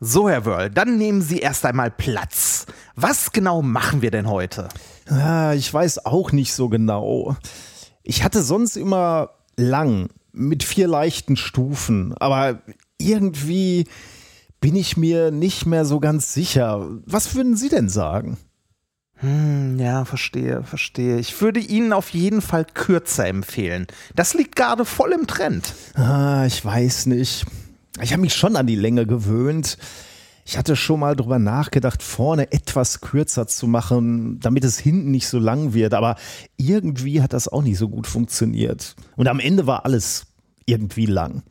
So, Herr Wörl, dann nehmen Sie erst einmal Platz. Was genau machen wir denn heute? Ah, ich weiß auch nicht so genau. Ich hatte sonst immer lang mit vier leichten Stufen, aber irgendwie bin ich mir nicht mehr so ganz sicher. Was würden Sie denn sagen? Hm, ja, verstehe, verstehe. Ich würde Ihnen auf jeden Fall kürzer empfehlen. Das liegt gerade voll im Trend. Ah, ich weiß nicht. Ich habe mich schon an die Länge gewöhnt. Ich hatte schon mal drüber nachgedacht, vorne etwas kürzer zu machen, damit es hinten nicht so lang wird. Aber irgendwie hat das auch nicht so gut funktioniert. Und am Ende war alles irgendwie lang.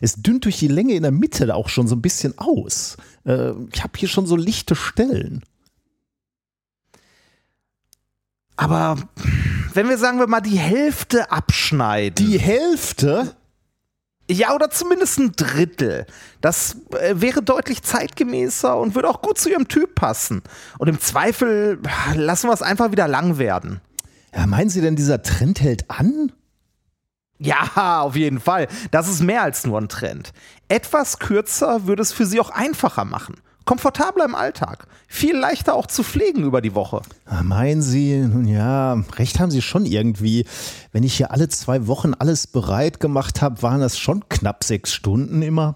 Es dünnt durch die Länge in der Mitte auch schon so ein bisschen aus. Äh, ich habe hier schon so lichte Stellen. Aber wenn wir sagen wir mal die Hälfte abschneiden. Die Hälfte? Ja, oder zumindest ein Drittel. Das äh, wäre deutlich zeitgemäßer und würde auch gut zu ihrem Typ passen. Und im Zweifel lassen wir es einfach wieder lang werden. Ja, meinen Sie denn, dieser Trend hält an? Ja, auf jeden Fall. Das ist mehr als nur ein Trend. Etwas kürzer würde es für Sie auch einfacher machen komfortabler im Alltag, viel leichter auch zu pflegen über die Woche. Ah, meinen Sie, nun ja, recht haben Sie schon irgendwie. Wenn ich hier alle zwei Wochen alles bereit gemacht habe, waren das schon knapp sechs Stunden immer.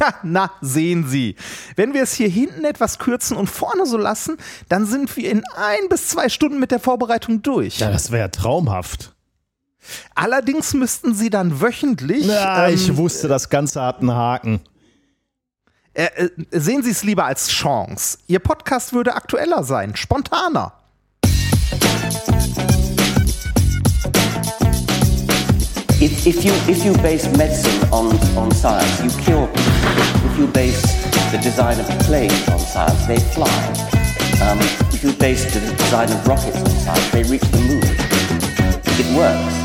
Ha, na, sehen Sie. Wenn wir es hier hinten etwas kürzen und vorne so lassen, dann sind wir in ein bis zwei Stunden mit der Vorbereitung durch. Ja, das wäre traumhaft. Allerdings müssten Sie dann wöchentlich. Na, ähm, ich wusste, das Ganze hat einen Haken. Äh, äh, sehen Sie es lieber als Chance. Ihr Podcast würde aktueller sein, spontaner. If, if, you, if you base medicine on, on science, you cure people. If you base the design of planes on science, they fly. Um, if you base the design of rockets on science, they reach the moon. It works.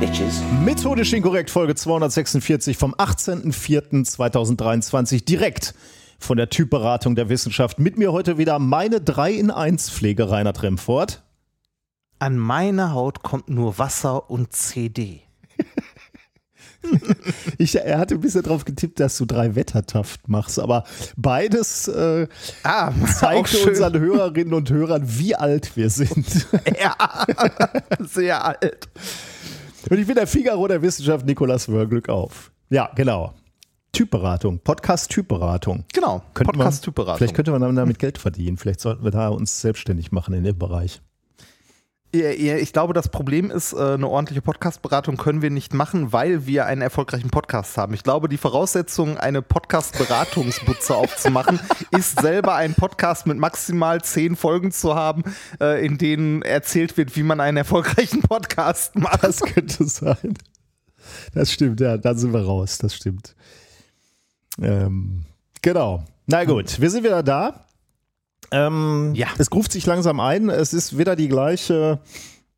Bitches. Methodisch inkorrekt, Folge 246 vom 18.04.2023, direkt von der Typberatung der Wissenschaft. Mit mir heute wieder meine 3 in 1 Pflege Reinhard Remfort. An meine Haut kommt nur Wasser und CD. ich, er hatte bisher darauf getippt, dass du drei Wettertaft machst, aber beides äh, ah, zeigt unseren Hörerinnen und Hörern, wie alt wir sind. Ja, sehr alt. Und ich bin der Figaro der Wissenschaft, Nikolas Wörl, Glück auf. Ja, genau. Typberatung, Podcast-Typberatung. Genau, Podcast-Typberatung. Vielleicht könnte man damit Geld verdienen. Vielleicht sollten wir da uns selbstständig machen in dem Bereich. Ich glaube, das Problem ist, äh, eine ordentliche Podcast-Beratung können wir nicht machen, weil wir einen erfolgreichen Podcast haben. Ich glaube, die Voraussetzung, eine Podcast-Beratungsbutze aufzumachen, ist selber einen Podcast mit maximal zehn Folgen zu haben, äh, in denen erzählt wird, wie man einen erfolgreichen Podcast macht. Das könnte sein. Das stimmt, ja, da sind wir raus, das stimmt. Ähm, genau. Na gut, wir sind wieder da. Ähm, ja. Es ruft sich langsam ein. Es ist wieder die gleiche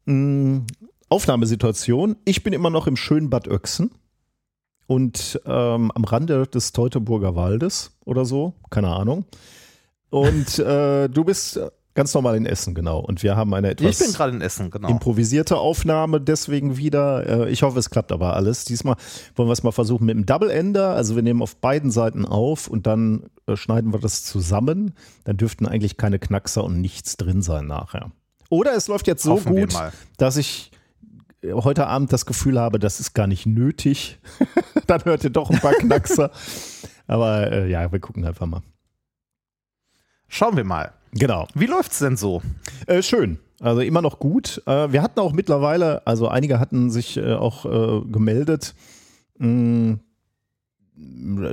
mh, mm, Aufnahmesituation. Ich bin immer noch im schönen Bad Oechsen und ähm, am Rande des Teutoburger Waldes oder so, keine Ahnung. Und äh, du bist Ganz normal in Essen, genau. Und wir haben eine etwas ich bin gerade in Essen, genau. improvisierte Aufnahme, deswegen wieder. Äh, ich hoffe, es klappt aber alles. Diesmal wollen wir es mal versuchen mit einem Double-Ender. Also wir nehmen auf beiden Seiten auf und dann äh, schneiden wir das zusammen. Dann dürften eigentlich keine Knackser und nichts drin sein nachher. Oder es läuft jetzt so Hoffen gut, dass ich äh, heute Abend das Gefühl habe, das ist gar nicht nötig. dann hört ihr doch ein paar Knackser. aber äh, ja, wir gucken einfach mal. Schauen wir mal. Genau. Wie läuft es denn so? Äh, schön. Also immer noch gut. Äh, wir hatten auch mittlerweile, also einige hatten sich äh, auch äh, gemeldet, mh,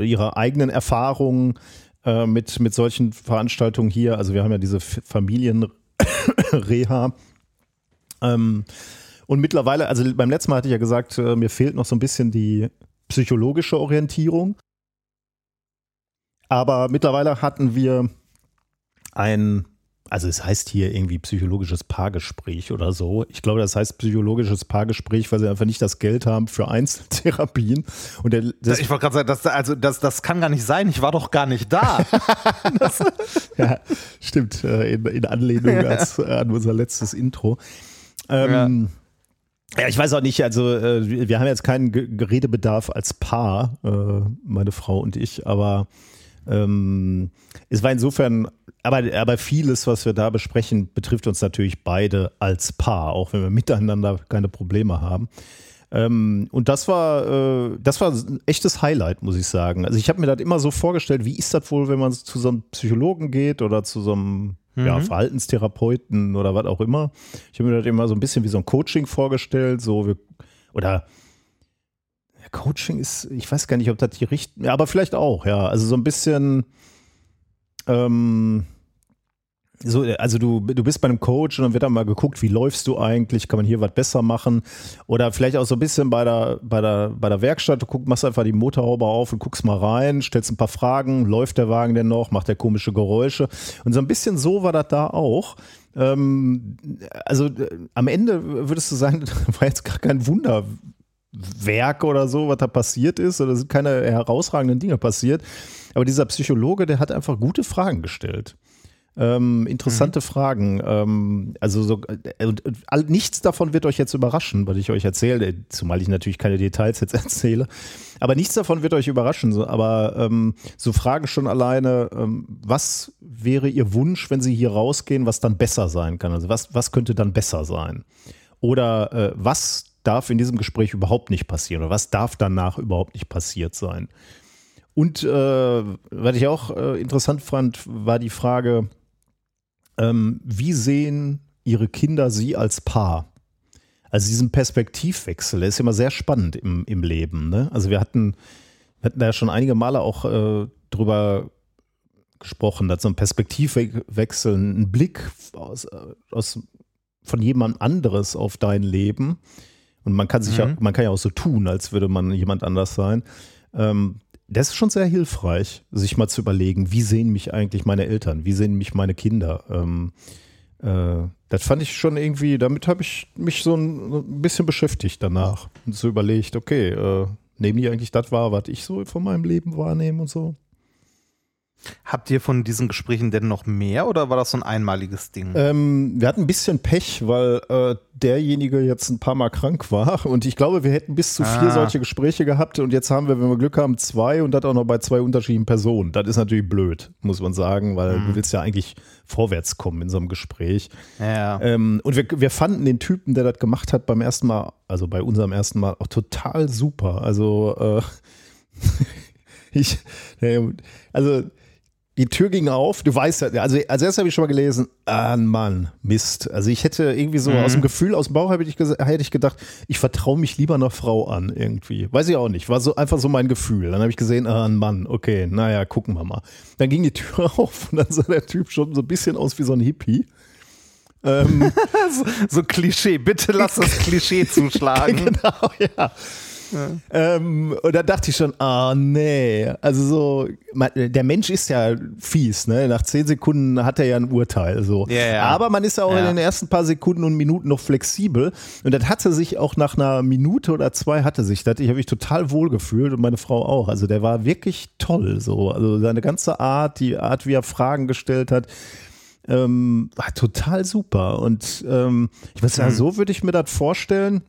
ihre eigenen Erfahrungen äh, mit, mit solchen Veranstaltungen hier. Also wir haben ja diese Familienreha. ähm, und mittlerweile, also beim letzten Mal hatte ich ja gesagt, äh, mir fehlt noch so ein bisschen die psychologische Orientierung. Aber mittlerweile hatten wir ein, also es heißt hier irgendwie psychologisches Paargespräch oder so. Ich glaube, das heißt psychologisches Paargespräch, weil sie einfach nicht das Geld haben für Einzeltherapien. Und der, das ich wollte gerade sagen, das, also das, das kann gar nicht sein. Ich war doch gar nicht da. ja, stimmt. Äh, in, in Anlehnung als, an unser letztes Intro. Ähm, ja. Ja, ich weiß auch nicht, also äh, wir haben jetzt keinen Geredebedarf als Paar, äh, meine Frau und ich, aber ähm, es war insofern, aber, aber vieles, was wir da besprechen, betrifft uns natürlich beide als Paar, auch wenn wir miteinander keine Probleme haben. Ähm, und das war, äh, das war ein echtes Highlight, muss ich sagen. Also ich habe mir das immer so vorgestellt, wie ist das wohl, wenn man zu so einem Psychologen geht oder zu so einem mhm. ja, Verhaltenstherapeuten oder was auch immer. Ich habe mir das immer so ein bisschen wie so ein Coaching vorgestellt, so wir, oder Coaching ist, ich weiß gar nicht, ob das die richten, ja, aber vielleicht auch, ja. Also so ein bisschen, ähm, so, also du, du bist bei einem Coach und dann wird dann mal geguckt, wie läufst du eigentlich, kann man hier was besser machen oder vielleicht auch so ein bisschen bei der, bei der, bei der Werkstatt, du guck, machst einfach die Motorhaube auf und guckst mal rein, stellst ein paar Fragen, läuft der Wagen denn noch, macht der komische Geräusche und so ein bisschen so war das da auch. Ähm, also äh, am Ende würdest du sagen, war jetzt gar kein Wunderwerk oder so, was da passiert ist oder sind keine herausragenden Dinge passiert. Aber dieser Psychologe, der hat einfach gute Fragen gestellt. Ähm, interessante mhm. Fragen. Ähm, also so, äh, all, nichts davon wird euch jetzt überraschen, was ich euch erzähle, zumal ich natürlich keine Details jetzt erzähle. Aber nichts davon wird euch überraschen. So, aber ähm, so Fragen schon alleine, ähm, was wäre Ihr Wunsch, wenn Sie hier rausgehen, was dann besser sein kann? Also was, was könnte dann besser sein? Oder äh, was darf in diesem Gespräch überhaupt nicht passieren? Oder was darf danach überhaupt nicht passiert sein? Und äh, was ich auch äh, interessant fand, war die Frage, ähm, wie sehen ihre Kinder sie als Paar? Also diesen Perspektivwechsel, der ist immer sehr spannend im, im Leben. Ne? Also wir hatten, wir hatten da schon einige Male auch äh, drüber gesprochen, dass so ein Perspektivwechsel, ein Blick aus, äh, aus, von jemand anderes auf dein Leben und man kann sich mhm. ja, man kann ja auch so tun, als würde man jemand anders sein. Ähm, das ist schon sehr hilfreich, sich mal zu überlegen, wie sehen mich eigentlich meine Eltern, wie sehen mich meine Kinder. Ähm, äh, das fand ich schon irgendwie, damit habe ich mich so ein, bisschen beschäftigt danach und so überlegt, okay, äh, nehmen die eigentlich das wahr, was ich so von meinem Leben wahrnehme und so. Habt ihr von diesen Gesprächen denn noch mehr oder war das so ein einmaliges Ding? Ähm, wir hatten ein bisschen Pech, weil äh, derjenige jetzt ein paar Mal krank war und ich glaube, wir hätten bis zu vier ah. solche Gespräche gehabt und jetzt haben wir, wenn wir Glück haben, zwei und das auch noch bei zwei unterschiedlichen Personen. Das ist natürlich blöd, muss man sagen, weil mhm. du willst ja eigentlich vorwärts kommen in so einem Gespräch. Ja. Ähm, und wir, wir fanden den Typen, der das gemacht hat beim ersten Mal, also bei unserem ersten Mal, auch total super. Also äh, ich, also die Tür ging auf. Du weißt ja, also als erstes habe ich schon mal gelesen, ah Mann, Mist. Also ich hätte irgendwie so mhm. aus dem Gefühl, aus dem Bauch hätte ich, hätte ich gedacht, ich vertraue mich lieber einer Frau an irgendwie. Weiß ich auch nicht. War so einfach so mein Gefühl. Dann habe ich gesehen, ah Mann, okay, naja, gucken wir mal. Dann ging die Tür auf und dann sah der Typ schon so ein bisschen aus wie so ein Hippie. Ähm, so, so Klischee, bitte lass das Klischee zuschlagen. genau, ja. Ähm, und da dachte ich schon, ah oh, nee, also so, man, der Mensch ist ja fies, ne? Nach zehn Sekunden hat er ja ein Urteil. So. Ja, ja. Aber man ist ja auch in den ersten paar Sekunden und Minuten noch flexibel. Und das hatte sich auch nach einer Minute oder zwei hatte sich das. Ich habe mich total wohl gefühlt und meine Frau auch. Also der war wirklich toll. So. Also seine ganze Art, die Art, wie er Fragen gestellt hat. Ähm, war total super. Und ähm, ich muss sagen, mhm. so würde ich mir das vorstellen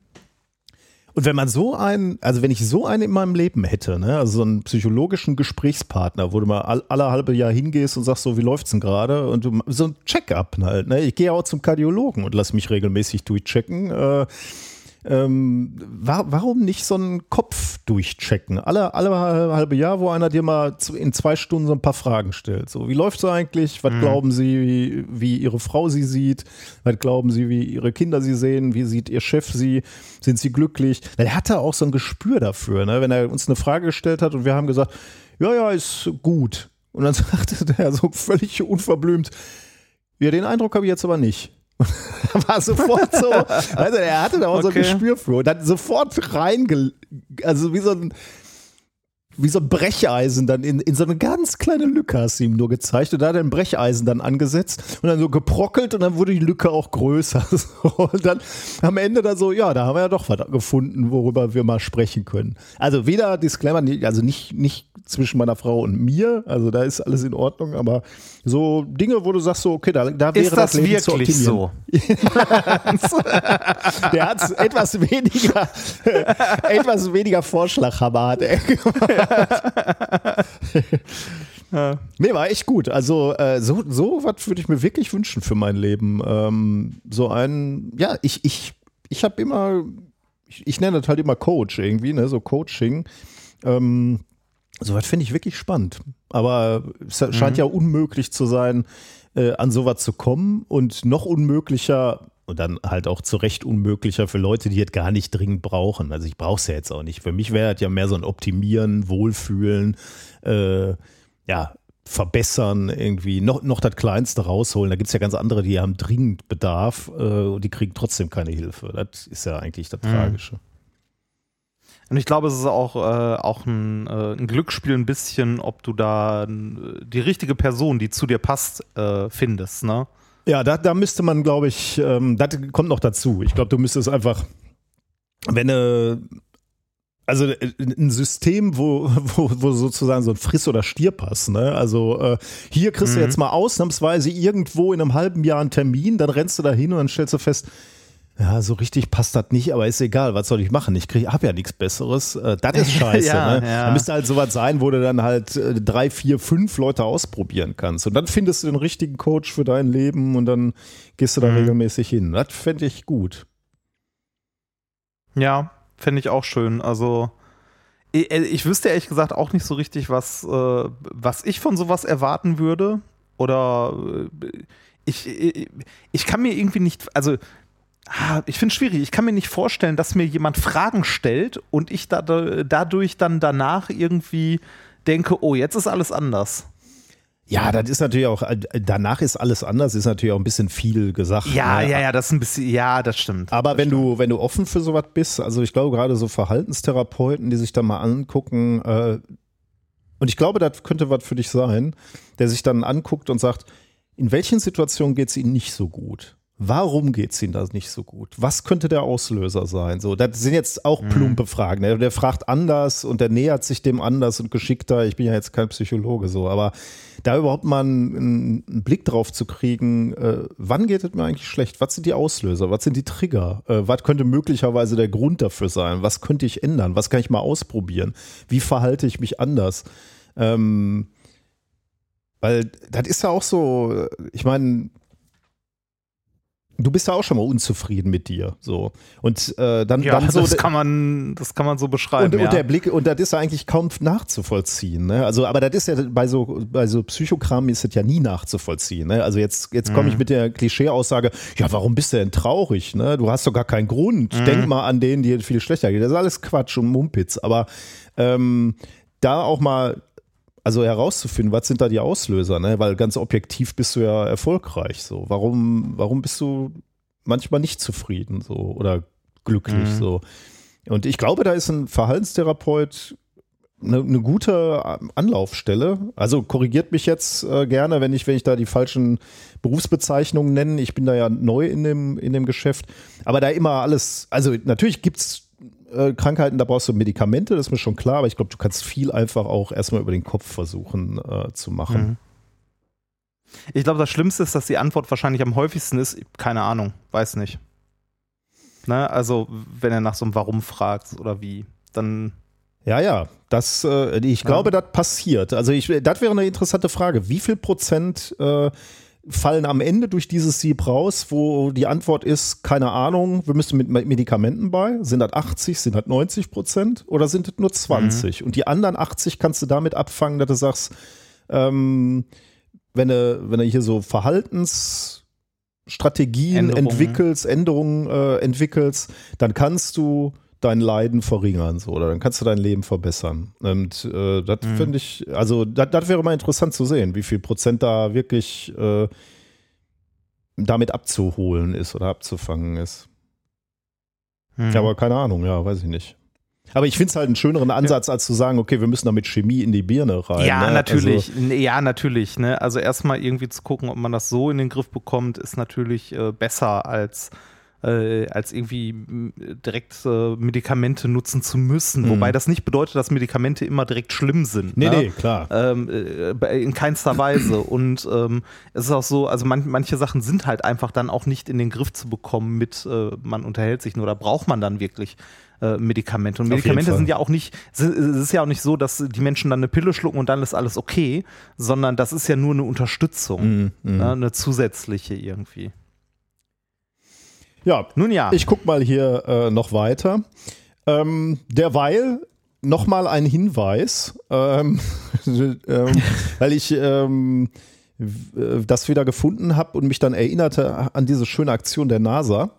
und wenn man so einen, also wenn ich so einen in meinem Leben hätte, ne, also so einen psychologischen Gesprächspartner, wo du mal all, alle halbe Jahr hingehst und sagst so, wie läuft's denn gerade? Und du, so ein Check-up halt, ne? Ich gehe auch zum Kardiologen und lass mich regelmäßig durchchecken. Äh, ähm, war, warum nicht so einen Kopf durchchecken? Alle, alle halbe Jahr, wo einer dir mal in zwei Stunden so ein paar Fragen stellt. So, wie läuft es eigentlich? Was mhm. glauben Sie, wie, wie Ihre Frau sie sieht? Was glauben Sie, wie Ihre Kinder sie sehen? Wie sieht Ihr Chef sie? Sind sie glücklich? Er hatte auch so ein Gespür dafür, ne? wenn er uns eine Frage gestellt hat und wir haben gesagt, ja, ja, ist gut. Und dann sagte der so völlig unverblümt, ja, den Eindruck habe ich jetzt aber nicht. war sofort so, also er hatte da auch okay. so ein Gespür für und dann sofort reinge, also wie so ein, wie so ein Brecheisen dann in, in so eine ganz kleine Lücke hast du ihm nur gezeigt und da hat er ein Brecheisen dann angesetzt und dann so geprockelt und dann wurde die Lücke auch größer. Und dann am Ende dann so, ja, da haben wir ja doch was gefunden, worüber wir mal sprechen können. Also wieder Disclaimer, also nicht, nicht zwischen meiner Frau und mir. Also da ist alles in Ordnung, aber so Dinge, wo du sagst, so, okay, da, da wäre ist das, das Leben wirklich so? Der hat etwas weniger, etwas weniger Vorschlaghammer hat er Nee, war echt gut. Also äh, so, so was würde ich mir wirklich wünschen für mein Leben. Ähm, so ein, ja, ich, ich, ich habe immer, ich, ich nenne das halt immer Coach irgendwie, ne, so Coaching. Ähm, Sowas finde ich wirklich spannend. Aber es scheint Mhm. ja unmöglich zu sein, äh, an sowas zu kommen und noch unmöglicher und dann halt auch zu Recht unmöglicher für Leute, die es gar nicht dringend brauchen. Also ich brauche es ja jetzt auch nicht. Für mich wäre das ja mehr so ein Optimieren, Wohlfühlen, äh, ja, verbessern, irgendwie noch, noch das Kleinste rausholen. Da gibt es ja ganz andere, die haben dringend Bedarf äh, und die kriegen trotzdem keine Hilfe. Das ist ja eigentlich das Tragische. Und ich glaube, es ist auch, äh, auch ein, äh, ein Glücksspiel ein bisschen, ob du da äh, die richtige Person, die zu dir passt, äh, findest, ne? Ja, da, da müsste man, glaube ich, ähm, das kommt noch dazu. Ich glaube, du müsstest einfach, wenn äh, also äh, ein System, wo, wo, wo sozusagen so ein Friss- oder Stirpass, ne? Also äh, hier kriegst du Mhm. jetzt mal ausnahmsweise irgendwo in einem halben Jahr einen Termin, dann rennst du da hin und dann stellst du fest, ja, so richtig passt das nicht, aber ist egal, was soll ich machen? Ich krieg, hab ja nichts Besseres. Äh, das ist scheiße. Ja, ne? ja. Da müsste halt sowas sein, wo du dann halt äh, drei, vier, fünf Leute ausprobieren kannst. Und dann findest du den richtigen Coach für dein Leben und dann gehst du da Mhm. regelmäßig hin. Das fände ich gut. Ja, fände ich auch schön. Also, ich, ich wüsste ehrlich gesagt auch nicht so richtig, was, äh, was ich von sowas erwarten würde. Oder äh, ich, ich, ich kann mir irgendwie nicht, also, ah, ich finde es schwierig. Ich kann mir nicht vorstellen, dass mir jemand Fragen stellt und ich da, dadurch dann danach irgendwie denke, oh, jetzt ist alles anders. Ja, das ist natürlich auch, äh, danach ist alles anders, ist natürlich auch ein bisschen viel gesagt. Ja, ne? ja, ja, das ist ein bisschen, ja, das stimmt. Aber das wenn stimmt. du, wenn du offen für sowas bist, also ich glaube gerade so Verhaltenstherapeuten, die sich da mal angucken, äh, und ich glaube, das könnte was für dich sein, der sich dann anguckt und sagt, in welchen Situationen geht es ihnen nicht so gut? Warum geht es ihnen da nicht so gut? Was könnte der Auslöser sein? So, das sind jetzt auch plumpe Fragen. Der, der fragt anders und der nähert sich dem anders und geschickter. Ich bin ja jetzt kein Psychologe so, aber da überhaupt mal einen, einen Blick drauf zu kriegen, äh, wann geht es mir eigentlich schlecht? Was sind die Auslöser? Was sind die Trigger? Äh, was könnte möglicherweise der Grund dafür sein? Was könnte ich ändern? Was kann ich mal ausprobieren? Wie verhalte ich mich anders? Ähm, weil das ist ja auch so, ich meine, du bist ja auch schon mal unzufrieden mit dir. So. Und äh, dann, ja, dann so. das kann man, das kann man so beschreiben. Und, ja. und der Blick, und das ist ja eigentlich kaum nachzuvollziehen. Ne? Also, aber das ist ja bei so, bei so Psychokram ist das ja nie nachzuvollziehen. Ne? Also jetzt, jetzt komme ich mit der Klischee-Aussage, ja, warum bist du denn traurig? Ne? Du hast doch gar keinen Grund. Denk mal an denen, die viel schlechter geht. Das ist alles Quatsch und Mumpitz. Aber ähm, da auch mal also herauszufinden, was sind da die Auslöser, ne? Weil ganz objektiv bist du ja erfolgreich. So, warum, warum bist du manchmal nicht zufrieden so oder glücklich Mhm. so? Und ich glaube, da ist ein Verhaltenstherapeut eine, eine gute Anlaufstelle. Also korrigiert mich jetzt äh, gerne, wenn ich, wenn ich da die falschen Berufsbezeichnungen nenne. Ich bin da ja neu in dem, in dem Geschäft. Aber da immer alles, also natürlich gibt es äh, Krankheiten, da brauchst du Medikamente, das ist mir schon klar, aber ich glaube, du kannst viel einfach auch erstmal über den Kopf versuchen äh, zu machen. Mhm. Ich glaube, das Schlimmste ist, dass die Antwort wahrscheinlich am häufigsten ist, keine Ahnung, weiß nicht. Ne? Also, wenn er nach so einem Warum fragt oder wie, dann. Ja, ja, das, äh, ich glaube, das passiert. Also ich, das wäre eine interessante Frage. Wie viel Prozent äh, fallen am Ende durch dieses Sieb raus, wo die Antwort ist, keine Ahnung, wir müssen mit Medikamenten bei? Sind das 80, sind das 90 Prozent oder sind das nur 20? Und die anderen 80 kannst du damit abfangen, dass du sagst, ähm, wenn du, wenn du hier so Verhaltensstrategien Änderungen. entwickelst, Änderungen äh, entwickelst, dann kannst du dein Leiden verringern, so, oder dann kannst du dein Leben verbessern. Und äh, das Mhm. finde ich, also das wäre mal interessant zu sehen, wie viel Prozent da wirklich äh, damit abzuholen ist oder abzufangen ist. hm. Ja, aber keine Ahnung, ja, weiß ich nicht. Aber ich finde es halt einen schöneren Ansatz, als zu sagen, okay, wir müssen da mit Chemie in die Birne rein. ja, ne? natürlich. Nee, ja, natürlich. Ne? Also erstmal irgendwie zu gucken, ob man das so in den Griff bekommt, ist natürlich äh, besser als äh, als irgendwie direkt äh, Medikamente nutzen zu müssen. Mhm. Wobei das nicht bedeutet, dass Medikamente immer direkt schlimm sind. Nee, ne? nee, klar. Ähm, äh, in keinster Weise. Und ähm, es ist auch so, also man, manche Sachen sind halt einfach dann auch nicht in den Griff zu bekommen mit, äh, man unterhält sich nur, oder braucht man dann wirklich äh, Medikamente. Und Medikamente sind ja auch nicht, es ist ja auch nicht so, dass die Menschen dann eine Pille schlucken und dann ist alles okay, sondern das ist ja nur eine Unterstützung, mm, mm. Ne, eine zusätzliche irgendwie. Ja, nun ja. Ich gucke mal hier äh, noch weiter. Ähm, derweil nochmal ein Hinweis, ähm, ähm, weil ich ähm, das wieder gefunden habe und mich dann erinnerte an diese schöne Aktion der NASA.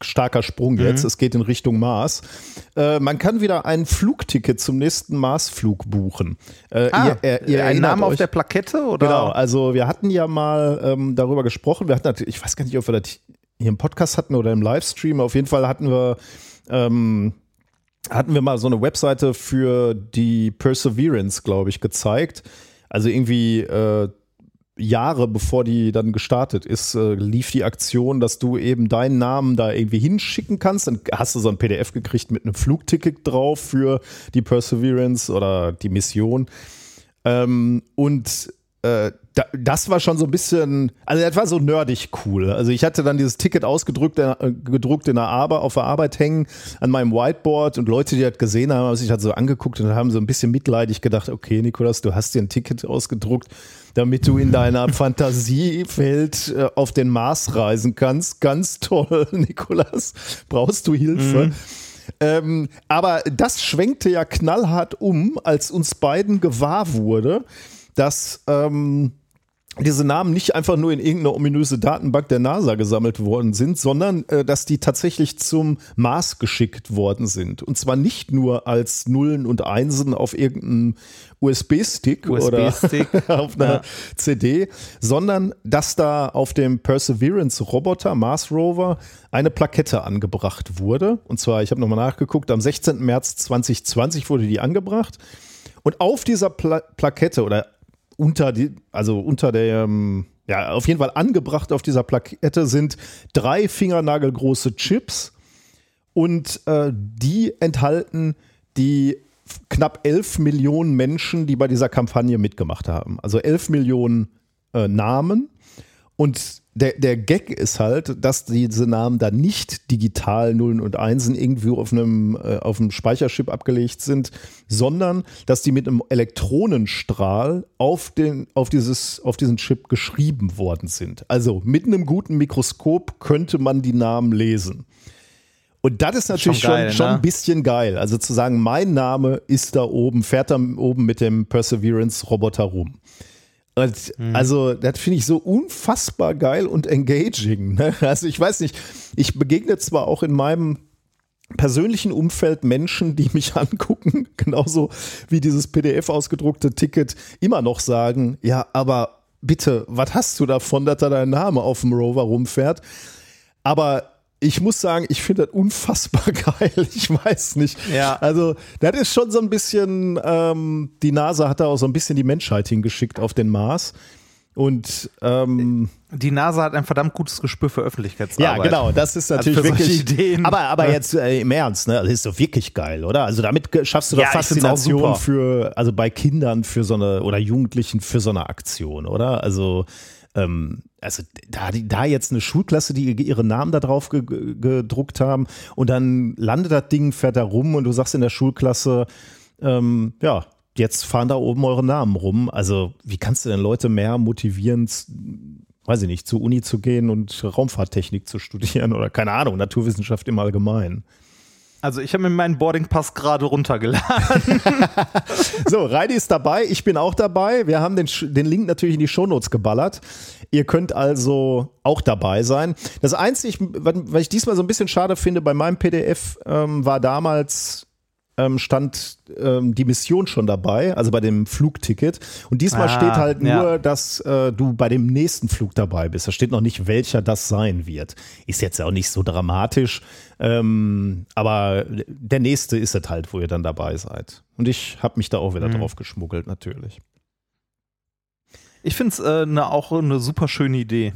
Starker Sprung jetzt, mhm. es geht in Richtung Mars. Äh, man kann wieder ein Flugticket zum nächsten Marsflug buchen. Äh, ah, ihr, ihr, ihr ein Name euch, auf der Plakette? Oder? Genau, also wir hatten ja mal ähm, darüber gesprochen. Wir hatten, ich weiß gar nicht, ob wir das hier im Podcast hatten oder im Livestream. Auf jeden Fall hatten wir, ähm, hatten wir mal so eine Webseite für die Perseverance, glaube ich, gezeigt. Also irgendwie äh, Jahre bevor die dann gestartet ist, äh, lief die Aktion, dass du eben deinen Namen da irgendwie hinschicken kannst. Dann hast du so ein PDF gekriegt mit einem Flugticket drauf für die Perseverance oder die Mission. Ähm, und äh, das war schon so ein bisschen, also das war so nerdig cool. Also ich hatte dann dieses Ticket ausgedruckt, äh, gedruckt in der Arbeit, auf der Arbeit hängen an meinem Whiteboard und Leute, die das gesehen haben, haben sich halt so angeguckt und haben so ein bisschen mitleidig gedacht, okay, Nikolas, du hast dir ein Ticket ausgedruckt, damit du in deiner Fantasiewelt äh, auf den Mars reisen kannst. Ganz toll, Nikolas. Brauchst du Hilfe? Mhm. Ähm, aber das schwenkte ja knallhart um, als uns beiden gewahr wurde, dass ähm, diese Namen nicht einfach nur in irgendeine ominöse Datenbank der NASA gesammelt worden sind, sondern äh, dass die tatsächlich zum Mars geschickt worden sind. Und zwar nicht nur als Nullen und Einsen auf irgendeinem USB-Stick USB oder auf einer ja. CD, sondern dass da auf dem Perseverance-Roboter, Mars Rover, eine Plakette angebracht wurde. Und zwar, ich habe nochmal nachgeguckt, am 16. März 2020 wurde die angebracht. Und auf dieser Pla Plakette oder unter die, also unter der, ähm, ja, auf jeden Fall angebracht auf dieser Plakette sind drei fingernagelgroße Chips und äh, die enthalten die knapp elf Millionen Menschen, die bei dieser Kampagne mitgemacht haben. Also elf Millionen äh, Namen und der, der Gag ist halt, dass diese Namen da nicht digital Nullen und Einsen irgendwie auf einem, äh, auf einem Speicherchip abgelegt sind, sondern dass die mit einem Elektronenstrahl auf, den, auf, dieses, auf diesen Chip geschrieben worden sind. Also mit einem guten Mikroskop könnte man die Namen lesen. Und das ist natürlich schon, geil, schon, schon ne? ein bisschen geil. Also zu sagen, mein Name ist da oben, fährt da oben mit dem Perseverance-Roboter rum. Und mhm. Also, das finde ich so unfassbar geil und engaging. Ne? Also, ich weiß nicht, ich begegne zwar auch in meinem persönlichen Umfeld Menschen, die mich angucken, genauso wie dieses PDF ausgedruckte Ticket, immer noch sagen, ja, aber bitte, was hast du davon, dass da dein Name auf dem Rover rumfährt? Aber ich muss sagen, ich finde das unfassbar geil. Ich weiß nicht. Ja. Also, das ist schon so ein bisschen, ähm, die NASA hat da auch so ein bisschen die Menschheit hingeschickt auf den Mars. Und ähm, die NASA hat ein verdammt gutes Gespür für Öffentlichkeitsarbeit. Ja, genau, das ist also natürlich also wirklich. Ideen. Aber, aber jetzt äh, im Ernst, ne? Das ist doch wirklich geil, oder? Also damit schaffst du doch ja, Faszination für, also bei Kindern für so eine oder Jugendlichen für so eine Aktion, oder? Also ähm, also da, da jetzt eine Schulklasse, die ihre Namen da drauf ge gedruckt haben und dann landet das Ding, fährt da rum und du sagst in der Schulklasse, ähm, ja, jetzt fahren da oben eure Namen rum. Also wie kannst du denn Leute mehr motivieren, weiß ich nicht, zur Uni zu gehen und Raumfahrttechnik zu studieren oder keine Ahnung, Naturwissenschaft im Allgemeinen? Also ich habe mir meinen Boardingpass gerade runtergeladen. so, Reidi ist dabei, ich bin auch dabei. Wir haben den, den Link natürlich in die Shownotes geballert. Ihr könnt also auch dabei sein. Das Einzige, was ich diesmal so ein bisschen schade finde, bei meinem PDF ähm, war damals ähm, stand ähm, die Mission schon dabei, also bei dem Flugticket. Und diesmal ah, steht halt nur, ja. dass äh, du bei dem nächsten Flug dabei bist. Da steht noch nicht, welcher das sein wird. Ist jetzt auch nicht so dramatisch, ähm, aber der nächste ist es halt, wo ihr dann dabei seid. Und ich habe mich da auch wieder mhm. drauf geschmuggelt, natürlich. Ich finde es äh, ne, auch eine super schöne Idee.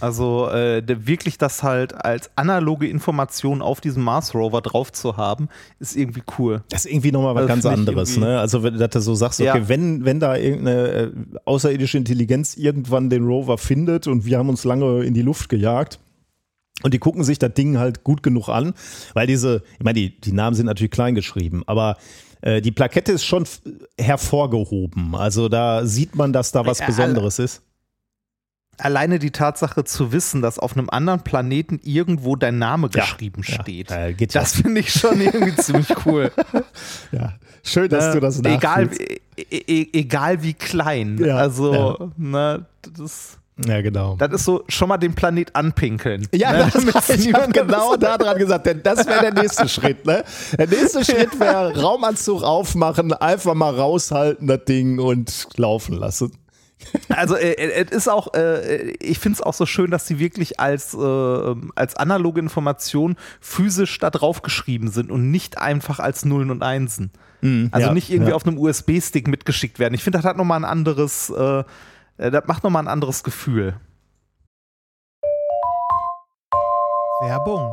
Also äh, wirklich das halt als analoge Information auf diesem Mars Rover drauf zu haben, ist irgendwie cool. Das ist irgendwie nochmal was also ganz anderes, ne? Also wenn du so sagst, okay, ja. wenn, wenn da irgendeine äh, außerirdische Intelligenz irgendwann den Rover findet und wir haben uns lange in die Luft gejagt, und die gucken sich das Ding halt gut genug an, weil diese, ich meine, die, die Namen sind natürlich klein geschrieben, aber äh, die Plakette ist schon hervorgehoben. Also da sieht man, dass da was Besonderes ist. Alleine die Tatsache zu wissen, dass auf einem anderen Planeten irgendwo dein Name geschrieben ja, steht, ja, äh, das finde ich schon irgendwie ziemlich cool. Ja, schön, dass äh, du das egal, e, e, egal wie klein. Also, ne, das ja, genau. Das ist so schon mal den Planet anpinkeln. Ja, ne? das ich habe genau daran gesagt, denn das wäre der nächste Schritt. Ne? Der nächste Schritt wäre Raumanzug aufmachen, einfach mal raushalten das Ding und laufen lassen. Also äh, äh, es ist auch, äh, ich finde es auch so schön, dass sie wirklich als, äh, als analoge Information physisch da drauf geschrieben sind und nicht einfach als Nullen und Einsen. Mhm, also ja, nicht irgendwie ja. auf einem USB-Stick mitgeschickt werden. Ich finde, das hat nochmal ein anderes das macht nochmal ein anderes Gefühl. Werbung.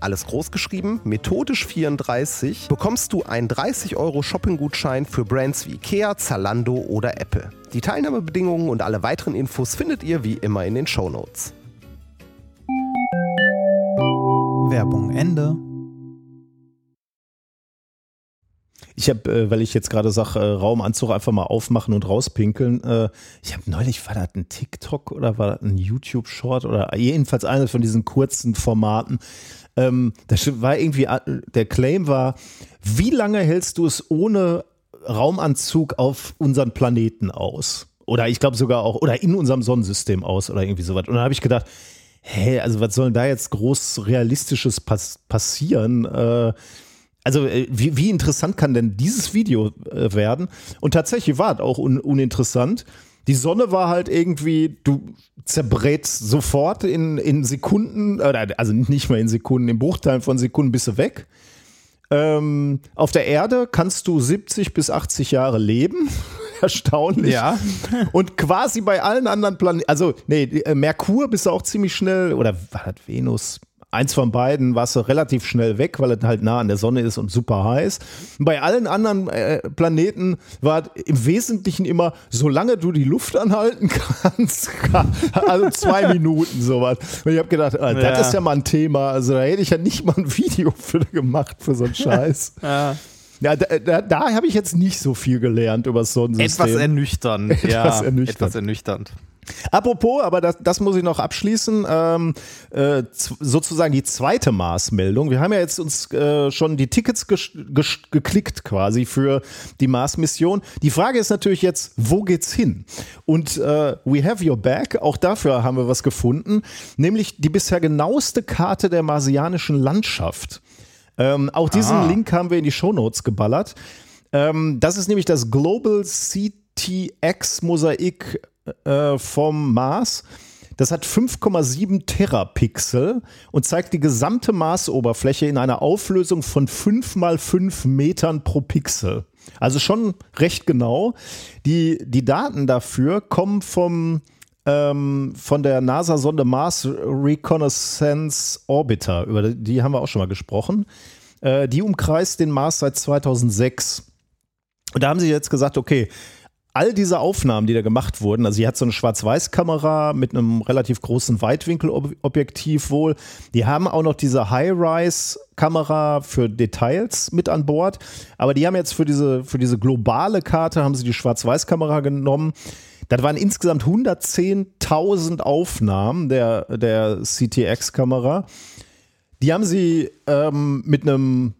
alles groß geschrieben, methodisch 34, bekommst du einen 30 Euro Shopping-Gutschein für Brands wie Ikea, Zalando oder Apple. Die Teilnahmebedingungen und alle weiteren Infos findet ihr wie immer in den Show Notes. Werbung Ende. Ich habe, äh, weil ich jetzt gerade sage, äh, Raumanzug einfach mal aufmachen und rauspinkeln. Äh, ich habe neulich, war das ein TikTok oder war das ein YouTube-Short oder jedenfalls eines von diesen kurzen Formaten. Ähm, das war irgendwie, äh, der Claim war, wie lange hältst du es ohne Raumanzug auf unseren Planeten aus? Oder ich glaube sogar auch, oder in unserem Sonnensystem aus oder irgendwie sowas. Und dann habe ich gedacht, hä, also was soll denn da jetzt groß Realistisches pass passieren? Äh, also äh, wie, wie, interessant kann denn dieses Video äh, werden? Und tatsächlich war es auch un uninteressant. Die Sonne war halt irgendwie, du zerbrätst sofort in, in Sekunden, also nicht mal in Sekunden, in Bruchteilen von Sekunden bist du weg. Ähm, auf der Erde kannst du 70 bis 80 Jahre leben. Erstaunlich. Ja. Und quasi bei allen anderen Planeten, also nee, äh, Merkur bist du auch ziemlich schnell, oder war das Venus? Eins von beiden warst du relativ schnell weg, weil es halt nah an der Sonne ist und super heiß. Bei allen anderen äh, Planeten war im Wesentlichen immer, solange du die Luft anhalten kannst, also zwei Minuten sowas. Und ich habe gedacht, äh, das ja. ist ja mal ein Thema. Also da hätte ich ja nicht mal ein Video für gemacht für so einen Scheiß. ja. Ja, da, da, da habe ich jetzt nicht so viel gelernt über das Sonnensystem. Etwas ernüchternd. Etwas ja, ernüchternd. Etwas ernüchternd. Apropos, aber das, das muss ich noch abschließen, ähm, äh, sozusagen die zweite Maßmeldung. Wir haben ja jetzt uns äh, schon die Tickets geklickt quasi für die Mars-Mission. Die Frage ist natürlich jetzt, wo geht's hin? Und äh, We Have Your Back, auch dafür haben wir was gefunden, nämlich die bisher genaueste Karte der marsianischen Landschaft. Ähm, auch diesen ah. Link haben wir in die Shownotes geballert. Ähm, das ist nämlich das Global CTX Mosaik äh, vom Mars. Das hat 5,7 Terapixel und zeigt die gesamte Marsoberfläche in einer Auflösung von 5 mal 5 Metern pro Pixel. Also schon recht genau. Die, die Daten dafür kommen vom, ähm, von der NASA-Sonde Mars Reconnaissance Orbiter. Über die haben wir auch schon mal gesprochen. Äh, die umkreist den Mars seit 2006. Und da haben sie jetzt gesagt, okay, all diese Aufnahmen, die da gemacht wurden, also sie hat so eine Schwarz-Weiß-Kamera mit einem relativ großen Weitwinkelobjektiv wohl. Die haben auch noch diese High-Rise-Kamera für Details mit an Bord. Aber die haben jetzt für diese, für diese globale Karte haben sie die Schwarz-Weiß-Kamera genommen. Das waren insgesamt 110.000 Aufnahmen der, der CTX-Kamera. Die haben sie ähm, mit einem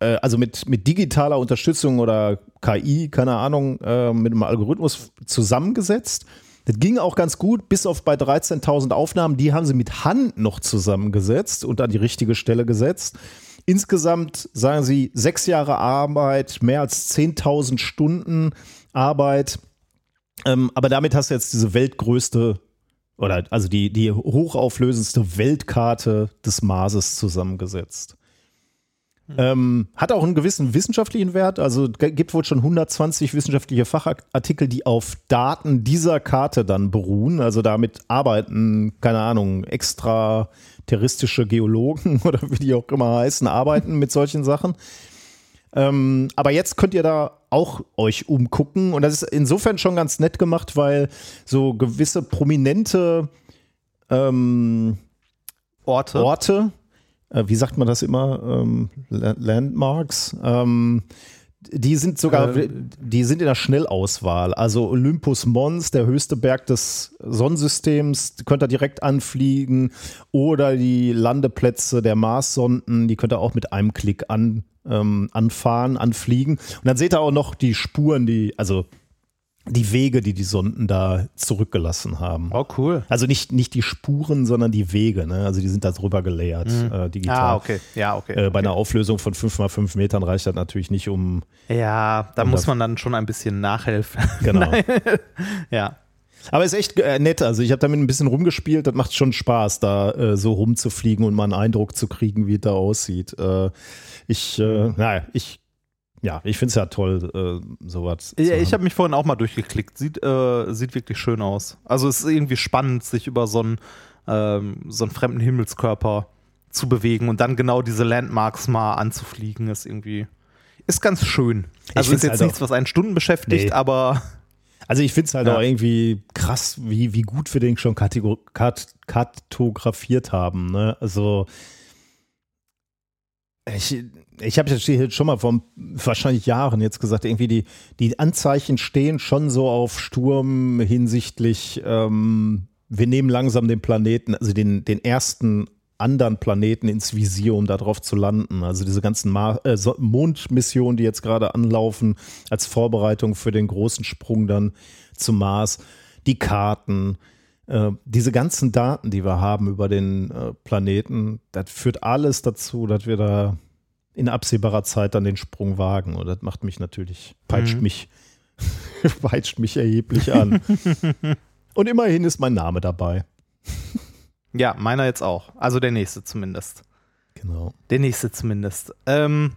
äh, also mit, mit digitaler Unterstützung oder KI, keine Ahnung, äh, mit einem Algorithmus zusammengesetzt. Das ging auch ganz gut, bis auf bei 13.000 Aufnahmen. Die haben sie mit Hand noch zusammengesetzt und an die richtige Stelle gesetzt. Insgesamt sagen sie sechs Jahre Arbeit, mehr als 10.000 Stunden Arbeit. Ähm, aber damit hast du jetzt diese weltgrößte oder also die, die hochauflösendste Weltkarte des Marses zusammengesetzt. Ähm, hat auch einen gewissen wissenschaftlichen Wert. Also gibt wohl schon 120 wissenschaftliche Fachartikel, die auf Daten dieser Karte dann beruhen. Also damit arbeiten, keine Ahnung, extraterrestrische Geologen oder wie die auch immer heißen, arbeiten mit solchen Sachen. Ähm, aber jetzt könnt ihr da auch euch umgucken. Und das ist insofern schon ganz nett gemacht, weil so gewisse prominente ähm, Orte, Orte äh, wie sagt man das immer, ähm, Landmarks, ähm, die sind sogar, äh, die sind in der Schnellauswahl. Also Olympus Mons, der höchste Berg des Sonnensystems, könnt ihr direkt anfliegen. Oder die Landeplätze der Marssonden, die könnt ihr auch mit einem Klick an, ähm, anfahren, anfliegen. Und dann seht ihr auch noch die Spuren, die, also die Wege, die die Sonden da zurückgelassen haben. Oh, cool. Also nicht, nicht die Spuren, sondern die Wege. Ne? Also die sind da drüber gelayert, mhm. äh, digital. Ah, okay. Ja, okay. Äh, bei okay. einer Auflösung von 5 mal 5 Metern reicht das natürlich nicht um. Ja, da um muss man dann schon ein bisschen nachhelfen. Genau. ja. Aber ist echt äh, nett. Also ich habe damit ein bisschen rumgespielt. Das macht schon Spaß, da äh, so rumzufliegen und mal einen Eindruck zu kriegen, wie es da aussieht. Äh, ich, äh, naja, ich ja, ich finde es ja toll, äh, sowas. Ja, ich habe mich vorhin auch mal durchgeklickt. Sieht, äh, sieht wirklich schön aus. Also es ist irgendwie spannend, sich über so einen, ähm, so einen fremden Himmelskörper zu bewegen und dann genau diese Landmarks mal anzufliegen, ist irgendwie, ist ganz schön. Also ist jetzt halt nichts, was einen Stunden beschäftigt, nee. aber. Also ich finde es halt ja. auch irgendwie krass, wie, wie gut wir den schon kartografiert haben. Ne? Also ich, ich habe jetzt schon mal vor wahrscheinlich Jahren jetzt gesagt, irgendwie die, die Anzeichen stehen schon so auf Sturm hinsichtlich, ähm, wir nehmen langsam den Planeten, also den, den ersten anderen Planeten ins Visier, um darauf zu landen. Also diese ganzen Mar äh, Mondmissionen, die jetzt gerade anlaufen, als Vorbereitung für den großen Sprung dann zum Mars, die Karten, äh, diese ganzen Daten, die wir haben über den äh, Planeten, das führt alles dazu, dass wir da in absehbarer Zeit dann den Sprung wagen. Und das macht mich natürlich, peitscht mhm. mich, peitscht mich erheblich an. Und immerhin ist mein Name dabei. Ja, meiner jetzt auch. Also der nächste zumindest. Genau. Der nächste zumindest. Ähm,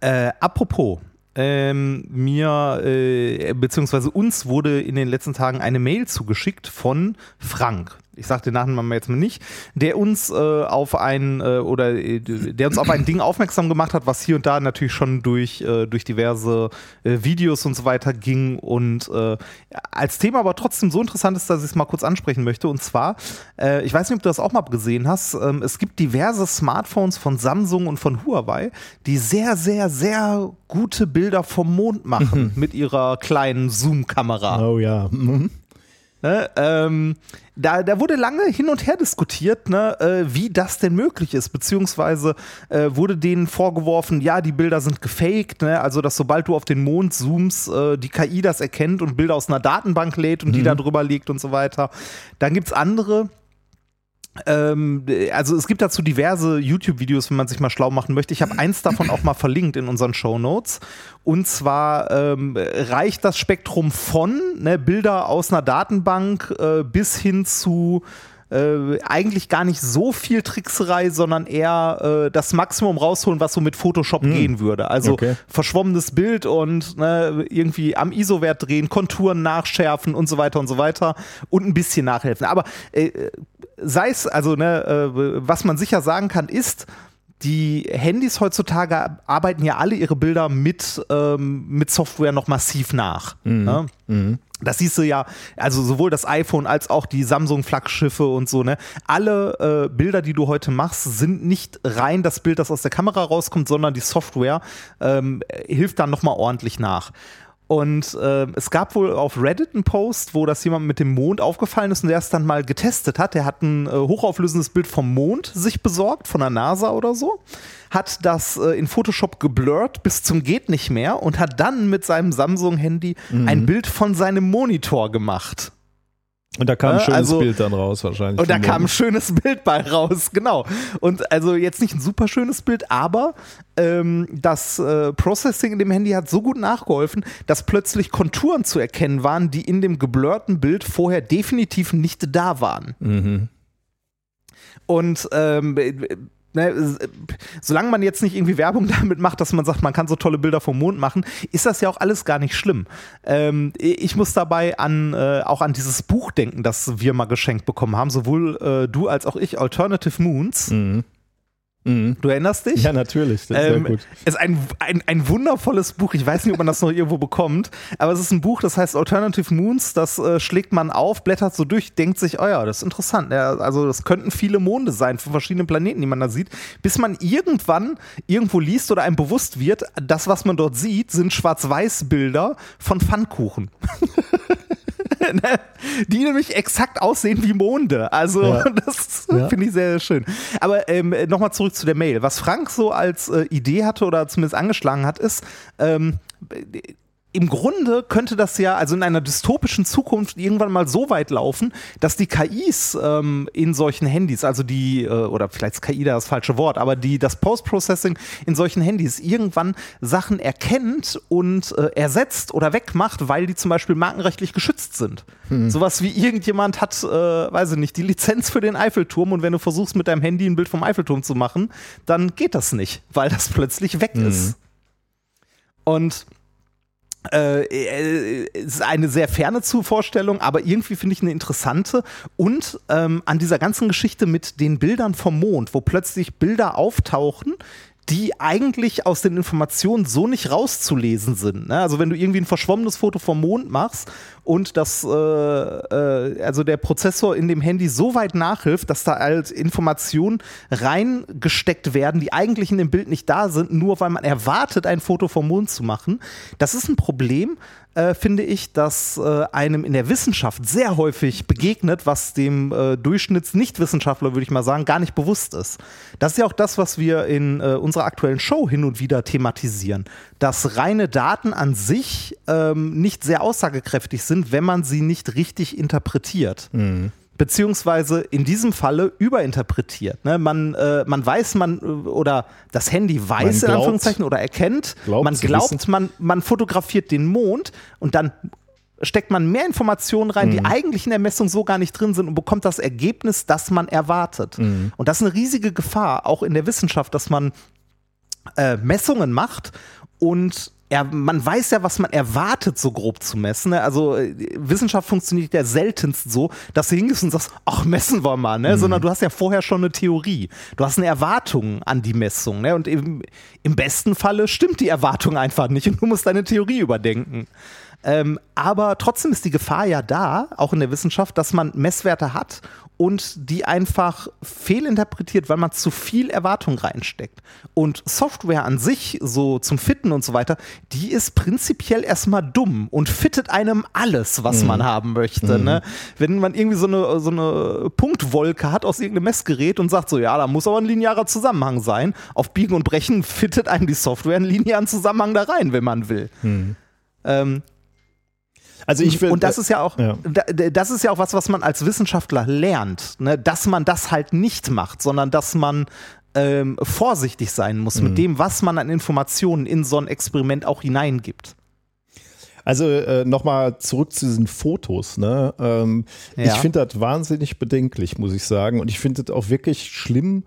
äh, apropos, ähm, mir äh, beziehungsweise uns wurde in den letzten Tagen eine Mail zugeschickt von Frank ich sage den Nachnamen jetzt mal nicht, der uns äh, auf ein äh, oder äh, der uns auf ein Ding aufmerksam gemacht hat, was hier und da natürlich schon durch, äh, durch diverse äh, Videos und so weiter ging und äh, als Thema aber trotzdem so interessant ist, dass ich es mal kurz ansprechen möchte. Und zwar, ich weiß nicht, ob du das auch mal gesehen hast, ähm, es gibt diverse Smartphones von Samsung und von Huawei, die sehr, sehr, sehr gute Bilder vom Mond machen mit ihrer kleinen Zoom-Kamera. Oh ja. Mhm. Ne, ähm, da, da wurde lange hin und her diskutiert, ne, äh, wie das denn möglich ist, beziehungsweise äh, wurde denen vorgeworfen, ja, die Bilder sind gefaked, ne, also dass sobald du auf den Mond zoomst, äh, die KI das erkennt und Bilder aus einer Datenbank lädt und mhm. die da drüber liegt und so weiter. Dann gibt es andere, also es gibt dazu diverse YouTube-Videos, wenn man sich mal schlau machen möchte. Ich habe eins davon auch mal verlinkt in unseren Show Notes. Und zwar ähm, reicht das Spektrum von ne, Bilder aus einer Datenbank äh, bis hin zu äh, eigentlich gar nicht so viel Trickserei, sondern eher äh, das Maximum rausholen, was so mit Photoshop mm. gehen würde. Also okay. verschwommenes Bild und ne, irgendwie am ISO-Wert drehen, Konturen nachschärfen und so weiter und so weiter und ein bisschen nachhelfen. Aber äh, sei es, also ne, äh, was man sicher sagen kann, ist, die Handys heutzutage arbeiten ja alle ihre Bilder mit, ähm, mit Software noch massiv nach. Mhm. Ne? Mhm. Das siehst du ja, also sowohl das iPhone als auch die Samsung-Flaggschiffe und so, ne? Alle äh, Bilder, die du heute machst, sind nicht rein das Bild, das aus der Kamera rauskommt, sondern die Software ähm, hilft dann nochmal ordentlich nach. Und äh, es gab wohl auf Reddit einen Post, wo das jemand mit dem Mond aufgefallen ist und der es dann mal getestet hat. Der hat ein äh, hochauflösendes Bild vom Mond sich besorgt, von der NASA oder so, hat das äh, in Photoshop geblurrt bis zum geht nicht mehr und hat dann mit seinem Samsung-Handy mhm. ein Bild von seinem Monitor gemacht. Und da kam ein schönes also, Bild dann raus wahrscheinlich. Und da kam ein schönes Bild bei raus, genau. Und also jetzt nicht ein super schönes Bild, aber ähm, das äh, Processing in dem Handy hat so gut nachgeholfen, dass plötzlich Konturen zu erkennen waren, die in dem geblurrten Bild vorher definitiv nicht da waren. Mhm. Und ähm, ne, solange man jetzt nicht irgendwie Werbung damit macht, dass man sagt, man kann so tolle Bilder vom Mond machen, ist das ja auch alles gar nicht schlimm. Ähm, ich muss dabei an, äh, auch an dieses Buch denken, das wir mal geschenkt bekommen haben, sowohl äh, du als auch ich, Alternative Moons. Mhm. Mhm. Du erinnerst dich? Ja, natürlich. Das ist, ähm, gut. ist ein, ein, ein wundervolles Buch. Ich weiß nicht, ob man das noch irgendwo bekommt, aber es ist ein Buch, das heißt Alternative Moons. Das äh, schlägt man auf, blättert so durch, denkt sich, oh ja, das ist interessant. Ja, also, das könnten viele Monde sein von verschiedenen Planeten, die man da sieht, bis man irgendwann irgendwo liest oder einem bewusst wird, das, was man dort sieht, sind Schwarz-Weiß-Bilder von Pfannkuchen. Die nämlich exakt aussehen wie Monde. Also ja. das ja. finde ich sehr, sehr schön. Aber ähm, nochmal zurück zu der Mail. Was Frank so als äh, Idee hatte oder zumindest angeschlagen hat, ist, ähm, im Grunde könnte das ja, also in einer dystopischen Zukunft irgendwann mal so weit laufen, dass die KIs ähm, in solchen Handys, also die, äh, oder vielleicht ist KI das falsche Wort, aber die, das Post-Processing in solchen Handys irgendwann Sachen erkennt und äh, ersetzt oder wegmacht, weil die zum Beispiel markenrechtlich geschützt sind. Hm. Sowas wie irgendjemand hat, äh, weiß ich nicht, die Lizenz für den Eiffelturm und wenn du versuchst mit deinem Handy ein Bild vom Eiffelturm zu machen, dann geht das nicht, weil das plötzlich weg hm. ist. Und äh, äh, ist eine sehr ferne Zuvorstellung, aber irgendwie finde ich eine interessante. Und ähm, an dieser ganzen Geschichte mit den Bildern vom Mond, wo plötzlich Bilder auftauchen, die eigentlich aus den Informationen so nicht rauszulesen sind. Ne? Also wenn du irgendwie ein verschwommenes Foto vom Mond machst und das, äh, äh, also der Prozessor in dem Handy so weit nachhilft, dass da halt Informationen reingesteckt werden, die eigentlich in dem Bild nicht da sind, nur weil man erwartet, ein Foto vom Mond zu machen. Das ist ein Problem, äh, finde ich, dass äh, einem in der Wissenschaft sehr häufig begegnet, was dem äh, Durchschnitts-Nichtwissenschaftler, würde ich mal sagen, gar nicht bewusst ist. Das ist ja auch das, was wir in äh, unserer aktuellen Show hin und wieder thematisieren, dass reine Daten an sich ähm, nicht sehr aussagekräftig sind, wenn man sie nicht richtig interpretiert. Mhm beziehungsweise in diesem Falle überinterpretiert. Ne? Man, äh, man weiß, man äh, oder das Handy weiß glaubt, in Anführungszeichen oder erkennt, glaubt man glaubt, man, man fotografiert den Mond und dann steckt man mehr Informationen rein, mhm. die eigentlich in der Messung so gar nicht drin sind und bekommt das Ergebnis, das man erwartet. Mhm. Und das ist eine riesige Gefahr, auch in der Wissenschaft, dass man äh, Messungen macht und er, man weiß ja, was man erwartet, so grob zu messen. Ne? Also äh, Wissenschaft funktioniert ja seltenst so, dass du hingehst und sagst, ach, messen wir mal, ne? Mhm. sondern du hast ja vorher schon eine Theorie. Du hast eine Erwartung an die Messung. Ne? Und im, im besten Falle stimmt die Erwartung einfach nicht und du musst deine Theorie überdenken. Ähm, aber trotzdem ist die Gefahr ja da, auch in der Wissenschaft, dass man Messwerte hat und die einfach fehlinterpretiert, weil man zu viel Erwartung reinsteckt. Und Software an sich, so zum Fitten und so weiter, die ist prinzipiell erstmal dumm und fittet einem alles, was mhm. man haben möchte. Mhm. Ne? Wenn man irgendwie so eine, so eine Punktwolke hat aus irgendeinem Messgerät und sagt so, ja, da muss aber ein linearer Zusammenhang sein, auf Biegen und Brechen fittet einem die Software einen linearen Zusammenhang da rein, wenn man will. Mhm. Ähm, Also ich will, und das ist ja auch, ja. das ist ja auch was, was man als Wissenschaftler lernt, ne? dass man das halt nicht macht, sondern dass man ähm, vorsichtig sein muss mhm. mit dem, was man an Informationen in so ein Experiment auch hineingibt. Also äh, nochmal zurück zu diesen Fotos. Ne? Ähm, ja. Ich finde das wahnsinnig bedenklich, muss ich sagen. Und ich finde das auch wirklich schlimm,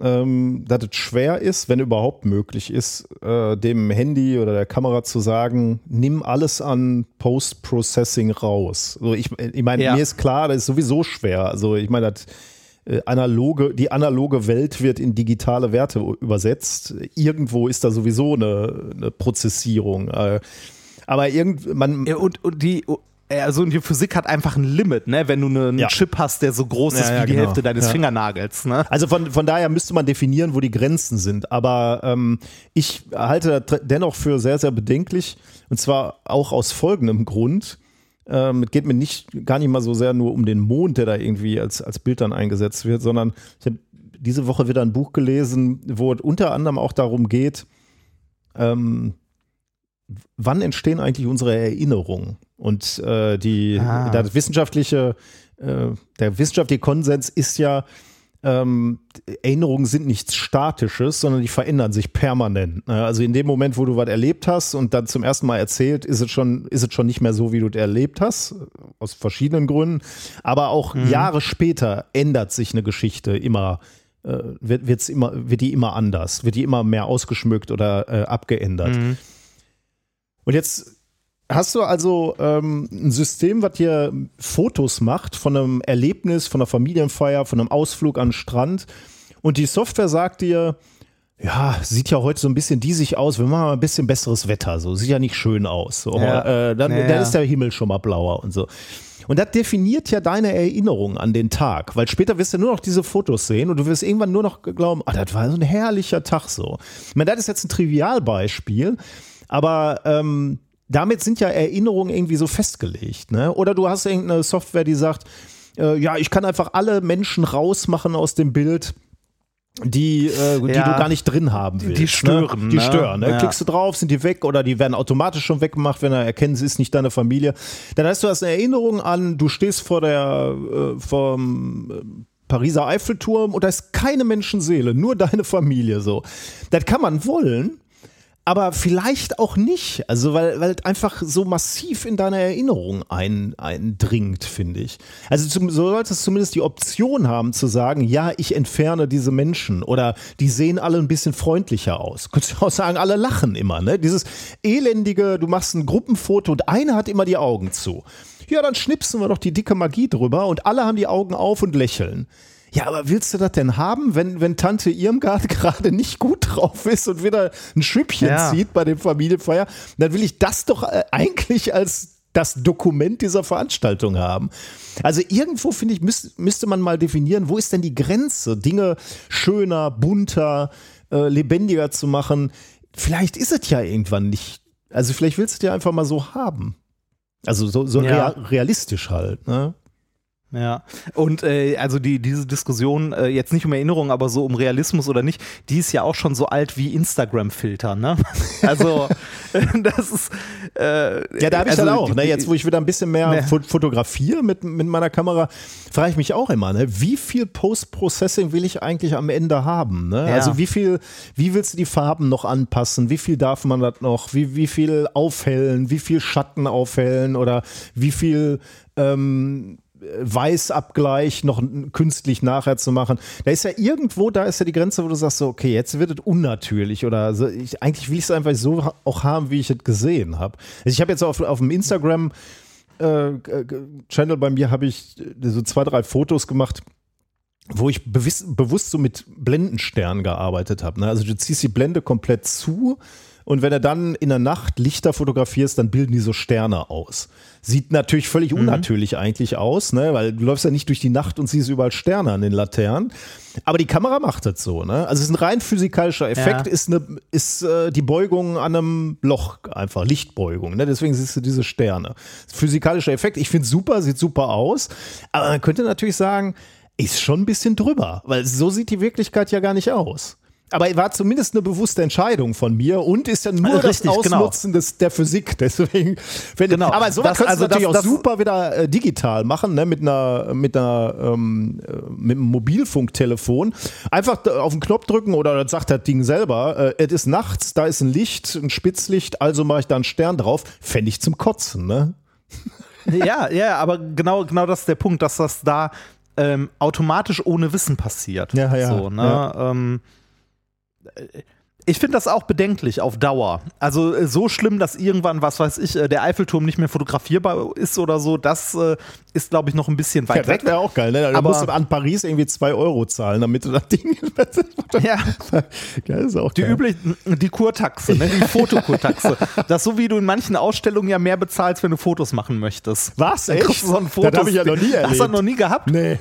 ähm, dass es schwer ist, wenn überhaupt möglich ist, äh, dem Handy oder der Kamera zu sagen, nimm alles an Post-Processing raus. Also ich, ich meine, ja. mir ist klar, das ist sowieso schwer. Also ich meine, das äh, analoge, die analoge Welt wird in digitale Werte übersetzt. Irgendwo ist da sowieso eine, eine Prozessierung. Äh, aber irgend, man. Und, und die, also die Physik hat einfach ein Limit, ne? wenn du einen ja. Chip hast, der so groß ist ja, ja, wie die genau. Hälfte deines Fingernagels. Ne? Also von, von daher müsste man definieren, wo die Grenzen sind. Aber ähm, ich halte dennoch für sehr, sehr bedenklich. Und zwar auch aus folgendem Grund. Ähm, es geht mir nicht gar nicht mal so sehr nur um den Mond, der da irgendwie als, als Bild dann eingesetzt wird, sondern ich habe diese Woche wieder ein Buch gelesen, wo es unter anderem auch darum geht, ähm, wann entstehen eigentlich unsere Erinnerungen? Und äh, die, ah. der wissenschaftliche, äh, der wissenschaftliche Konsens ist ja, ähm, Erinnerungen sind nichts Statisches, sondern die verändern sich permanent. Ne? Also in dem Moment, wo du was erlebt hast und dann zum ersten Mal erzählt, ist es schon, ist es schon nicht mehr so, wie du es erlebt hast, aus verschiedenen Gründen. Aber auch mhm. Jahre später ändert sich eine Geschichte immer. Äh, wird, wird's immer, wird die immer anders, wird die immer mehr ausgeschmückt oder äh, abgeändert. Mhm. Und jetzt hast du also ähm, ein System, was dir Fotos macht von einem Erlebnis, von einer Familienfeier, von einem Ausflug an den Strand. Und die Software sagt dir, ja, sieht ja heute so ein bisschen diesig aus, wir machen mal ein bisschen besseres Wetter, so sieht ja nicht schön aus. So, ja. äh, dann, ja, dann ist der Himmel schon mal blauer und so. Und das definiert ja deine Erinnerung an den Tag, weil später wirst du nur noch diese Fotos sehen und du wirst irgendwann nur noch glauben, ah, das war so ein herrlicher Tag so. Ich meine, das ist jetzt ein Trivialbeispiel, aber ähm, damit sind ja Erinnerungen irgendwie so festgelegt. Ne? Oder du hast irgendeine Software, die sagt, äh, ja, ich kann einfach alle Menschen rausmachen aus dem Bild die, äh, die ja, du gar nicht drin haben willst. Die ne? stören. Ne? Die stören. Ne? Ja. Klickst du drauf, sind die weg oder die werden automatisch schon weggemacht, wenn er erkennt, sie ist nicht deine Familie. Dann hast du das eine Erinnerung an, du stehst vor der, äh, vom äh, Pariser Eiffelturm und da ist keine Menschenseele, nur deine Familie so. Das kann man wollen, aber vielleicht auch nicht. Also, weil, weil einfach so massiv in deine Erinnerung ein, eindringt, finde ich. Also, zum, so solltest du zumindest die Option haben zu sagen, ja, ich entferne diese Menschen oder die sehen alle ein bisschen freundlicher aus. Könntest du auch sagen, alle lachen immer, ne? Dieses elendige, du machst ein Gruppenfoto und einer hat immer die Augen zu. Ja, dann schnipsen wir doch die dicke Magie drüber und alle haben die Augen auf und lächeln. Ja, aber willst du das denn haben, wenn, wenn Tante Irmgard gerade nicht gut drauf ist und wieder ein Schüppchen ja. zieht bei dem Familienfeier? Dann will ich das doch äh, eigentlich als das Dokument dieser Veranstaltung haben. Also irgendwo, finde ich, müsst, müsste man mal definieren, wo ist denn die Grenze, Dinge schöner, bunter, äh, lebendiger zu machen. Vielleicht ist es ja irgendwann nicht. Also vielleicht willst du es ja einfach mal so haben. Also so, so ja. realistisch halt. Ne? Ja, und äh, also die, diese Diskussion, äh, jetzt nicht um Erinnerung, aber so um Realismus oder nicht, die ist ja auch schon so alt wie Instagram-Filter, ne? Also, das ist. Äh, ja, da habe ich also, dann auch, ne? Jetzt, wo ich wieder ein bisschen mehr ne. fotografiere mit, mit meiner Kamera, frage ich mich auch immer, ne? Wie viel Post-Processing will ich eigentlich am Ende haben? Ne? Ja. Also, wie viel, wie willst du die Farben noch anpassen? Wie viel darf man das noch? Wie, wie viel aufhellen? Wie viel Schatten aufhellen? Oder wie viel. Ähm, Weißabgleich noch künstlich nachher zu machen. Da ist ja irgendwo, da ist ja die Grenze, wo du sagst, so, okay, jetzt wird es unnatürlich oder so. Ich, eigentlich will ich es einfach so auch haben, wie ich es gesehen habe. Also ich habe jetzt auf, auf dem Instagram äh, Channel bei mir habe ich so zwei, drei Fotos gemacht, wo ich bewusst, so mit Blendensternen gearbeitet habe. Ne? Also du ziehst die Blende komplett zu und wenn er dann in der Nacht Lichter fotografierst, dann bilden die so Sterne aus. Sieht natürlich völlig mhm. unnatürlich eigentlich aus, ne? weil du läufst ja nicht durch die Nacht und siehst überall Sterne an den Laternen. Aber die Kamera macht das so. Ne? Also es ist ein rein physikalischer Effekt, ja. ist, eine, ist äh, die Beugung an einem Loch einfach, Lichtbeugung. Ne? Deswegen siehst du diese Sterne. Physikalischer Effekt, ich finde es super, sieht super aus. Aber man könnte natürlich sagen, ist schon ein bisschen drüber, weil so sieht die Wirklichkeit ja gar nicht aus. Aber war zumindest eine bewusste Entscheidung von mir und ist ja nur Richtig, das genau. Ausnutzen des, der Physik. Deswegen, wenn, Genau. Aber sowas Das- kannst also du natürlich das- auch super wieder äh, digital machen, ne? mit einer, mit einer, ähm, äh, mit einem Mobilfunktelefon. Einfach auf den Knopf drücken oder das sagt das Ding selber. Äh, es ist nachts, da ist ein Licht, ein Spitzlicht, also mache ich da einen Stern drauf. Fände ich zum Kotzen, ne? Ja, ja, aber genau, genau das ist der Punkt, dass das da ähm, automatisch ohne Wissen passiert. Ja, ja, So, ne? ja. Ähm, äh, ich finde das auch bedenklich auf Dauer. Also äh, so schlimm, dass irgendwann, was weiß ich, äh, der Eiffelturm nicht mehr fotografierbar ist oder so, das äh, ist, glaube ich, noch ein bisschen Ja, weit das weg. wäre auch geil, ne? Da Aber- musst du an Paris irgendwie zwei Euro zahlen, damit du das Ding. Ja, ja, ist auch die geil. die Kurtaxe, ne? die Fotokurtaxe. Das ist so, wie du in manchen Ausstellungen ja mehr bezahlst, wenn du Fotos machen möchtest. Was? Echt? so Das habe ich ja noch nie Hast du das erlebt. noch nie gehabt? Nee.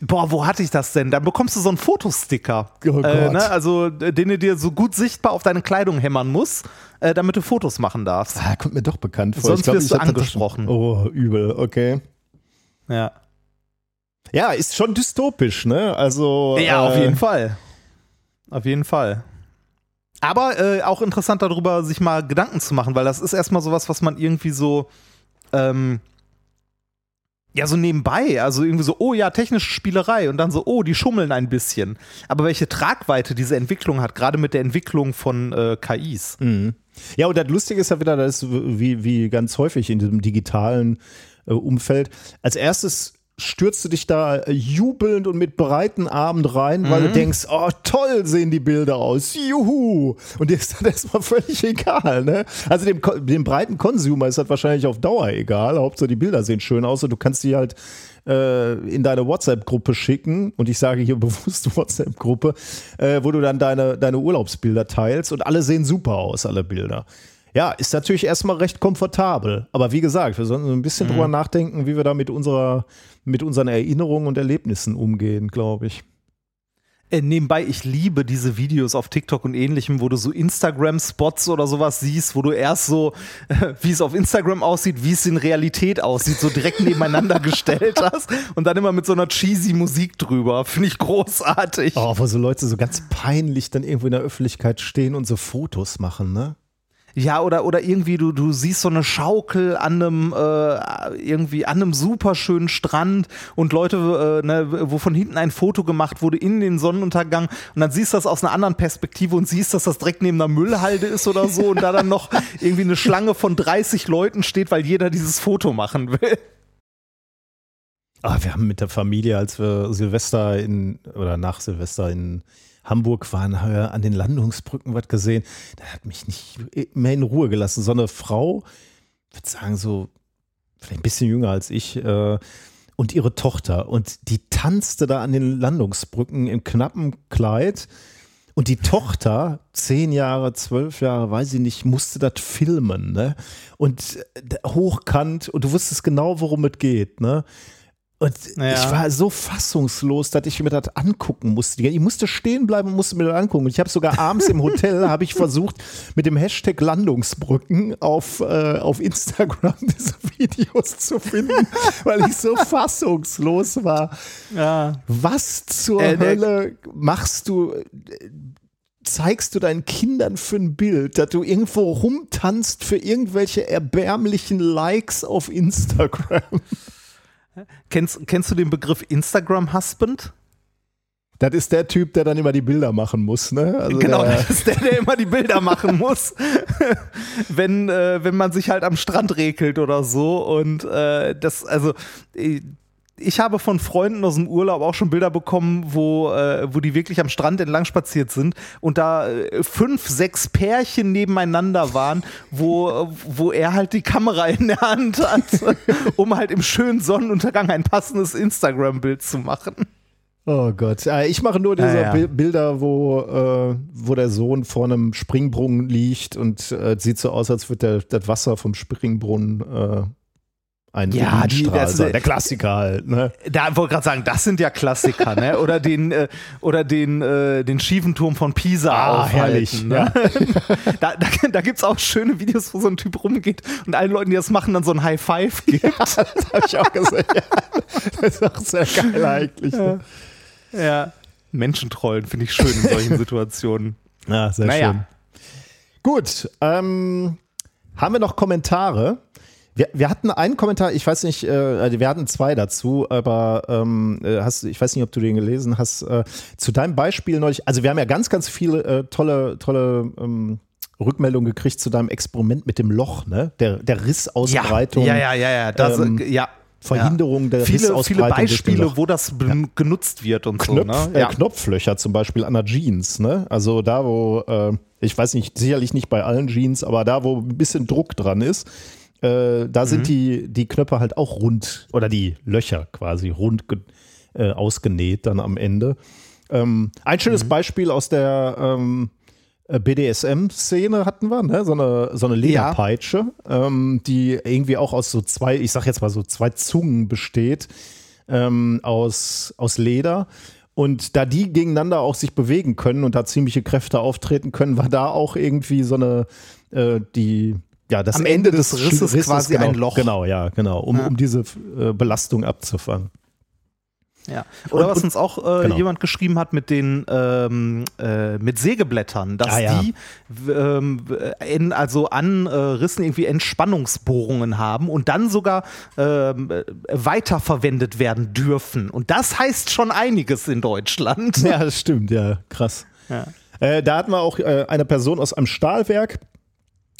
Boah, wo hatte ich das denn? Dann bekommst du so einen Fotosticker. Oh äh, ne? Also, äh, den du dir so gut sichtbar auf deine Kleidung hämmern musst, äh, damit du Fotos machen darfst. Ah, kommt mir doch bekannt vor. Sonst ich glaub, wirst ich du angesprochen. Oh, übel, okay. Ja, Ja, ist schon dystopisch, ne? Also. ja auf äh, jeden Fall. Auf jeden Fall. Aber äh, auch interessant darüber, sich mal Gedanken zu machen, weil das ist erstmal sowas, was man irgendwie so. Ähm, ja, so nebenbei, also irgendwie so, oh ja, technische Spielerei und dann so, oh, die schummeln ein bisschen. Aber welche Tragweite diese Entwicklung hat, gerade mit der Entwicklung von äh, KIs. Mhm. Ja, und das Lustige ist ja wieder, das ist wie, wie ganz häufig in diesem digitalen äh, Umfeld. Als erstes stürzt du dich da äh, jubelnd und mit breiten Armen rein, weil Mhm. du denkst, oh toll sehen die Bilder aus, juhu. Und dir ist das erstmal völlig egal, ne? Also dem, dem breiten Consumer ist das wahrscheinlich auf Dauer egal. Hauptsache die Bilder sehen schön aus und du kannst die halt äh, in deine WhatsApp-Gruppe schicken und ich sage hier bewusst WhatsApp-Gruppe, äh, wo du dann deine, deine Urlaubsbilder teilst und alle sehen super aus, alle Bilder. Ja, ist natürlich erstmal recht komfortabel. Aber wie gesagt, wir sollten so ein bisschen drüber nachdenken, wie wir da mit unserer, mit unseren Erinnerungen und Erlebnissen umgehen, glaube ich. Äh, nebenbei, ich liebe diese Videos auf TikTok und ähnlichem, wo du so Instagram-Spots oder sowas siehst, wo du erst so, äh, wie es auf Instagram aussieht, wie es in Realität aussieht, so direkt nebeneinander gestellt hast und dann immer mit so einer cheesy Musik drüber. Finde ich großartig. Oh, wo so Leute so ganz peinlich dann irgendwo in der Öffentlichkeit stehen und so Fotos machen, ne? Ja, oder, oder irgendwie, du, du siehst so eine Schaukel an einem, äh, irgendwie an einem superschönen Strand und Leute, äh, ne, wo von hinten ein Foto gemacht wurde in den Sonnenuntergang und dann siehst du das aus einer anderen Perspektive und siehst, dass das direkt neben einer Müllhalde ist oder so und da dann noch irgendwie eine Schlange von 30 Leuten steht, weil jeder dieses Foto machen will. Ah, wir haben mit der Familie, als wir Silvester in, oder nach Silvester in Hamburg waren, haben wir an den Landungsbrücken was gesehen. Das hat mich nicht mehr in Ruhe gelassen. So eine Frau, ich würde sagen, so vielleicht ein bisschen jünger als ich, äh, und ihre Tochter. Und die tanzte da an den Landungsbrücken im knappen Kleid. Und die Tochter, zehn Jahre, zwölf Jahre, weiß ich nicht, musste das filmen, ne? Und äh, hochkant, und du wusstest genau, worum es geht, ne? Und Ja. ich war so fassungslos, dass ich mir das angucken musste. Ich musste stehen bleiben und musste mir das angucken. Und ich habe sogar abends im Hotel habe ich versucht, mit dem Hashtag Landungsbrücken auf, äh, auf Instagram diese Videos zu finden, weil ich so fassungslos war. Ja. Was zur Äh, Hölle machst du? äh, Zeigst du deinen Kindern für ein Bild, dass du irgendwo rumtanzt für irgendwelche erbärmlichen Likes auf Instagram? Kennst, kennst du den Begriff Instagram-Husband? Das ist der Typ, der dann immer die Bilder machen muss, ne? Also genau, der, das ist der, der immer die Bilder machen muss, wenn, äh, wenn man sich halt am Strand regelt oder so. Und äh, das, also, äh, ich habe von Freunden aus dem Urlaub auch schon Bilder bekommen, wo, äh, wo die wirklich am Strand entlang spaziert sind und da äh, fünf, sechs Pärchen nebeneinander waren, wo, wo er halt die Kamera in der Hand hat, um halt im schönen Sonnenuntergang ein passendes Instagram-Bild zu machen. Oh Gott. Äh, Ich mache nur diese Ja, ja. Bi- Bilder, wo, äh, wo der Sohn vor einem Springbrunnen liegt und äh, sieht so aus, als würde das Wasser vom Springbrunnen ein Ja, die- das-. Der Klassiker halt, ne? Da wollte gerade sagen, das sind ja Klassiker, ne? Oder den, äh, oder den, äh, den schiefen Turm von Pisa Ah, aufhalten, herrlich, Ne? da da, da gibt es auch schöne Videos, wo so ein Typ rumgeht und allen Leuten, die das machen, dann so ein High Five gibt. Das habe ich auch gesehen. Das ist auch sehr geil eigentlich. Ne? Ja. Menschen trollen finde ich schön in solchen Situationen. Ja, sehr Naja. schön. Gut, ähm, haben wir noch Kommentare? Wir, wir hatten einen Kommentar, ich weiß nicht, äh, wir hatten zwei dazu, aber ähm, äh, hast, ich weiß nicht, ob du den gelesen hast. Äh, zu deinem Beispiel neulich, also wir haben ja ganz, ganz viele äh, tolle, tolle ähm, Rückmeldungen gekriegt zu deinem Experiment mit dem Loch, ne? Der, der Rissausbreitung, Ja, ja, ja, ja. Das, ähm, äh, ja. Verhinderung der Viele, Rissausbreitung. viele Beispiele, wo das ben- genutzt wird und Knopf, so. Ne? äh, Knopflöcher zum Beispiel an der Jeans, ne? Also da, wo, äh, ich weiß nicht, sicherlich nicht bei allen Jeans, aber da, wo ein bisschen Druck dran ist, äh, da Mhm. sind die, die Knöpfe halt auch rund oder die Löcher quasi rund äh, ausgenäht dann am Ende. Ähm, ein schönes Mhm. Beispiel aus der ähm, äh, BDSM-Szene hatten wir, ne? so, eine, so eine Lederpeitsche, ähm, die irgendwie auch aus so zwei, ich sag jetzt mal so zwei Zungen besteht, ähm, aus, aus Leder. Und da die gegeneinander auch sich bewegen können und da ziemliche Kräfte auftreten können, war da auch irgendwie so eine, äh, die, ja, das Am Ende des Sch- Risses quasi genau, ein Loch. Genau, ja, genau, um, Ja. um diese äh, Belastung abzufangen. Ja. Oder Und- was uns auch äh, genau. jemand geschrieben hat mit den ähm, äh, mit Sägeblättern, dass Ah, ja. die ähm, in, also an äh, Rissen irgendwie Entspannungsbohrungen haben und dann sogar ähm, äh, weiterverwendet werden dürfen. Und das heißt schon einiges in Deutschland. Ja, das stimmt, ja, krass. Ja. Äh, da hatten wir auch äh, eine Person aus einem Stahlwerk,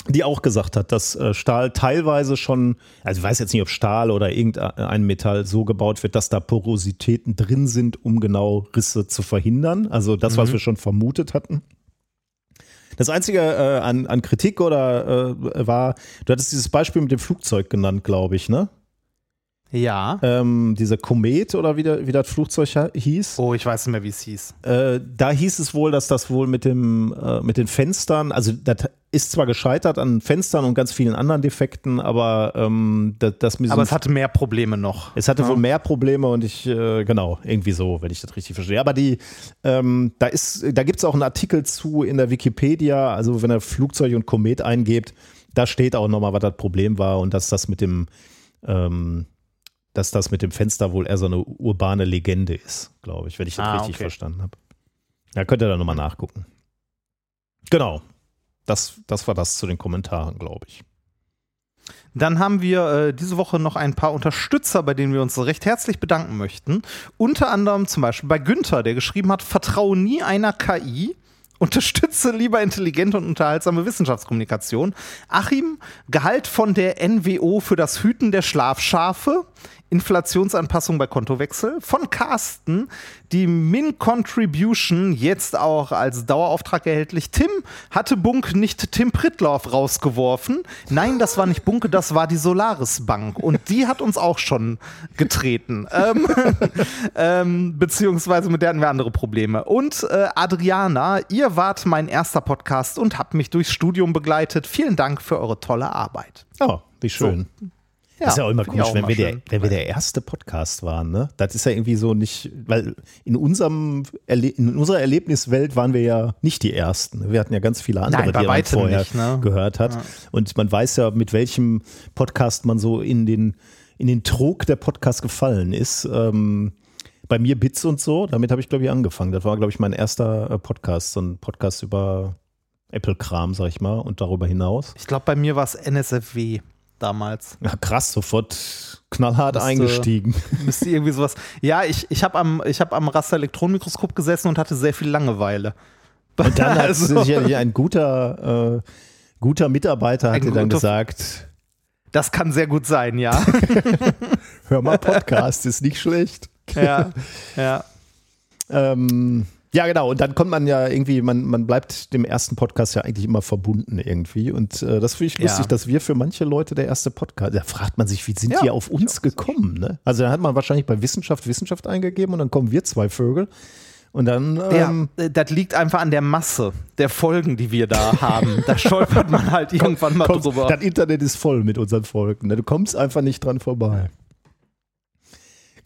die auch gesagt hat, dass äh, Stahl teilweise schon, also ich weiß jetzt nicht, ob Stahl oder irgendein Metall so gebaut wird, dass da Porositäten drin sind, um genau Risse zu verhindern. Also das, was wir schon vermutet hatten. Das Einzige äh, an, an Kritik oder äh, war, du hattest dieses Beispiel mit dem Flugzeug genannt, glaube ich, ne? Ja. Ähm, dieser Komet oder wie, der, wie das Flugzeug hieß. Oh, ich weiß nicht mehr, wie es hieß. Äh, da hieß es wohl, dass das wohl mit dem äh, mit den Fenstern, also das ist zwar gescheitert an Fenstern und ganz vielen anderen Defekten, aber ähm, das, das Aber es hatte mehr Probleme noch. es hatte Ja. wohl mehr Probleme und ich, äh, genau, irgendwie so, wenn ich das richtig verstehe. Aber die, ähm, da ist, da gibt es auch einen Artikel zu in der Wikipedia, also wenn er Flugzeug und Komet eingebt, da steht auch nochmal, was das Problem war und dass das mit dem, ähm, dass das mit dem Fenster wohl eher so eine urbane Legende ist, glaube ich, wenn ich das Ah, richtig okay. verstanden habe. Da könnt ihr da nochmal nachgucken. Genau. Das, das war das zu den Kommentaren, glaube ich. Dann haben wir äh, diese Woche noch ein paar Unterstützer, bei denen wir uns recht herzlich bedanken möchten. Unter anderem zum Beispiel bei Günther, der geschrieben hat, vertraue nie einer KI. Unterstütze lieber intelligente und unterhaltsame Wissenschaftskommunikation. Achim, Gehalt von der NWO für das Hüten der Schlafschafe. Inflationsanpassung bei Kontowechsel. Von Carsten, die Min-Contribution, jetzt auch als Dauerauftrag erhältlich. Tim, hatte Bunk nicht Tim Prittlauf rausgeworfen? Nein, das war nicht Bunke, das war die Solaris Bank. Und die hat uns auch schon getreten. Ähm, ähm, beziehungsweise mit der hatten wir andere Probleme. Und äh, Adriana, ihr wart mein erster Podcast und habt mich durchs Studium begleitet. Vielen Dank für eure tolle Arbeit. Oh, wie schön. Das ist ja auch immer komisch, wenn, mal wir der, wenn wir der erste Podcast waren, ne? Das ist ja irgendwie so nicht, weil in unserem Erle in unserer Erlebniswelt waren wir ja nicht die ersten. Wir hatten ja ganz viele andere, Nein, die man vorher nicht, ne? gehört hat. Und man weiß ja, mit welchem Podcast man so in den, in den Trog der Podcast gefallen ist. Ähm, bei mir Bits und so, damit habe ich, glaube ich, angefangen. Das war, glaube ich, mein erster äh, Podcast, so ein Podcast über Apple-Kram, sag ich mal, und darüber hinaus. Ich glaube, bei mir war es NSFW damals. Ja, krass, sofort knallhart Müsste- eingestiegen. Müsste irgendwie sowas. Ja, ich, ich habe am, ich hab am Raster-Elektronenmikroskop gesessen und hatte sehr viel Langeweile. Und dann hat Also- sicherlich ein guter, äh, guter Mitarbeiter hat dir dann gesagt, Das kann sehr gut sein, ja. hör mal Podcast, ist nicht schlecht. ja, ja. Ähm, ja, genau. Und dann kommt man ja irgendwie, man, man bleibt dem ersten Podcast ja eigentlich immer verbunden irgendwie. Und äh, das finde ich lustig, Ja. dass wir für manche Leute der erste Podcast, da fragt man sich, wie sind Ja, die auf uns gekommen? Ne? Also da hat man wahrscheinlich bei Wissenschaft Wissenschaft eingegeben und dann kommen wir zwei Vögel. Und dann, ähm, ja, äh, das liegt einfach an der Masse der Folgen, die wir da haben. Da stolpert man halt irgendwann mal komm, drüber. das Internet ist voll mit unseren Folgen. Ne? Du kommst einfach nicht dran vorbei.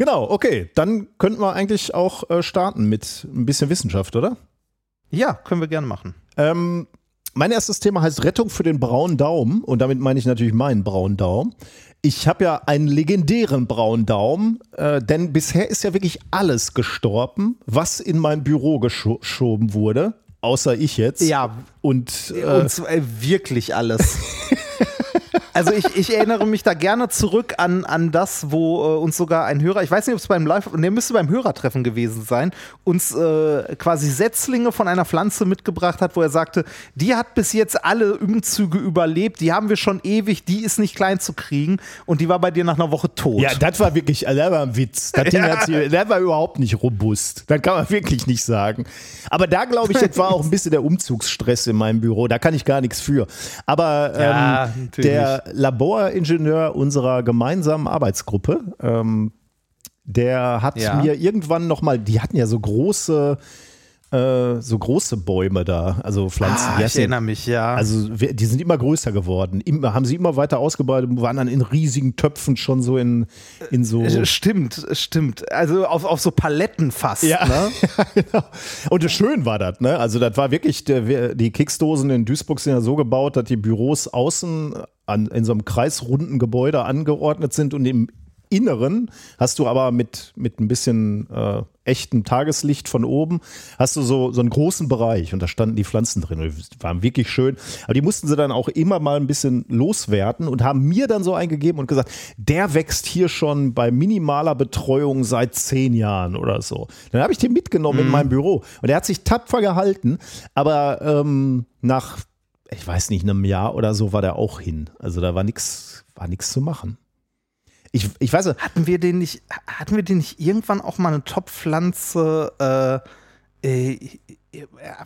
Genau, okay. Dann könnten wir eigentlich auch äh, starten mit ein bisschen Wissenschaft, oder? Ja, können wir gerne machen. Ähm, mein erstes Thema heißt Rettung für den braunen Daumen und damit meine ich natürlich meinen braunen Daumen. Ich habe ja einen legendären braunen Daumen, äh, denn bisher ist ja wirklich alles gestorben, was in mein Büro geschoben wurde, außer ich jetzt. Ja. Und, äh, und zwar wirklich alles. Also ich, ich erinnere mich da gerne zurück an, an das, wo äh, uns sogar ein Hörer, ich weiß nicht, ob es beim Live, ne, müsste beim Hörertreffen gewesen sein, uns äh, quasi Setzlinge von einer Pflanze mitgebracht hat, wo er sagte, die hat bis jetzt alle Umzüge überlebt, die haben wir schon ewig, die ist nicht klein zu kriegen und die war bei dir nach einer Woche tot. Ja, das war wirklich, also das war ein Witz. Das Ding ja. sie, das war überhaupt nicht robust. Das kann man wirklich nicht sagen. Aber da glaube ich, das war auch ein bisschen der Umzugsstress in meinem Büro. Da kann ich gar nichts für. Aber ähm, ja, der Laboringenieur unserer gemeinsamen Arbeitsgruppe. Ähm, der hat ja. mir irgendwann nochmal, die hatten ja so große, äh, so große Bäume da, also Pflanzen. Ah, ich erinnere mich, ja. Also die sind immer größer geworden, immer, haben sie immer weiter ausgebreitet, waren dann in riesigen Töpfen schon so in, in so. Äh, stimmt, stimmt. Also auf, auf so Paletten fast. Ja, ne? ja genau. Und schön war das, ne? Also das war wirklich, der, die Kicksdosen in Duisburg sind ja so gebaut, dass die Büros außen an, in so einem kreisrunden Gebäude angeordnet sind und im Inneren hast du aber mit, mit ein bisschen äh, echtem Tageslicht von oben, hast du so, so einen großen Bereich und da standen die Pflanzen drin. Die waren wirklich schön. Aber die mussten sie dann auch immer mal ein bisschen loswerten und haben mir dann so eingegeben und gesagt, der wächst hier schon bei minimaler Betreuung seit zehn Jahren oder so. Dann habe ich den mitgenommen mhm. in mein Büro und er hat sich tapfer gehalten, aber ähm, nach ich weiß nicht, einem Jahr oder so war der auch hin. Also da war nichts war nix zu machen. Ich, ich weiß nicht. Hatten wir den nicht, hatten wir den nicht irgendwann auch mal eine Topfpflanze, äh, äh,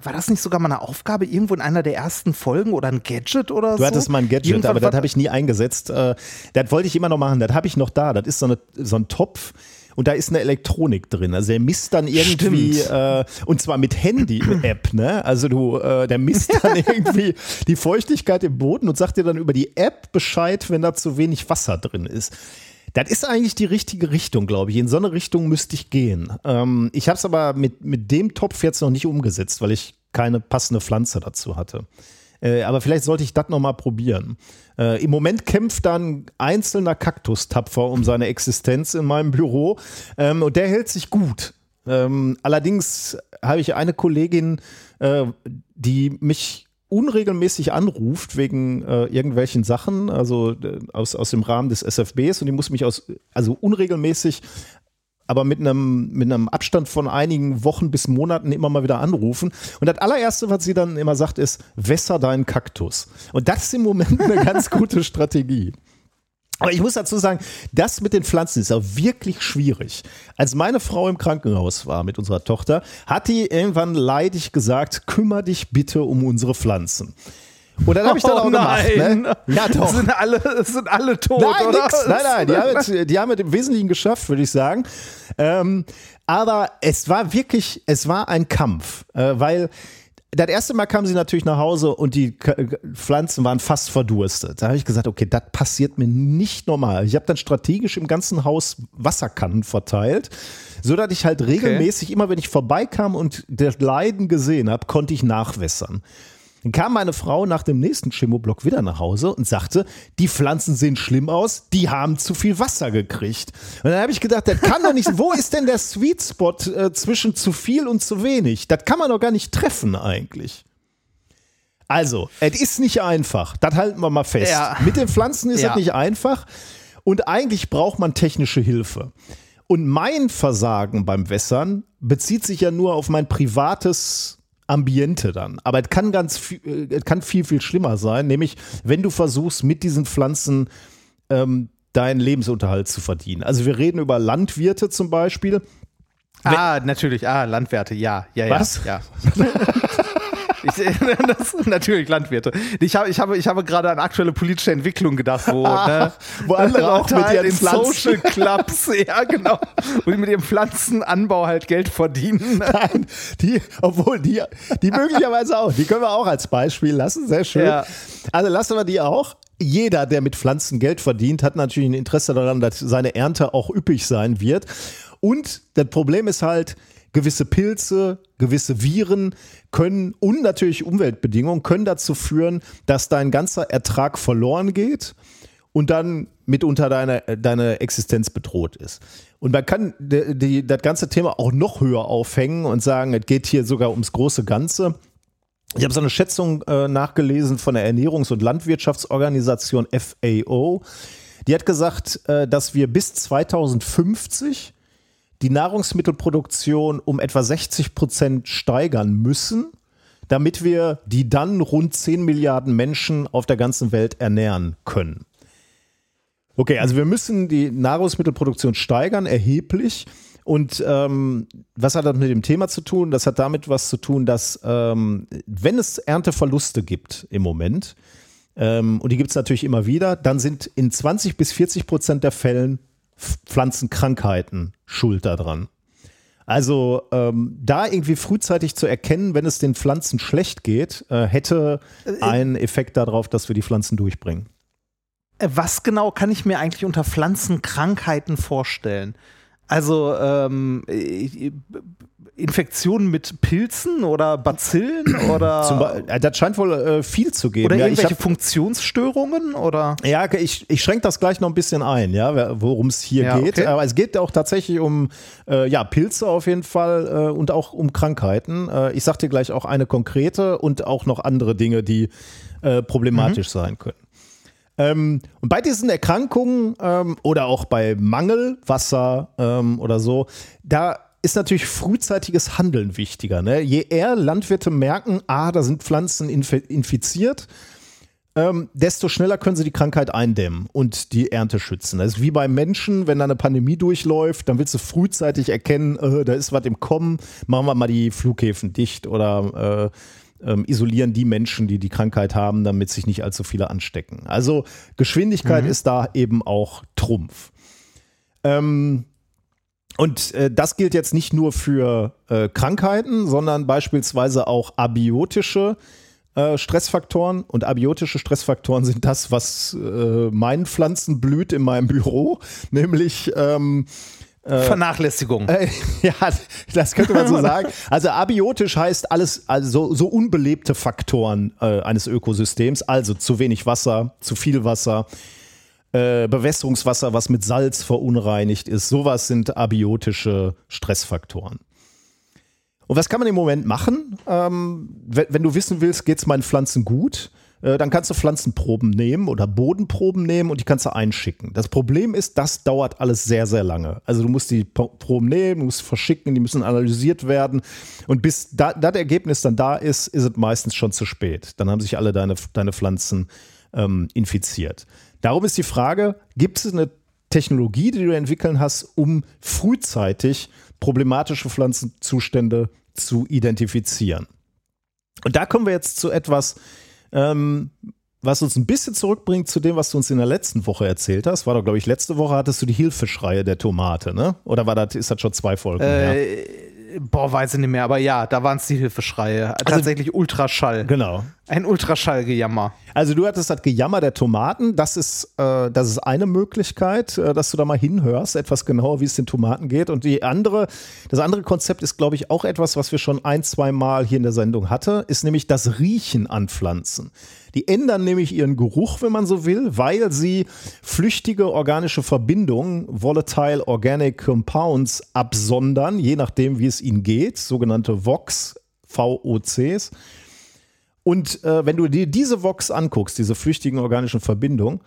war das nicht sogar mal eine Aufgabe irgendwo in einer der ersten Folgen oder ein Gadget oder du so? Du hattest mal ein Gadget, Irgendwann aber das habe ich nie eingesetzt. Äh, das wollte ich immer noch machen. Das habe ich noch da. Das ist so, eine, so ein Topf und da ist eine Elektronik drin. Also der misst dann irgendwie, äh, und zwar mit Handy-App, ne? Also du, äh, der misst dann irgendwie die Feuchtigkeit im Boden und sagt dir dann über die App Bescheid, wenn da zu wenig Wasser drin ist. Das ist eigentlich die richtige Richtung, glaube ich. In so eine Richtung müsste ich gehen. Ähm, ich habe es aber mit, mit dem Topf jetzt noch nicht umgesetzt, weil ich keine passende Pflanze dazu hatte. Äh, aber vielleicht sollte ich das nochmal probieren. Äh, Im Moment kämpft dann einzelner Kaktus tapfer um seine Existenz in meinem Büro ähm, und der hält sich gut. Ähm, allerdings habe ich eine Kollegin, äh, die mich unregelmäßig anruft wegen äh, irgendwelchen Sachen, also äh, aus, aus dem Rahmen des SFBs und die muss mich aus, also unregelmäßig aber mit einem, mit einem Abstand von einigen Wochen bis Monaten immer mal wieder anrufen. Und das allererste, was sie dann immer sagt, ist, wässer deinen Kaktus. Und das ist im Moment eine ganz gute Strategie. Aber ich muss dazu sagen, das mit den Pflanzen ist auch wirklich schwierig. Als meine Frau im Krankenhaus war mit unserer Tochter, hat die irgendwann leidig gesagt, kümmere dich bitte um unsere Pflanzen. Und dann habe ich dann auch oh gemacht. Ne? Ja, doch. Sind alle, sind alle tot, nein, oder? Nix. Nein, nein, die haben, es, die haben es im Wesentlichen geschafft, würde ich sagen. Ähm, aber es war wirklich, es war ein Kampf, äh, weil das erste Mal kamen sie natürlich nach Hause und die Pflanzen waren fast verdurstet. Da habe ich gesagt, okay, das passiert mir nicht normal. Ich habe dann strategisch im ganzen Haus Wasserkannen verteilt, so dass ich halt regelmäßig, okay. immer wenn ich vorbeikam und das Leiden gesehen habe, konnte ich nachwässern. Dann kam meine Frau nach dem nächsten Chemoblock wieder nach Hause und sagte, die Pflanzen sehen schlimm aus, die haben zu viel Wasser gekriegt. Und dann habe ich gedacht, das kann doch nicht, wo ist denn der Sweet Spot äh, zwischen zu viel und zu wenig? Das kann man doch gar nicht treffen eigentlich. Also, es ist nicht einfach. Das halten wir mal fest. Ja. Mit den Pflanzen ist es ja. nicht einfach. Und eigentlich braucht man technische Hilfe. Und mein Versagen beim Wässern bezieht sich ja nur auf mein privates Ambiente dann. Aber es kann ganz viel, äh, es kann viel, viel schlimmer sein, nämlich wenn du versuchst, mit diesen Pflanzen ähm, deinen Lebensunterhalt zu verdienen. Also wir reden über Landwirte zum Beispiel. Ah, natürlich. Ah, Landwirte, ja. ja, ja Was? Ja. Ich, das, natürlich Landwirte. Ich habe, ich habe, ich habe gerade an aktuelle politische Entwicklung gedacht, wo, ne, wo andere auch mit ihren in Pflanzen. Social Clubs, ja genau, wo die mit ihrem Pflanzenanbau halt Geld verdienen. Nein, die, obwohl die, die möglicherweise auch, die können wir auch als Beispiel lassen, sehr schön. Ja. Also lassen wir die auch jeder, der mit Pflanzen Geld verdient, hat natürlich ein Interesse daran, dass seine Ernte auch üppig sein wird. Und das Problem ist halt, gewisse Pilze, gewisse Viren können und natürlich Umweltbedingungen können dazu führen, dass dein ganzer Ertrag verloren geht und dann mitunter deine, deine Existenz bedroht ist. Und man kann die, die, das ganze Thema auch noch höher aufhängen und sagen, es geht hier sogar ums große Ganze. Ich habe so eine Schätzung äh, nachgelesen von der Ernährungs- und Landwirtschaftsorganisation FAO. Die hat gesagt, äh, dass wir bis 2050 die Nahrungsmittelproduktion um etwa 60 Prozent steigern müssen, damit wir die dann rund 10 Milliarden Menschen auf der ganzen Welt ernähren können. Okay, also wir müssen die Nahrungsmittelproduktion steigern, erheblich. Und ähm, was hat das mit dem Thema zu tun? Das hat damit was zu tun, dass ähm, wenn es Ernteverluste gibt im Moment, ähm, und die gibt es natürlich immer wieder, dann sind in 20 bis 40 Prozent der Fällen Pflanzenkrankheiten schuld daran. Also ähm, da irgendwie frühzeitig zu erkennen, wenn es den Pflanzen schlecht geht, äh, hätte äh, einen Effekt darauf, dass wir die Pflanzen durchbringen. Äh, was genau kann ich mir eigentlich unter Pflanzenkrankheiten vorstellen? Also ähm, äh, Infektionen mit Pilzen oder Bazillen oder Be das scheint wohl äh, viel zu geben. Oder ja, irgendwelche hab, Funktionsstörungen oder? Ja, ich, ich schränke das gleich noch ein bisschen ein, ja, worum es hier ja, geht. Okay. Aber es geht auch tatsächlich um äh, ja, Pilze auf jeden Fall äh, und auch um Krankheiten. Äh, ich sag dir gleich auch eine konkrete und auch noch andere Dinge, die äh, problematisch mhm. sein können. Ähm, und bei diesen Erkrankungen ähm, oder auch bei Mangelwasser ähm, oder so, da ist natürlich frühzeitiges Handeln wichtiger. Ne? Je eher Landwirte merken, ah, da sind Pflanzen infiziert, ähm, desto schneller können sie die Krankheit eindämmen und die Ernte schützen. Das ist wie beim Menschen, wenn da eine Pandemie durchläuft, dann willst du frühzeitig erkennen, äh, da ist was im Kommen, machen wir mal die Flughäfen dicht oder äh, ähm, isolieren die Menschen, die die Krankheit haben, damit sich nicht allzu viele anstecken. Also Geschwindigkeit mhm. ist da eben auch Trumpf. Ähm, und äh, das gilt jetzt nicht nur für äh, Krankheiten, sondern beispielsweise auch abiotische äh, Stressfaktoren. Und abiotische Stressfaktoren sind das, was äh, meinen Pflanzen blüht in meinem Büro, nämlich ähm, äh, Vernachlässigung. Ja, das könnte man so sagen. Also abiotisch heißt alles, also so, so unbelebte Faktoren äh, eines Ökosystems, also zu wenig Wasser, zu viel Wasser, äh, Bewässerungswasser, was mit Salz verunreinigt ist. Sowas sind abiotische Stressfaktoren. Und was kann man im Moment machen? Ähm, wenn, wenn, du wissen willst, geht es meinen Pflanzen gut, äh, dann kannst du Pflanzenproben nehmen oder Bodenproben nehmen und die kannst du einschicken. Das Problem ist, das dauert alles sehr, sehr lange. Also du musst die Proben nehmen, du musst verschicken, die müssen analysiert werden. Und bis da, das Ergebnis dann da ist, ist es meistens schon zu spät. Dann haben sich alle deine, deine Pflanzen ähm, infiziert. Darum ist die Frage, gibt es eine Technologie, die du entwickeln hast, um frühzeitig problematische Pflanzenzustände zu identifizieren? Und da kommen wir jetzt zu etwas, ähm, was uns ein bisschen zurückbringt zu dem, was du uns in der letzten Woche erzählt hast. War doch, glaube ich, letzte Woche hattest du die Hilfeschreie der Tomate, ne? Oder war das, ist das schon zwei Folgen? Äh, ja? Boah, weiß ich nicht mehr, aber ja, da waren es die Hilfeschreie. Also, Tatsächlich Ultraschall. Genau. Ein Ultraschallgejammer. Also du hattest das Gejammer der Tomaten. Das ist, äh, das ist eine Möglichkeit, äh, dass du da mal hinhörst, etwas genauer, wie es den Tomaten geht. Und die andere, das andere Konzept ist, glaube ich, auch etwas, was wir schon ein, zwei Mal hier in der Sendung hatten, ist nämlich das Riechen an Pflanzen. Die ändern nämlich ihren Geruch, wenn man so will, weil sie flüchtige organische Verbindungen, volatile organic compounds, absondern, je nachdem, wie es ihnen geht, sogenannte VOCs, VOCs. Und äh, wenn du dir diese VOCs anguckst, diese flüchtigen organischen Verbindungen,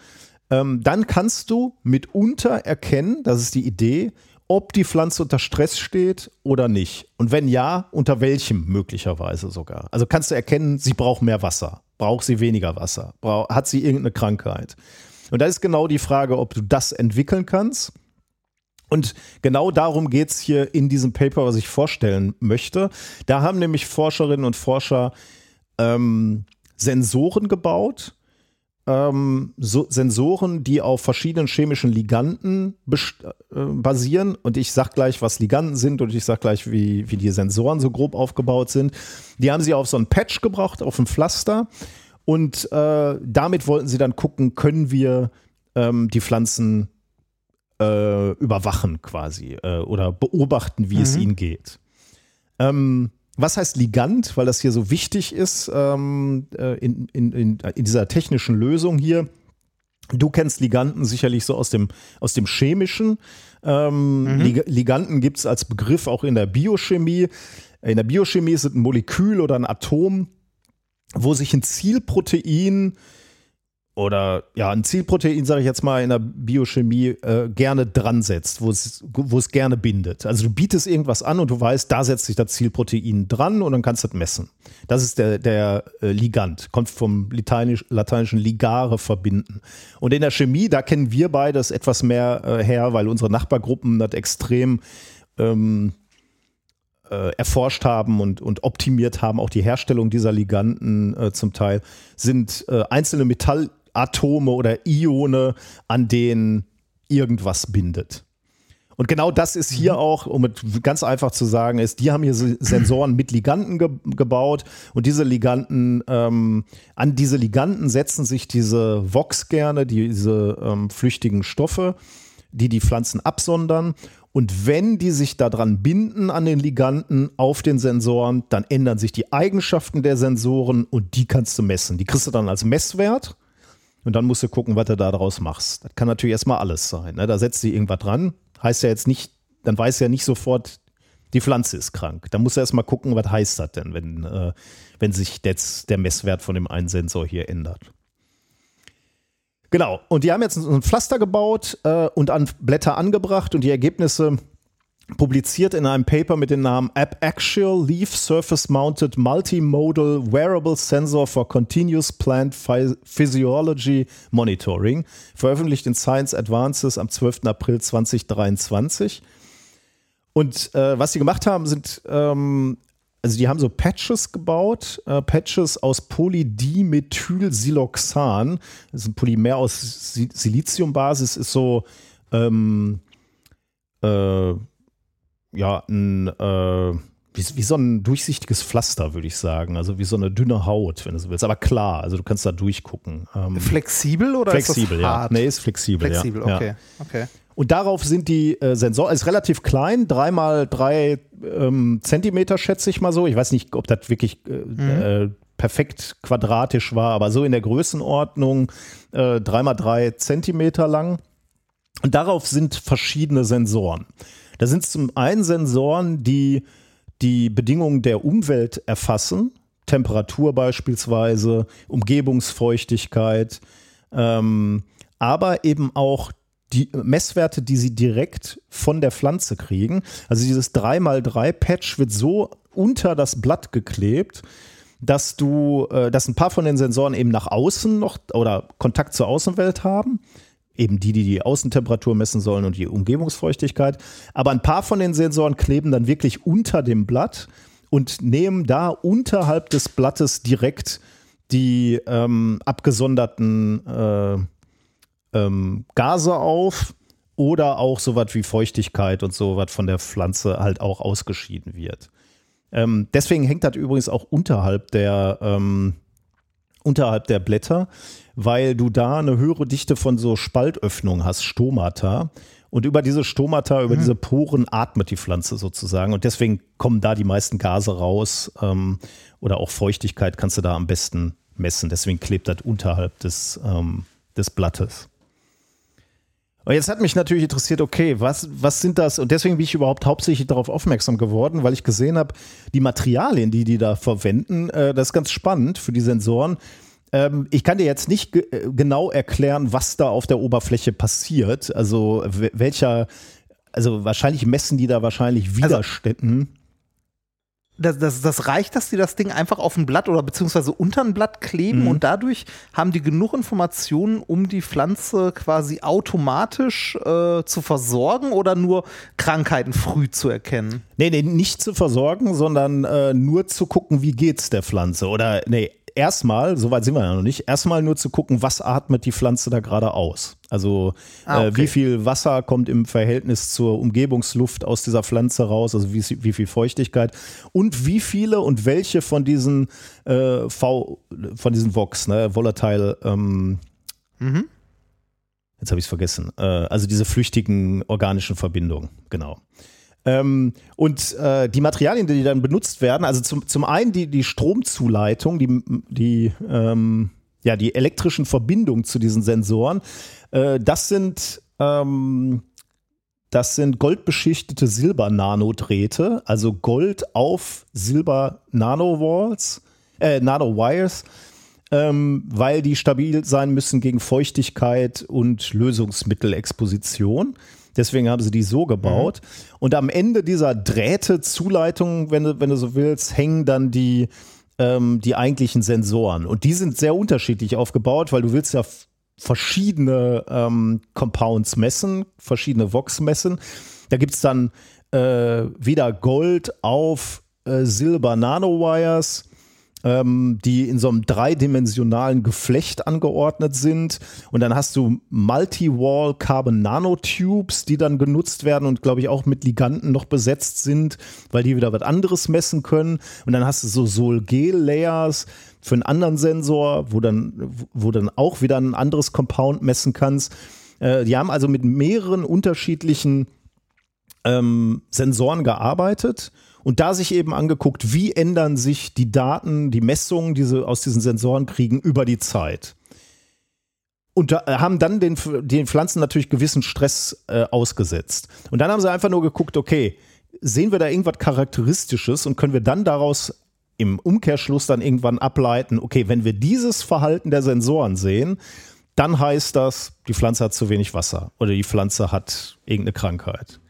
ähm, dann kannst du mitunter erkennen, das ist die Idee, ob die Pflanze unter Stress steht oder nicht. Und wenn ja, unter welchem möglicherweise sogar. Also kannst du erkennen, sie braucht mehr Wasser, braucht sie weniger Wasser, hat sie irgendeine Krankheit. Und da ist genau die Frage, ob du das entwickeln kannst. Und genau darum geht es hier in diesem Paper, was ich vorstellen möchte. Da haben nämlich Forscherinnen und Forscher ähm, Sensoren gebaut, ähm, so Sensoren, die auf verschiedenen chemischen Liganden äh, basieren. Und ich sag gleich, was Liganden sind und ich sag gleich, wie, wie die Sensoren so grob aufgebaut sind. Die haben sie auf so ein Patch gebracht, auf ein Pflaster. Und äh, damit wollten sie dann gucken, können wir ähm, die Pflanzen äh, überwachen quasi äh, oder beobachten, wie mhm. es ihnen geht. Ähm, was heißt Ligand? Weil das hier so wichtig ist ähm, äh, in, in, in, in dieser technischen Lösung hier. Du kennst Liganden sicherlich so aus dem, aus dem Chemischen. Ähm, mhm. Liganden gibt es als Begriff auch in der Biochemie. In der Biochemie ist es ein Molekül oder ein Atom, wo sich ein Zielprotein oder ja, ein Zielprotein, sage ich jetzt mal in der Biochemie, äh, gerne dran setzt, wo es, gerne bindet. Also du bietest irgendwas an und du weißt, da setzt sich das Zielprotein dran und dann kannst du das messen. Das ist der, der äh, Ligand, kommt vom Lateinisch, lateinischen ligare verbinden. Und in der Chemie, da kennen wir beides etwas mehr äh, her, weil unsere Nachbargruppen das extrem ähm, äh, erforscht haben und, und optimiert haben, auch die Herstellung dieser Liganden äh, zum Teil, sind äh, einzelne Metall Atome oder Ione, an denen irgendwas bindet. Und genau das ist hier mhm. auch, um es ganz einfach zu sagen, ist, die haben hier Sensoren mit Liganden ge gebaut und diese Liganden, ähm, an diese Liganden setzen sich diese Vox gerne, diese ähm, flüchtigen Stoffe, die die Pflanzen absondern. Und wenn die sich daran binden an den Liganden auf den Sensoren, dann ändern sich die Eigenschaften der Sensoren und die kannst du messen. Die kriegst du dann als Messwert und dann musst du gucken, was du da draus machst. Das kann natürlich erstmal alles sein. Ne? Da setzt sie irgendwas dran. Heißt ja jetzt nicht, dann weiß ja nicht sofort, die Pflanze ist krank. Da musst du erstmal gucken, was heißt das denn, wenn, äh, wenn sich jetzt der Messwert von dem einen Sensor hier ändert. Genau, und die haben jetzt ein Pflaster gebaut äh, und an Blätter angebracht und die Ergebnisse publiziert in einem Paper mit dem Namen App Actual Leaf Surface Mounted Multimodal Wearable Sensor for Continuous Plant Physiology Monitoring, veröffentlicht in Science Advances am 12. April 2023. Und äh, was sie gemacht haben, sind, ähm, also die haben so Patches gebaut, äh, Patches aus Polydimethylsiloxan, das ist ein Polymer aus Siliziumbasis, ist so ähm, äh, ja, ein, äh, wie, wie, so ein durchsichtiges Pflaster, würde ich sagen. Also wie so eine dünne Haut, wenn du so willst. Aber klar, also du kannst da durchgucken. Ähm, flexibel oder flexibel, ist das hart? ja. Nee, ist flexibel. Flexibel, ja. okay. okay. Und darauf sind die äh, Sensoren, ist relativ klein, drei mal drei ähm, Zentimeter, schätze ich mal so. Ich weiß nicht, ob das wirklich äh, mhm. äh, perfekt quadratisch war, aber so in der Größenordnung äh, drei mal drei Zentimeter lang. Und darauf sind verschiedene Sensoren. Da sind es zum einen Sensoren, die die Bedingungen der Umwelt erfassen, Temperatur beispielsweise, Umgebungsfeuchtigkeit, ähm, aber eben auch die Messwerte, die sie direkt von der Pflanze kriegen. Also dieses 3x3-Patch wird so unter das Blatt geklebt, dass du, äh, dass ein paar von den Sensoren eben nach außen noch oder Kontakt zur Außenwelt haben eben die, die die Außentemperatur messen sollen und die Umgebungsfeuchtigkeit. Aber ein paar von den Sensoren kleben dann wirklich unter dem Blatt und nehmen da unterhalb des Blattes direkt die ähm, abgesonderten äh, ähm, Gase auf oder auch sowas wie Feuchtigkeit und sowas von der Pflanze halt auch ausgeschieden wird. Ähm, deswegen hängt das übrigens auch unterhalb der, ähm, unterhalb der Blätter weil du da eine höhere Dichte von so Spaltöffnungen hast, Stomata. Und über diese Stomata, über mhm. diese Poren atmet die Pflanze sozusagen. Und deswegen kommen da die meisten Gase raus. Ähm, oder auch Feuchtigkeit kannst du da am besten messen. Deswegen klebt das unterhalb des, ähm, des Blattes. Und jetzt hat mich natürlich interessiert, okay, was, was sind das? Und deswegen bin ich überhaupt hauptsächlich darauf aufmerksam geworden, weil ich gesehen habe, die Materialien, die die da verwenden, äh, das ist ganz spannend für die Sensoren. Ähm, ich kann dir jetzt nicht ge äh, genau erklären, was da auf der Oberfläche passiert. Also welcher, also wahrscheinlich messen die da wahrscheinlich also Widerständen. Also das, das, das, reicht, dass die das Ding einfach auf ein Blatt oder beziehungsweise unter ein Blatt kleben mhm. und dadurch haben die genug Informationen, um die Pflanze quasi automatisch äh, zu versorgen oder nur Krankheiten früh zu erkennen? Nee, nee, nicht zu versorgen, sondern äh, nur zu gucken, wie geht's der Pflanze. Oder nee, erstmal, soweit sind wir ja noch nicht, erstmal nur zu gucken, was atmet die Pflanze da gerade aus. Also ah, okay. äh, wie viel Wasser kommt im Verhältnis zur Umgebungsluft aus dieser Pflanze raus, also wie, wie viel Feuchtigkeit und wie viele und welche von diesen äh, V, von diesen VOX, ne, Volatile, ähm, mhm. jetzt habe ich es vergessen, äh, also diese flüchtigen organischen Verbindungen, genau. Ähm, und äh, die Materialien, die dann benutzt werden, also zum, zum einen die, die Stromzuleitung, die, die, ähm, ja, die elektrischen Verbindungen zu diesen Sensoren, äh, das sind ähm, das sind goldbeschichtete Silber-Nanodrähte, also Gold auf Silber-Nanowalls, äh, Nanowires, ähm, weil die stabil sein müssen gegen Feuchtigkeit und Lösungsmittelexposition. Deswegen haben sie die so gebaut. Mhm. Und am Ende dieser Drähte-Zuleitung, wenn du, wenn du so willst, hängen dann die, ähm, die eigentlichen Sensoren. Und die sind sehr unterschiedlich aufgebaut, weil du willst ja verschiedene ähm, Compounds messen, verschiedene Vox messen. Da gibt es dann äh, wieder Gold auf äh, Silber Nanowires ähm, die in so einem dreidimensionalen Geflecht angeordnet sind. Und dann hast du Multi-Wall Carbon Nanotubes, die dann genutzt werden und glaube ich auch mit Liganten noch besetzt sind, weil die wieder was anderes messen können. Und dann hast du so Sol-Gel-Layers für einen anderen Sensor, wo dann, wo dann auch wieder ein anderes Compound messen kannst. Äh, die haben also mit mehreren unterschiedlichen ähm, Sensoren gearbeitet und da sich eben angeguckt, wie ändern sich die Daten, die Messungen, die sie aus diesen Sensoren kriegen, über die Zeit. Und da, äh, haben dann den, den Pflanzen natürlich gewissen Stress äh, ausgesetzt. Und dann haben sie einfach nur geguckt, okay, sehen wir da irgendwas Charakteristisches und können wir dann daraus im Umkehrschluss dann irgendwann ableiten, okay, wenn wir dieses Verhalten der Sensoren sehen, dann heißt das, die Pflanze hat zu wenig Wasser oder die Pflanze hat irgendeine Krankheit.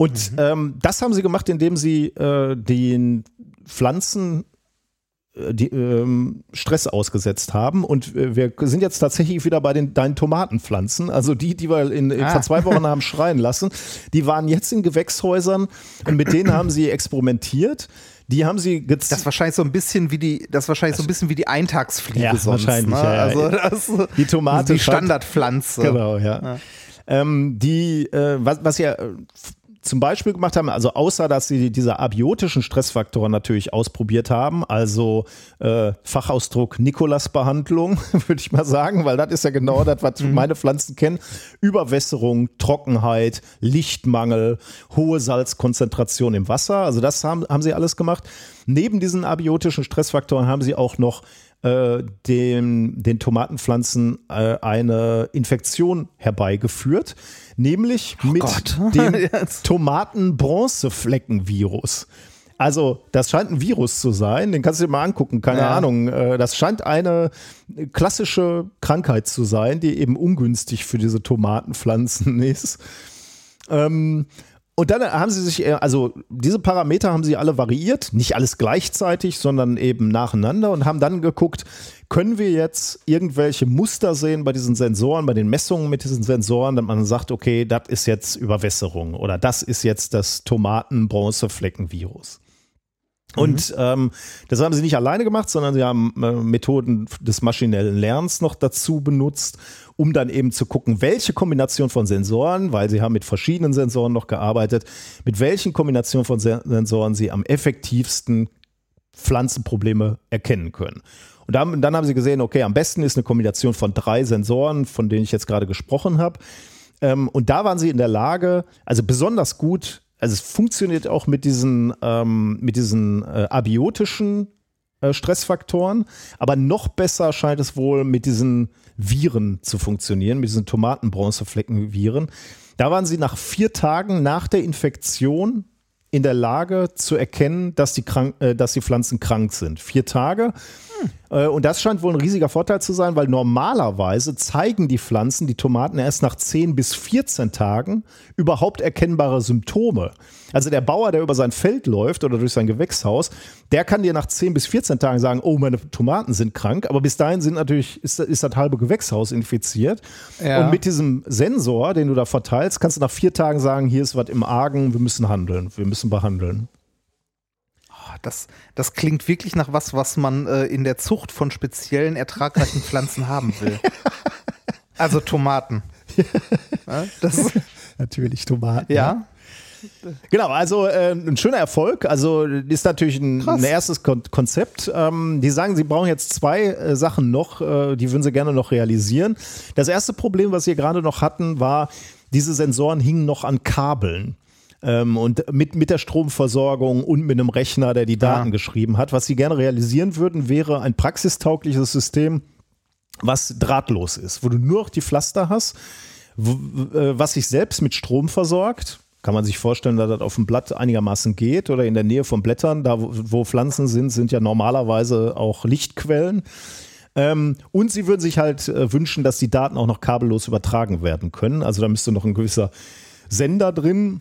Und mhm. ähm, das haben sie gemacht, indem sie äh, den Pflanzen äh, die, ähm, Stress ausgesetzt haben. Und äh, wir sind jetzt tatsächlich wieder bei den deinen Tomatenpflanzen. Also die, die wir in, in ah. vor zwei Wochen haben schreien lassen, die waren jetzt in Gewächshäusern und mit denen haben sie experimentiert. Die haben sie Das ist wahrscheinlich so ein bisschen wie die, das wahrscheinlich so ein bisschen wie die Eintagsfliege ja, sonst. Wahrscheinlich, ne? ja, Also das, die Tomate. Die Standardpflanze. Genau, ja. ja. Ähm, die, äh, was, was ja zum Beispiel gemacht haben, also außer dass sie diese abiotischen Stressfaktoren natürlich ausprobiert haben, also äh, Fachausdruck Nikolas-Behandlung, würde ich mal sagen, weil das ist ja genau das, was mhm. meine Pflanzen kennen. Überwässerung, Trockenheit, Lichtmangel, hohe Salzkonzentration im Wasser, also das haben, haben sie alles gemacht. Neben diesen abiotischen Stressfaktoren haben sie auch noch äh, den, den Tomatenpflanzen äh, eine Infektion herbeigeführt, nämlich oh mit Gott. dem Tomaten-Bronzeflecken-Virus. Also, das scheint ein Virus zu sein, den kannst du dir mal angucken, keine ja. Ahnung. Äh, das scheint eine klassische Krankheit zu sein, die eben ungünstig für diese Tomatenpflanzen ist. Ähm, und dann haben sie sich, also diese Parameter haben sie alle variiert, nicht alles gleichzeitig, sondern eben nacheinander und haben dann geguckt, können wir jetzt irgendwelche Muster sehen bei diesen Sensoren, bei den Messungen mit diesen Sensoren, dass man sagt, okay, das ist jetzt Überwässerung oder das ist jetzt das Tomaten-Bronzeflecken-Virus. Und mhm. ähm, das haben sie nicht alleine gemacht, sondern sie haben äh, Methoden des maschinellen Lernens noch dazu benutzt, um dann eben zu gucken, welche Kombination von Sensoren, weil sie haben mit verschiedenen Sensoren noch gearbeitet, mit welchen Kombinationen von Sensoren sie am effektivsten Pflanzenprobleme erkennen können. Und dann, dann haben sie gesehen, okay, am besten ist eine Kombination von drei Sensoren, von denen ich jetzt gerade gesprochen habe. Ähm, und da waren sie in der Lage, also besonders gut also es funktioniert auch mit diesen, ähm, mit diesen äh, abiotischen äh, Stressfaktoren, aber noch besser scheint es wohl mit diesen Viren zu funktionieren, mit diesen Tomatenbronzeflecken-Viren. Da waren sie nach vier Tagen nach der Infektion in der Lage zu erkennen, dass die, krank, äh, dass die Pflanzen krank sind. Vier Tage. Äh, und das scheint wohl ein riesiger Vorteil zu sein, weil normalerweise zeigen die Pflanzen, die Tomaten, erst nach 10 bis 14 Tagen überhaupt erkennbare Symptome. Also der Bauer, der über sein Feld läuft oder durch sein Gewächshaus, der kann dir nach 10 bis 14 Tagen sagen, oh, meine Tomaten sind krank, aber bis dahin sind natürlich, ist, ist das halbe Gewächshaus infiziert. Ja. Und mit diesem Sensor, den du da verteilst, kannst du nach vier Tagen sagen, hier ist was im Argen, wir müssen handeln, wir müssen behandeln das, das klingt wirklich nach was, was man äh, in der Zucht von speziellen ertragreichen Pflanzen haben will. Also Tomaten. ja, das Natürlich Tomaten. Ja. Genau, also äh, ein schöner Erfolg. Also ist natürlich ein, ein erstes Kon Konzept. Ähm, die sagen, sie brauchen jetzt zwei äh, Sachen noch, äh, die würden sie gerne noch realisieren. Das erste Problem, was sie gerade noch hatten, war, diese Sensoren hingen noch an Kabeln. Ähm, und mit, mit der Stromversorgung und mit einem Rechner, der die Daten ja. geschrieben hat. Was sie gerne realisieren würden, wäre ein praxistaugliches System, was drahtlos ist, wo du nur noch die Pflaster hast, äh, was sich selbst mit Strom versorgt. Kann man sich vorstellen, dass das auf dem Blatt einigermaßen geht oder in der Nähe von Blättern, da wo, Pflanzen sind, sind ja normalerweise auch Lichtquellen. Ähm, und sie würden sich halt äh, wünschen, dass die Daten auch noch kabellos übertragen werden können. Also da müsste noch ein gewisser Sender drin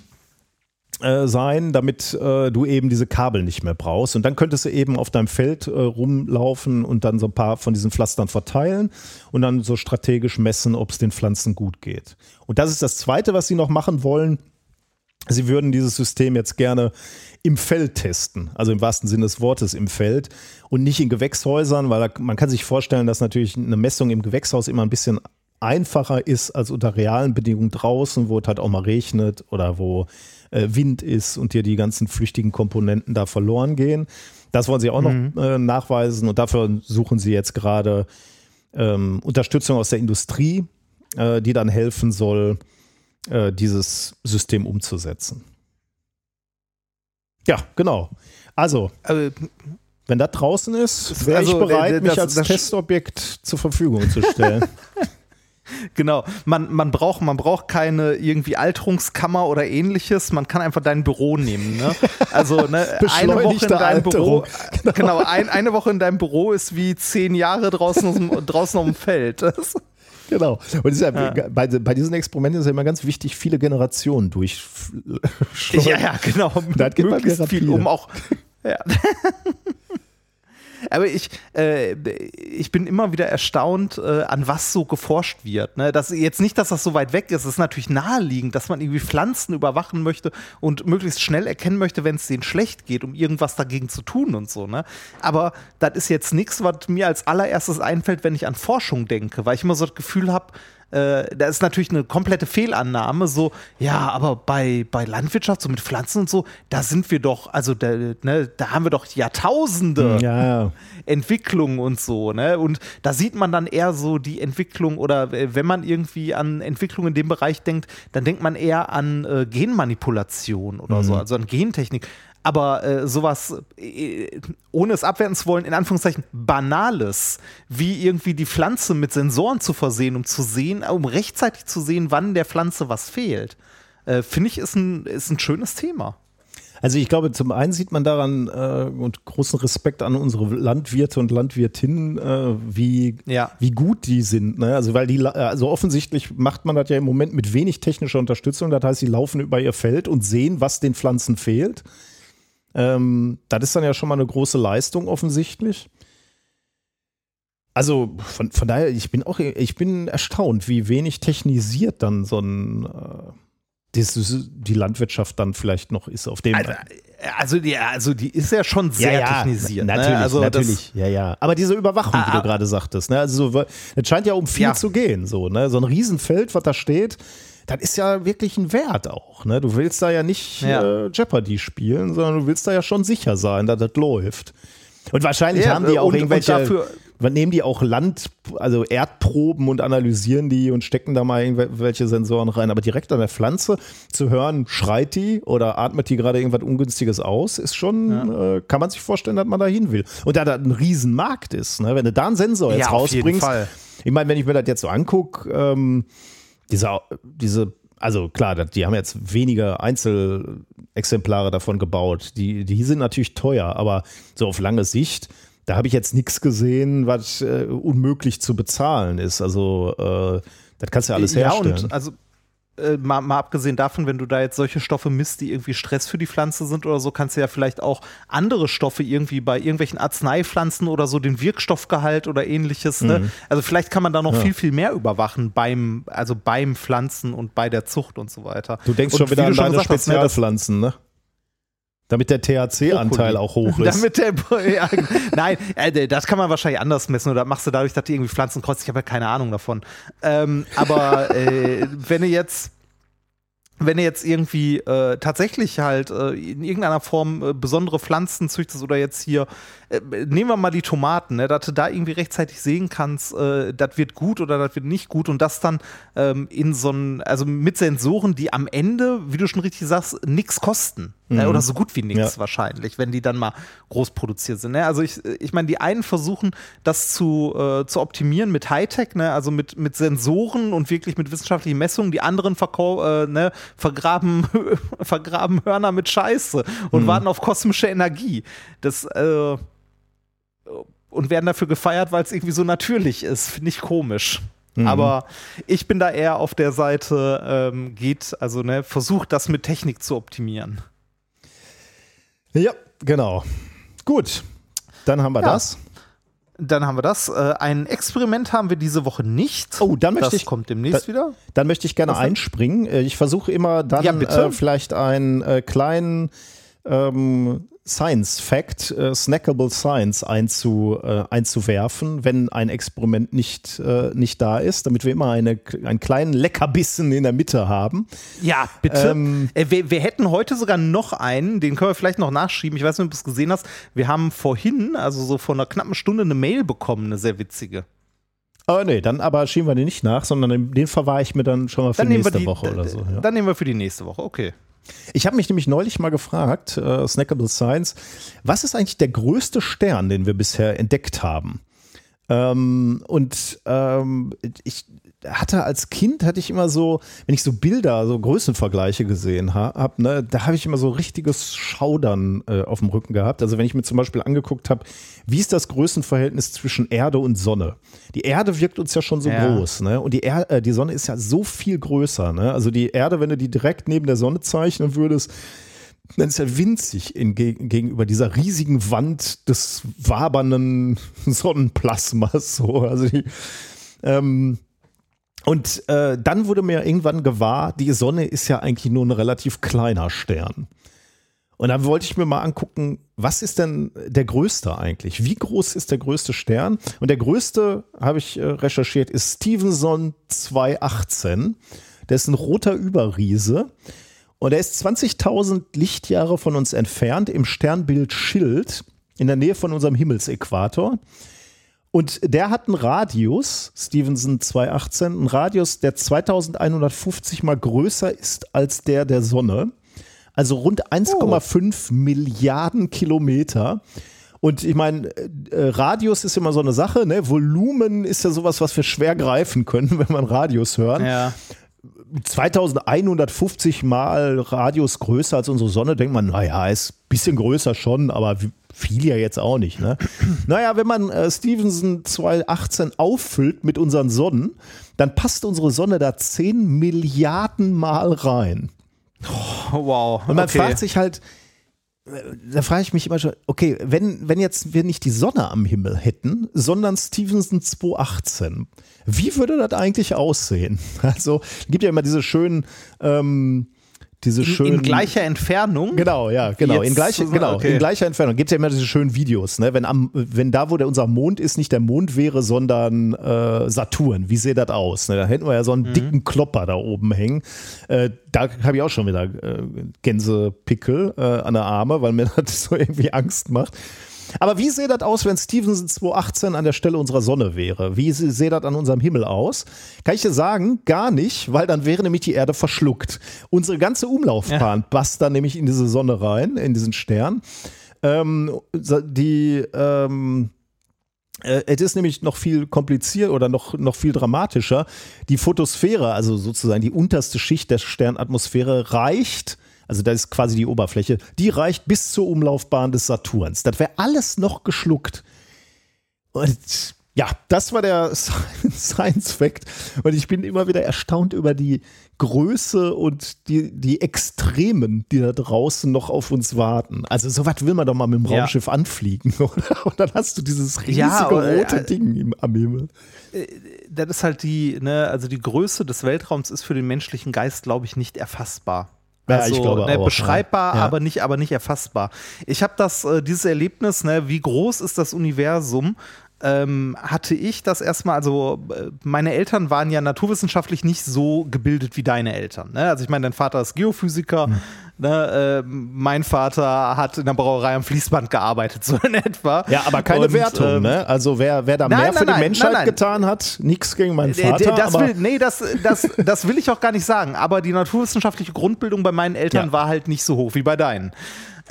äh, sein, damit äh, du eben diese Kabel nicht mehr brauchst. Und dann könntest du eben auf deinem Feld äh, rumlaufen und dann so ein paar von diesen Pflastern verteilen und dann so strategisch messen, ob es den Pflanzen gut geht. Und das ist das Zweite, was sie noch machen wollen. Sie würden dieses System jetzt gerne im Feld testen, also im wahrsten Sinne des Wortes im Feld und nicht in Gewächshäusern, weil man kann sich vorstellen, dass natürlich eine Messung im Gewächshaus immer ein bisschen einfacher ist als unter realen Bedingungen draußen, wo es halt auch mal regnet oder wo äh, Wind ist und dir die ganzen flüchtigen Komponenten da verloren gehen. Das wollen sie auch mhm. noch äh, nachweisen und dafür suchen sie jetzt gerade ähm, Unterstützung aus der Industrie, äh, die dann helfen soll, äh, dieses System umzusetzen. Ja, genau. Also, also wenn das draußen ist, wäre also, ich bereit, das, mich als das, Testobjekt zur Verfügung zu stellen. Genau, man, man, braucht, man braucht keine irgendwie Alterungskammer oder ähnliches, man kann einfach dein Büro nehmen. Ne? Also ne, eine Woche in deinem Büro, genau, genau ein, eine Woche in deinem Büro ist wie zehn Jahre draußen, draußen auf dem Feld. Genau. Und ja, ja. Bei, bei, diesen Experimenten ist ja immer ganz wichtig, viele Generationen durch. Ja, ja, genau. Da geht möglichst viel, um auch. Ja. Aber ich, äh, ich bin immer wieder erstaunt, äh, an was so geforscht wird. Ne? Das, jetzt nicht, dass das so weit weg ist. Es ist natürlich naheliegend, dass man irgendwie Pflanzen überwachen möchte und möglichst schnell erkennen möchte, wenn es denen schlecht geht, um irgendwas dagegen zu tun und so. Ne? Aber das ist jetzt nichts, was mir als allererstes einfällt, wenn ich an Forschung denke, weil ich immer so das Gefühl habe, äh, da ist natürlich eine komplette Fehlannahme, so, ja, aber bei, bei Landwirtschaft, so mit Pflanzen und so, da sind wir doch, also da, ne, da haben wir doch Jahrtausende ja. Entwicklung und so, ne? Und da sieht man dann eher so die Entwicklung oder äh, wenn man irgendwie an Entwicklung in dem Bereich denkt, dann denkt man eher an äh, Genmanipulation oder mhm. so, also an Gentechnik aber äh, sowas, äh, ohne es abwerten zu wollen, in Anführungszeichen Banales, wie irgendwie die Pflanze mit Sensoren zu versehen, um zu sehen, um rechtzeitig zu sehen, wann der Pflanze was fehlt, äh, finde ich, ist ein, ist ein schönes Thema. Also ich glaube, zum einen sieht man daran äh, und großen Respekt an unsere Landwirte und Landwirtinnen, äh, wie, ja. wie gut die sind. Ne? Also weil die, also offensichtlich macht man das ja im Moment mit wenig technischer Unterstützung. Das heißt, sie laufen über ihr Feld und sehen, was den Pflanzen fehlt. Ähm, das ist dann ja schon mal eine große Leistung offensichtlich. Also von, von daher, ich bin auch, ich bin erstaunt, wie wenig technisiert dann so ein äh, die, die Landwirtschaft dann vielleicht noch ist auf dem. Also, also, die, also die ist ja schon sehr ja, ja, technisiert. Ne? Natürlich, ne? also natürlich, ja, ja. Aber diese Überwachung, ah, wie du ah. gerade sagtest, ne? also es scheint ja um viel ja. zu gehen, so, ne? So ein Riesenfeld, was da steht, das ist ja wirklich ein Wert auch. Ne? Du willst da ja nicht ja. Äh, Jeopardy spielen, sondern du willst da ja schon sicher sein, dass das läuft. Und wahrscheinlich ja, haben die auch und, irgendwelche. Und dafür, nehmen die auch Land, also Erdproben und analysieren die und stecken da mal irgendwelche Sensoren rein. Aber direkt an der Pflanze zu hören, schreit die oder atmet die gerade irgendwas Ungünstiges aus, ist schon, ja. äh, kann man sich vorstellen, dass man da hin will. Und da da ein Riesenmarkt ist, ne? wenn du da einen Sensor jetzt ja, rausbringst. Ich meine, wenn ich mir das jetzt so angucke, ähm, diese, diese, also klar, die haben jetzt weniger Einzelexemplare davon gebaut. Die, die sind natürlich teuer, aber so auf lange Sicht, da habe ich jetzt nichts gesehen, was äh, unmöglich zu bezahlen ist. Also äh, das kannst du ja alles herstellen. Ja, und also äh, mal, mal, abgesehen davon, wenn du da jetzt solche Stoffe misst, die irgendwie Stress für die Pflanze sind oder so, kannst du ja vielleicht auch andere Stoffe irgendwie bei irgendwelchen Arzneipflanzen oder so, den Wirkstoffgehalt oder ähnliches. Ne? Mhm. Ne? Also vielleicht kann man da noch ja. viel, viel mehr überwachen beim, also beim Pflanzen und bei der Zucht und so weiter. Du denkst und schon wieder an deine Spezialpflanzen, ne? Damit der THC-Anteil auch hoch ist. Damit der, ja, nein, äh, das kann man wahrscheinlich anders messen oder machst du dadurch, dass die irgendwie Pflanzen kreuzt. Ich habe ja keine Ahnung davon. Ähm, aber äh, wenn du jetzt wenn du jetzt irgendwie äh, tatsächlich halt äh, in irgendeiner Form äh, besondere Pflanzen züchtest oder jetzt hier, äh, nehmen wir mal die Tomaten, ne, dass du da irgendwie rechtzeitig sehen kannst, äh, das wird gut oder das wird nicht gut und das dann ähm, in so ein, also mit Sensoren, die am Ende, wie du schon richtig sagst, nichts kosten. Mhm. oder so gut wie nichts Ja. wahrscheinlich, wenn die dann mal groß produziert sind. Ne? Also ich, ich meine, die einen versuchen, das zu, äh, zu optimieren mit Hightech, ne? also mit, mit Sensoren und wirklich mit wissenschaftlichen Messungen. Die anderen äh, ne? vergraben, vergraben Hörner mit Scheiße und warten auf kosmische Energie. Das äh, und werden dafür gefeiert, weil es irgendwie so natürlich ist. Finde ich komisch. Aber ich bin da eher auf der Seite, ähm, geht, also ne, versucht das mit Technik zu optimieren. Ja, genau. Gut, dann haben wir Ja. das. Dann haben wir das. Äh, ein Experiment haben wir diese Woche nicht. Oh, dann möchte das ich- kommt demnächst da- wieder. Dann möchte ich gerne einspringen. Äh, Ich versuche immer dann Ja, bitte. äh, vielleicht einen äh, kleinen ähm, Science Fact, äh, Snackable Science einzu, äh, einzuwerfen, wenn ein Experiment nicht, äh, nicht da ist, damit wir immer eine, einen kleinen Leckerbissen in der Mitte haben. Ja, bitte. Ähm, äh, wir, wir hätten heute sogar noch einen, den können wir vielleicht noch nachschieben. Ich weiß nicht, ob du es gesehen hast. Wir haben vorhin, also so vor einer knappen Stunde, eine Mail bekommen, eine sehr witzige. Aber nee, dann aber schieben wir den nicht nach, sondern den, den verwahre ich mir dann schon mal für Dann nächste die, Woche oder so. Ja. dann nehmen wir für die nächste Woche, okay. Ich habe mich nämlich neulich mal gefragt, äh, Snackable Science, was ist eigentlich der größte Stern, den wir bisher entdeckt haben? Ähm, und ähm, ich hatte als Kind, hatte ich immer so, wenn ich so Bilder, so Größenvergleiche gesehen ha habe, ne, da habe ich immer so richtiges Schaudern äh, auf dem Rücken gehabt. Also wenn ich mir zum Beispiel angeguckt habe, wie ist das Größenverhältnis zwischen Erde und Sonne? Die Erde wirkt uns ja schon so Ja. groß, ne? Und die, er äh, die Sonne ist ja so viel größer, ne? Also die Erde, wenn du die direkt neben der Sonne zeichnen würdest, dann ist ja winzig in, ge gegenüber dieser riesigen Wand des wabernden Sonnenplasmas. So. Also die, ähm, und äh, dann wurde mir irgendwann gewahr, die Sonne ist ja eigentlich nur ein relativ kleiner Stern. Und dann wollte ich mir mal angucken, was ist denn der größte eigentlich? Wie groß ist der größte Stern? Und der größte, habe ich äh, recherchiert, ist Stevenson 218. Der ist ein roter Überriese. Und er ist 20.000 Lichtjahre von uns entfernt im Sternbild Schild in der Nähe von unserem Himmelsäquator. Und der hat einen Radius, Stevenson 218, einen Radius, der 2150 mal größer ist als der der Sonne. Also rund 1,5 Milliarden Kilometer. Und ich meine, äh, Radius ist immer so eine Sache, ne? Volumen ist ja sowas, was wir schwer greifen können, wenn man Radius hören. Ja. 2150 Mal Radius größer als unsere Sonne, denkt man, naja, ist ein bisschen größer schon, aber wie- viel ja jetzt auch nicht. Ne? naja, wenn man äh, Stevenson 218 auffüllt mit unseren Sonnen, dann passt unsere Sonne da 10 Milliarden Mal rein. Oh, wow. Und man okay. fragt sich halt, äh, da frage ich mich immer schon, okay, wenn, wenn jetzt wir nicht die Sonne am Himmel hätten, sondern Stevenson 218, wie würde das eigentlich aussehen? Also, es gibt ja immer diese schönen, ähm, diese in, schönen. in gleicher Entfernung. Genau, ja, genau. In, Jetzt gleiche, so- genau okay. in gleicher Entfernung. Gibt ja immer diese schönen Videos, ne? Wenn, am, wenn da, wo der, unser Mond ist, nicht der Mond wäre, sondern äh, Saturn. Wie sähe das aus? Ne? Da hätten wir ja so einen Mhm. dicken Klopper da oben hängen. Äh, da habe ich auch schon wieder äh, Gänsepickel äh, an der Arme, weil mir das so irgendwie Angst macht. Aber wie sähe das aus, wenn Stevenson 218 an der Stelle unserer Sonne wäre? Wie sähe das an unserem Himmel aus? Kann ich dir sagen, gar nicht, weil dann wäre nämlich die Erde verschluckt. Unsere ganze Umlaufbahn passt dann nämlich in diese Sonne rein, in diesen Stern. Ähm, die, ähm, äh, es ist nämlich noch viel kompliziert oder noch, noch viel dramatischer. Die Photosphäre, also sozusagen die unterste Schicht der Sternatmosphäre, reicht, also das ist quasi die Oberfläche, die reicht bis zur Umlaufbahn des Saturns. Das wäre alles noch geschluckt. Und ja, das war der Science Fact. Und ich bin immer wieder erstaunt über die Größe und die, die Extremen, die da draußen noch auf uns warten. Also, so was will man doch mal mit dem Ja. Raumschiff anfliegen, oder? Und dann hast du dieses riesige Ja, aber, rote äh, Ding im, am Himmel. Das ist halt die, ne, also die Größe des Weltraums ist für den menschlichen Geist, glaube ich, nicht erfassbar. Ja, Also, ich glaube ne, auch, beschreibbar, ja. Ja. aber nicht, aber nicht erfassbar. Ich habe das, äh, dieses Erlebnis, ne, wie groß ist das Universum, ähm, hatte ich das erstmal, also äh, meine Eltern waren ja naturwissenschaftlich nicht so gebildet wie deine Eltern. Ne? Also ich meine, dein Vater ist Geophysiker, mhm. ne? äh, mein Vater hat in der Brauerei am Fließband gearbeitet, so in etwa. Ja, aber keine Und, Wertung, ähm, ne? Also wer, wer da nein, mehr nein, für nein, die Menschheit getan hat, nichts gegen meinen äh, Vater. Das will, nee, das, das, das will ich auch gar nicht sagen, aber die naturwissenschaftliche Grundbildung bei meinen Eltern ja. war halt nicht so hoch wie bei deinen.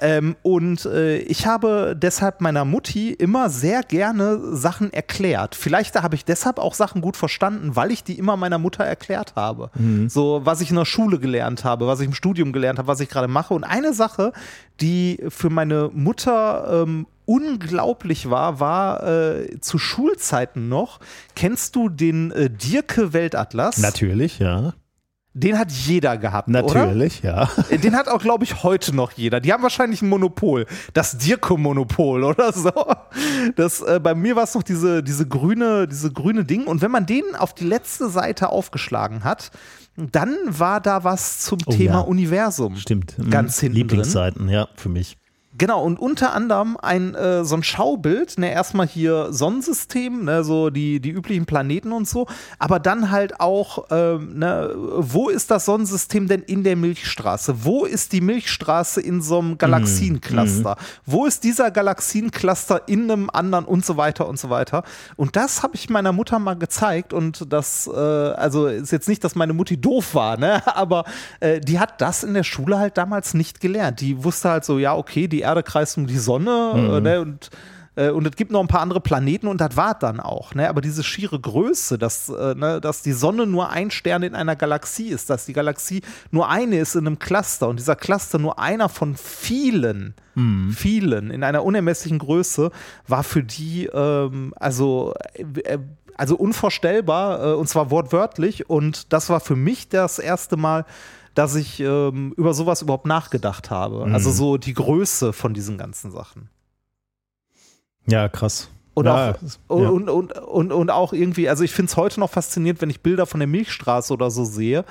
Ähm, und äh, ich habe deshalb meiner Mutti immer sehr gerne Sachen erklärt. Vielleicht habe ich deshalb auch Sachen gut verstanden, weil ich die immer meiner Mutter erklärt habe. Mhm. So, was ich in der Schule gelernt habe, was ich im Studium gelernt habe, was ich gerade mache. Und eine Sache, die für meine Mutter ähm, unglaublich war, war äh, zu Schulzeiten noch. Kennst du den äh, Dirke Weltatlas? Natürlich, ja. Den hat jeder gehabt. Natürlich, oder? ja. Den hat auch, glaube ich, heute noch jeder. Die haben wahrscheinlich ein Monopol. Das Dirko-Monopol oder so. Das, äh, bei mir war es noch diese, diese, grüne, diese grüne Ding. Und wenn man den auf die letzte Seite aufgeschlagen hat, dann war da was zum oh, Thema ja. Universum. Stimmt. Ganz hinten. Lieblingsseiten, drin. ja, für mich. Genau, und unter anderem ein äh, so ein Schaubild, ne, erstmal hier Sonnensystem, ne, so die, die üblichen Planeten und so, aber dann halt auch, ähm, ne, wo ist das Sonnensystem denn in der Milchstraße? Wo ist die Milchstraße in so einem Galaxiencluster? Mhm. Wo ist dieser Galaxiencluster in einem anderen und so weiter und so weiter? Und das habe ich meiner Mutter mal gezeigt und das, äh, also ist jetzt nicht, dass meine Mutti doof war, ne, aber äh, die hat das in der Schule halt damals nicht gelernt. Die wusste halt so, ja, okay, die Erde kreist um die Sonne mhm. äh, ne, und äh, und es gibt noch ein paar andere Planeten und das war dann auch. Ne? Aber diese schiere Größe, dass, äh, ne, dass die Sonne nur ein Stern in einer Galaxie ist, dass die Galaxie nur eine ist in einem Cluster und dieser Cluster nur einer von vielen, mhm. vielen in einer unermesslichen Größe, war für die ähm, also, äh, also unvorstellbar äh, und zwar wortwörtlich. Und das war für mich das erste Mal, dass ich ähm, über sowas überhaupt nachgedacht habe. Mhm. Also so die Größe von diesen ganzen Sachen. Ja, krass. Und, ja, auch, ja. und, und, und, und auch irgendwie, also ich finde es heute noch faszinierend, wenn ich Bilder von der Milchstraße oder so sehe,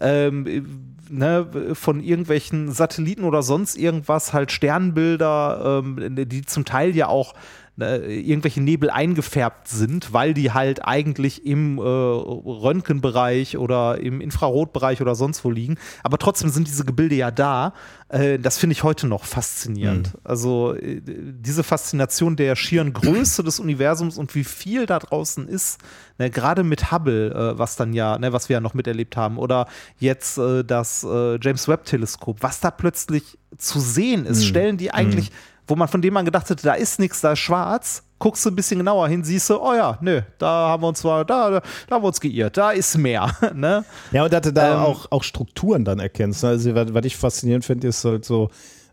ähm, ne, von irgendwelchen Satelliten oder sonst irgendwas, halt Sternbilder, ähm, die zum Teil ja auch äh, irgendwelche Nebel eingefärbt sind, weil die halt eigentlich im äh, Röntgenbereich oder im Infrarotbereich oder sonst wo liegen. Aber trotzdem sind diese Gebilde ja da. Äh, das finde ich heute noch faszinierend. Mhm. Also äh, diese Faszination der schieren Größe des Universums und wie viel da draußen ist, ne, gerade mit Hubble, äh, was dann ja, ne, was wir ja noch miterlebt haben, oder jetzt äh, das James Webb Teleskop, was da plötzlich zu sehen ist, mhm. Stellen, die eigentlich mhm wo man von dem man gedacht hätte, da ist nichts, da ist schwarz, guckst du ein bisschen genauer hin, siehst du, oh ja, nö, da haben wir uns zwar, da, da haben wir uns geirrt, da ist mehr. ne? Ja, und dass du da ähm, auch, auch Strukturen dann erkennst. Ne? Also, was, was ich faszinierend finde, ist halt so,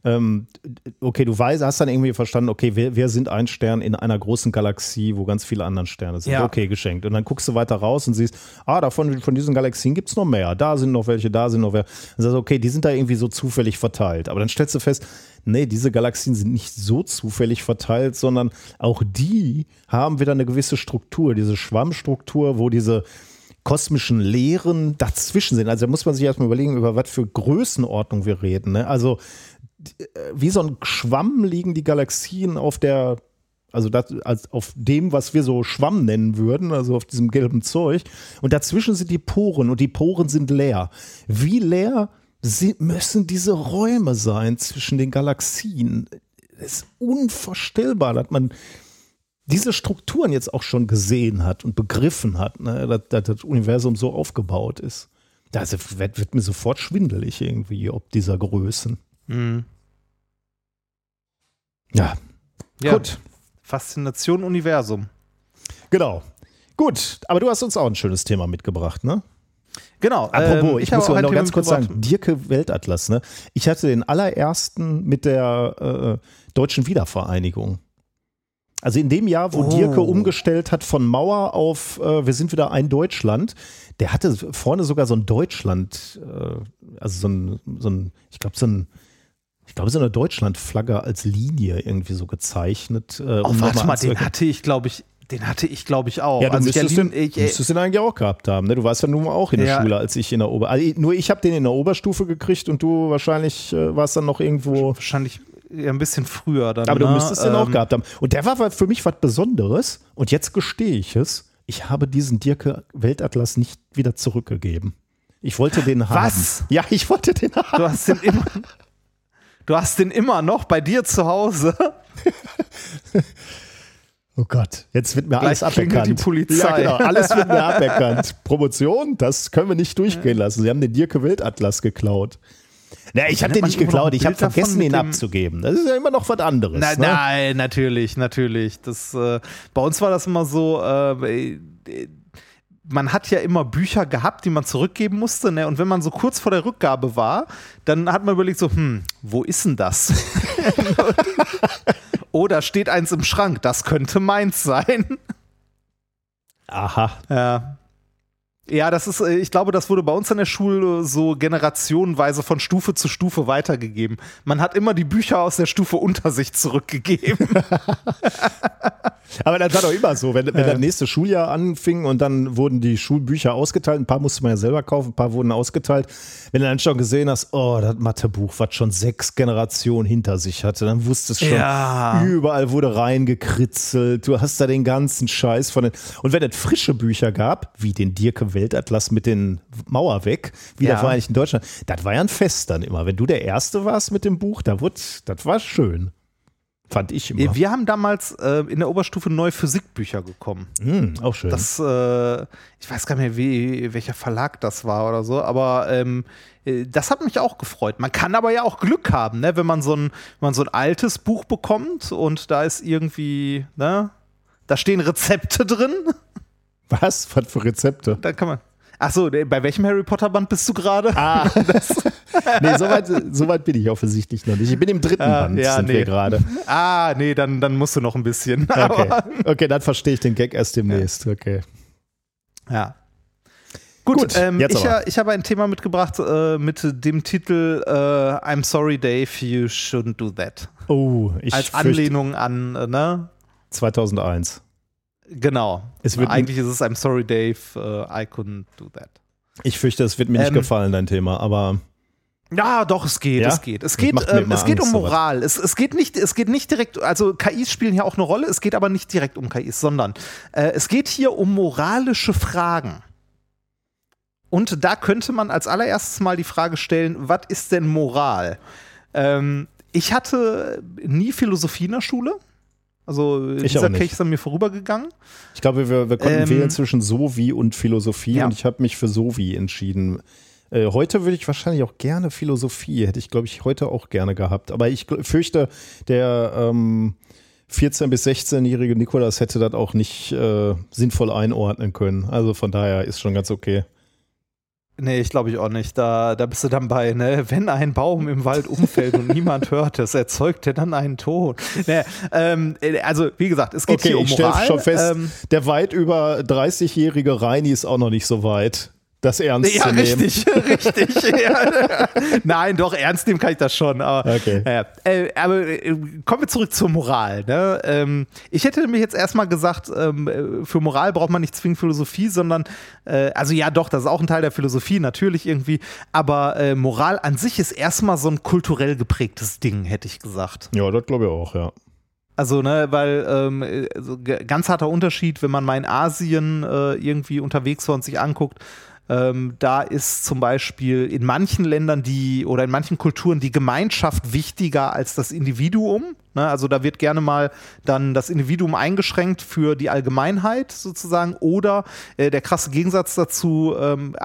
ähm, okay, du weißt, hast dann irgendwie verstanden, okay, wir, wir sind ein Stern in einer großen Galaxie, wo ganz viele andere Sterne sind. Ja. Okay, geschenkt. Und dann guckst du weiter raus und siehst, ah, davon, von diesen Galaxien gibt es noch mehr. Da sind noch welche, da sind noch welche. Dann sagst du, okay, die sind da irgendwie so zufällig verteilt. Aber dann stellst du fest, nee, diese Galaxien sind nicht so zufällig verteilt, sondern auch die haben wieder eine gewisse Struktur, diese Schwammstruktur, wo diese kosmischen Leeren dazwischen sind. Also da muss man sich erstmal überlegen, über was für Größenordnung wir reden. Ne? Also wie so ein Schwamm liegen die Galaxien auf der, also das, als auf dem, was wir so Schwamm nennen würden, also auf diesem gelben Zeug. Und dazwischen sind die Poren und die Poren sind leer. Wie leer sind, müssen diese Räume sein zwischen den Galaxien? Es ist unvorstellbar, dass man diese Strukturen jetzt auch schon gesehen hat und begriffen hat, ne, dass, dass das Universum so aufgebaut ist. Das wird, wird mir sofort schwindelig irgendwie, ob dieser Größen. Mhm. Ja. ja. Gut. Faszination Universum. Genau. Gut, aber du hast uns auch ein schönes Thema mitgebracht, ne? Genau. Apropos, ähm, ich, ich muss noch ganz kurz sagen, Dirke Weltatlas, ne? Ich hatte den allerersten mit der äh, Deutschen Wiedervereinigung. Also in dem Jahr, wo oh. Dirke umgestellt hat von Mauer auf äh, Wir sind wieder ein Deutschland, der hatte vorne sogar so ein Deutschland, äh, also so ein, so ein ich glaube, so ein ich glaube, so eine Deutschlandflagge als Linie irgendwie so gezeichnet. Äh, um oh, warte mal, den hatte ich, glaube ich, den hatte ich, glaube ich, auch. Ja, du also müsstest, den, ich, müsstest den eigentlich auch gehabt haben. Ne? Du warst ja nun auch in der ja. Schule, als ich in der Ober... Also nur ich habe den in der Oberstufe gekriegt und du wahrscheinlich äh, warst dann noch irgendwo... Wahrscheinlich Ja, ein bisschen früher dann. Aber du ne? müsstest den auch Ähm, gehabt haben. Und der war für mich was Besonderes. Und jetzt gestehe ich es. Ich habe diesen Dirke Weltatlas nicht wieder zurückgegeben. Ich wollte den haben. Was? Ja, ich wollte den haben. Du hast den immer. Du hast den immer noch bei dir zu Hause. Oh Gott, jetzt wird mir Gleich alles aberkannt. die Polizei. Ja, genau, alles wird mir aberkannt. Promotion, das können wir nicht durchgehen lassen. Sie haben den Dirke Weltatlas geklaut. Na, ich habe den nicht geklaut, ich habe vergessen, ihn abzugeben. Das ist ja immer noch was anderes. Na, ne? Nein, natürlich, natürlich. Das, äh, bei uns war das immer so, äh, man hat ja immer Bücher gehabt, die man zurückgeben musste. Ne? Und wenn man so kurz vor der Rückgabe war, dann hat man überlegt so, hm, wo ist denn das? Oder steht eins im Schrank, das könnte meins sein. Aha. Ja. Ja, das ist, äh, ich glaube, das wurde bei uns an der Schule so generationenweise von Stufe zu Stufe weitergegeben. Man hat immer die Bücher aus der Stufe unter sich zurückgegeben. Aber das war doch immer so, wenn, wenn das nächste Schuljahr anfing und dann wurden die Schulbücher ausgeteilt, ein paar musste man ja selber kaufen, ein paar wurden ausgeteilt. Wenn du dann schon gesehen hast, oh, das Mathebuch, was schon sechs Generationen hinter sich hatte, dann wusstest du schon, Ja. überall wurde reingekritzelt, du hast da den ganzen Scheiß von den. Und wenn es frische Bücher gab, wie den Dirke Weltatlas mit den Mauer weg, wie Ja. der Vereinigten Deutschland, das war ja ein Fest dann immer. Wenn du der Erste warst mit dem Buch, da wurde, das war schön. Fand ich immer. Wir haben damals äh, in der Oberstufe neue Physikbücher bekommen. Hm, auch schön. Das, äh, ich weiß gar nicht mehr, wie, welcher Verlag das war oder so, aber ähm, äh, das hat mich auch gefreut. Man kann aber ja auch Glück haben, ne? wenn man so ein, wenn man so ein altes Buch bekommt und da ist irgendwie, ne? Da stehen Rezepte drin. Was? Was für Rezepte? Da kann man. Ach so, bei welchem Harry Potter Band bist du gerade? Ah, nee, soweit so weit bin ich offensichtlich noch nicht. Ich bin im dritten Ah, Band, ja, sind nee. wir gerade. Ah, nee, dann, dann musst du noch ein bisschen. Okay. Okay, dann verstehe ich den Gag erst demnächst. Okay. ja. Gut, Gut, ähm, jetzt ich, aber. ha- ich habe ein Thema mitgebracht äh, mit dem Titel äh, I'm sorry, Dave, you shouldn't do that. Oh, ich Als Anlehnung an, äh, ne? 2001. Genau. Eigentlich ist es I'm sorry, Dave, äh, I couldn't do that. Ich fürchte, es wird mir nicht Ähm, gefallen, dein Thema, aber Ja, doch, es geht, Ja? es geht. Es geht, ähm, es geht um Angst, sowas. Moral. Es, es, geht nicht, es geht nicht direkt, also KIs spielen hier auch eine Rolle, es geht aber nicht direkt um KIs, sondern äh, es geht hier um moralische Fragen. Und da könnte man als allererstes mal die Frage stellen, was ist denn Moral? Ähm, ich hatte nie Philosophie in der Schule. Also Ich dieser. Kelch ist an mir vorübergegangen. ich glaube, wir, wir konnten Ähm, wählen zwischen Sovi und Philosophie ja. und ich habe mich für Sovi entschieden. Äh, heute würde ich wahrscheinlich auch gerne Philosophie, hätte ich, glaube ich, heute auch gerne gehabt. Aber ich fürchte, der ähm, 14- bis 16-jährige Nikolas hätte das auch nicht äh, sinnvoll einordnen können. Also von daher ist schon ganz okay. Nee, ich glaube ich auch nicht. Da, da bist du dann bei, ne? Wenn ein Baum im Wald umfällt und niemand hört es, erzeugt er dann einen Ton. Nee, ähm, äh, also, wie gesagt, es geht Okay, hier um ich stelle schon fest, Ähm, der weit über 30-jährige Reini ist auch noch nicht so weit, das ernst ja, zu nehmen. richtig, richtig. ja. Nein, doch, ernst nehmen kann ich das schon. Aber, Okay. ja, äh, aber äh, kommen wir zurück zur Moral. Ne? Ähm, ich hätte mir jetzt erstmal gesagt, ähm, äh, für Moral braucht man nicht zwingend Philosophie, sondern, äh, also ja, doch, das ist auch ein Teil der Philosophie, natürlich irgendwie. Aber äh, Moral an sich ist erstmal so ein kulturell geprägtes Ding, hätte ich gesagt. Ja, das glaube ich auch, ja. Also, ne, weil ähm, äh, ganz harter Unterschied, wenn man mal in Asien irgendwie unterwegs war und sich anguckt, ähm, da ist zum Beispiel in manchen Ländern die oder in manchen Kulturen die Gemeinschaft wichtiger als das Individuum. Ne? Also da wird gerne mal dann das Individuum eingeschränkt für die Allgemeinheit sozusagen. Oder äh, der krasse Gegensatz dazu, ähm,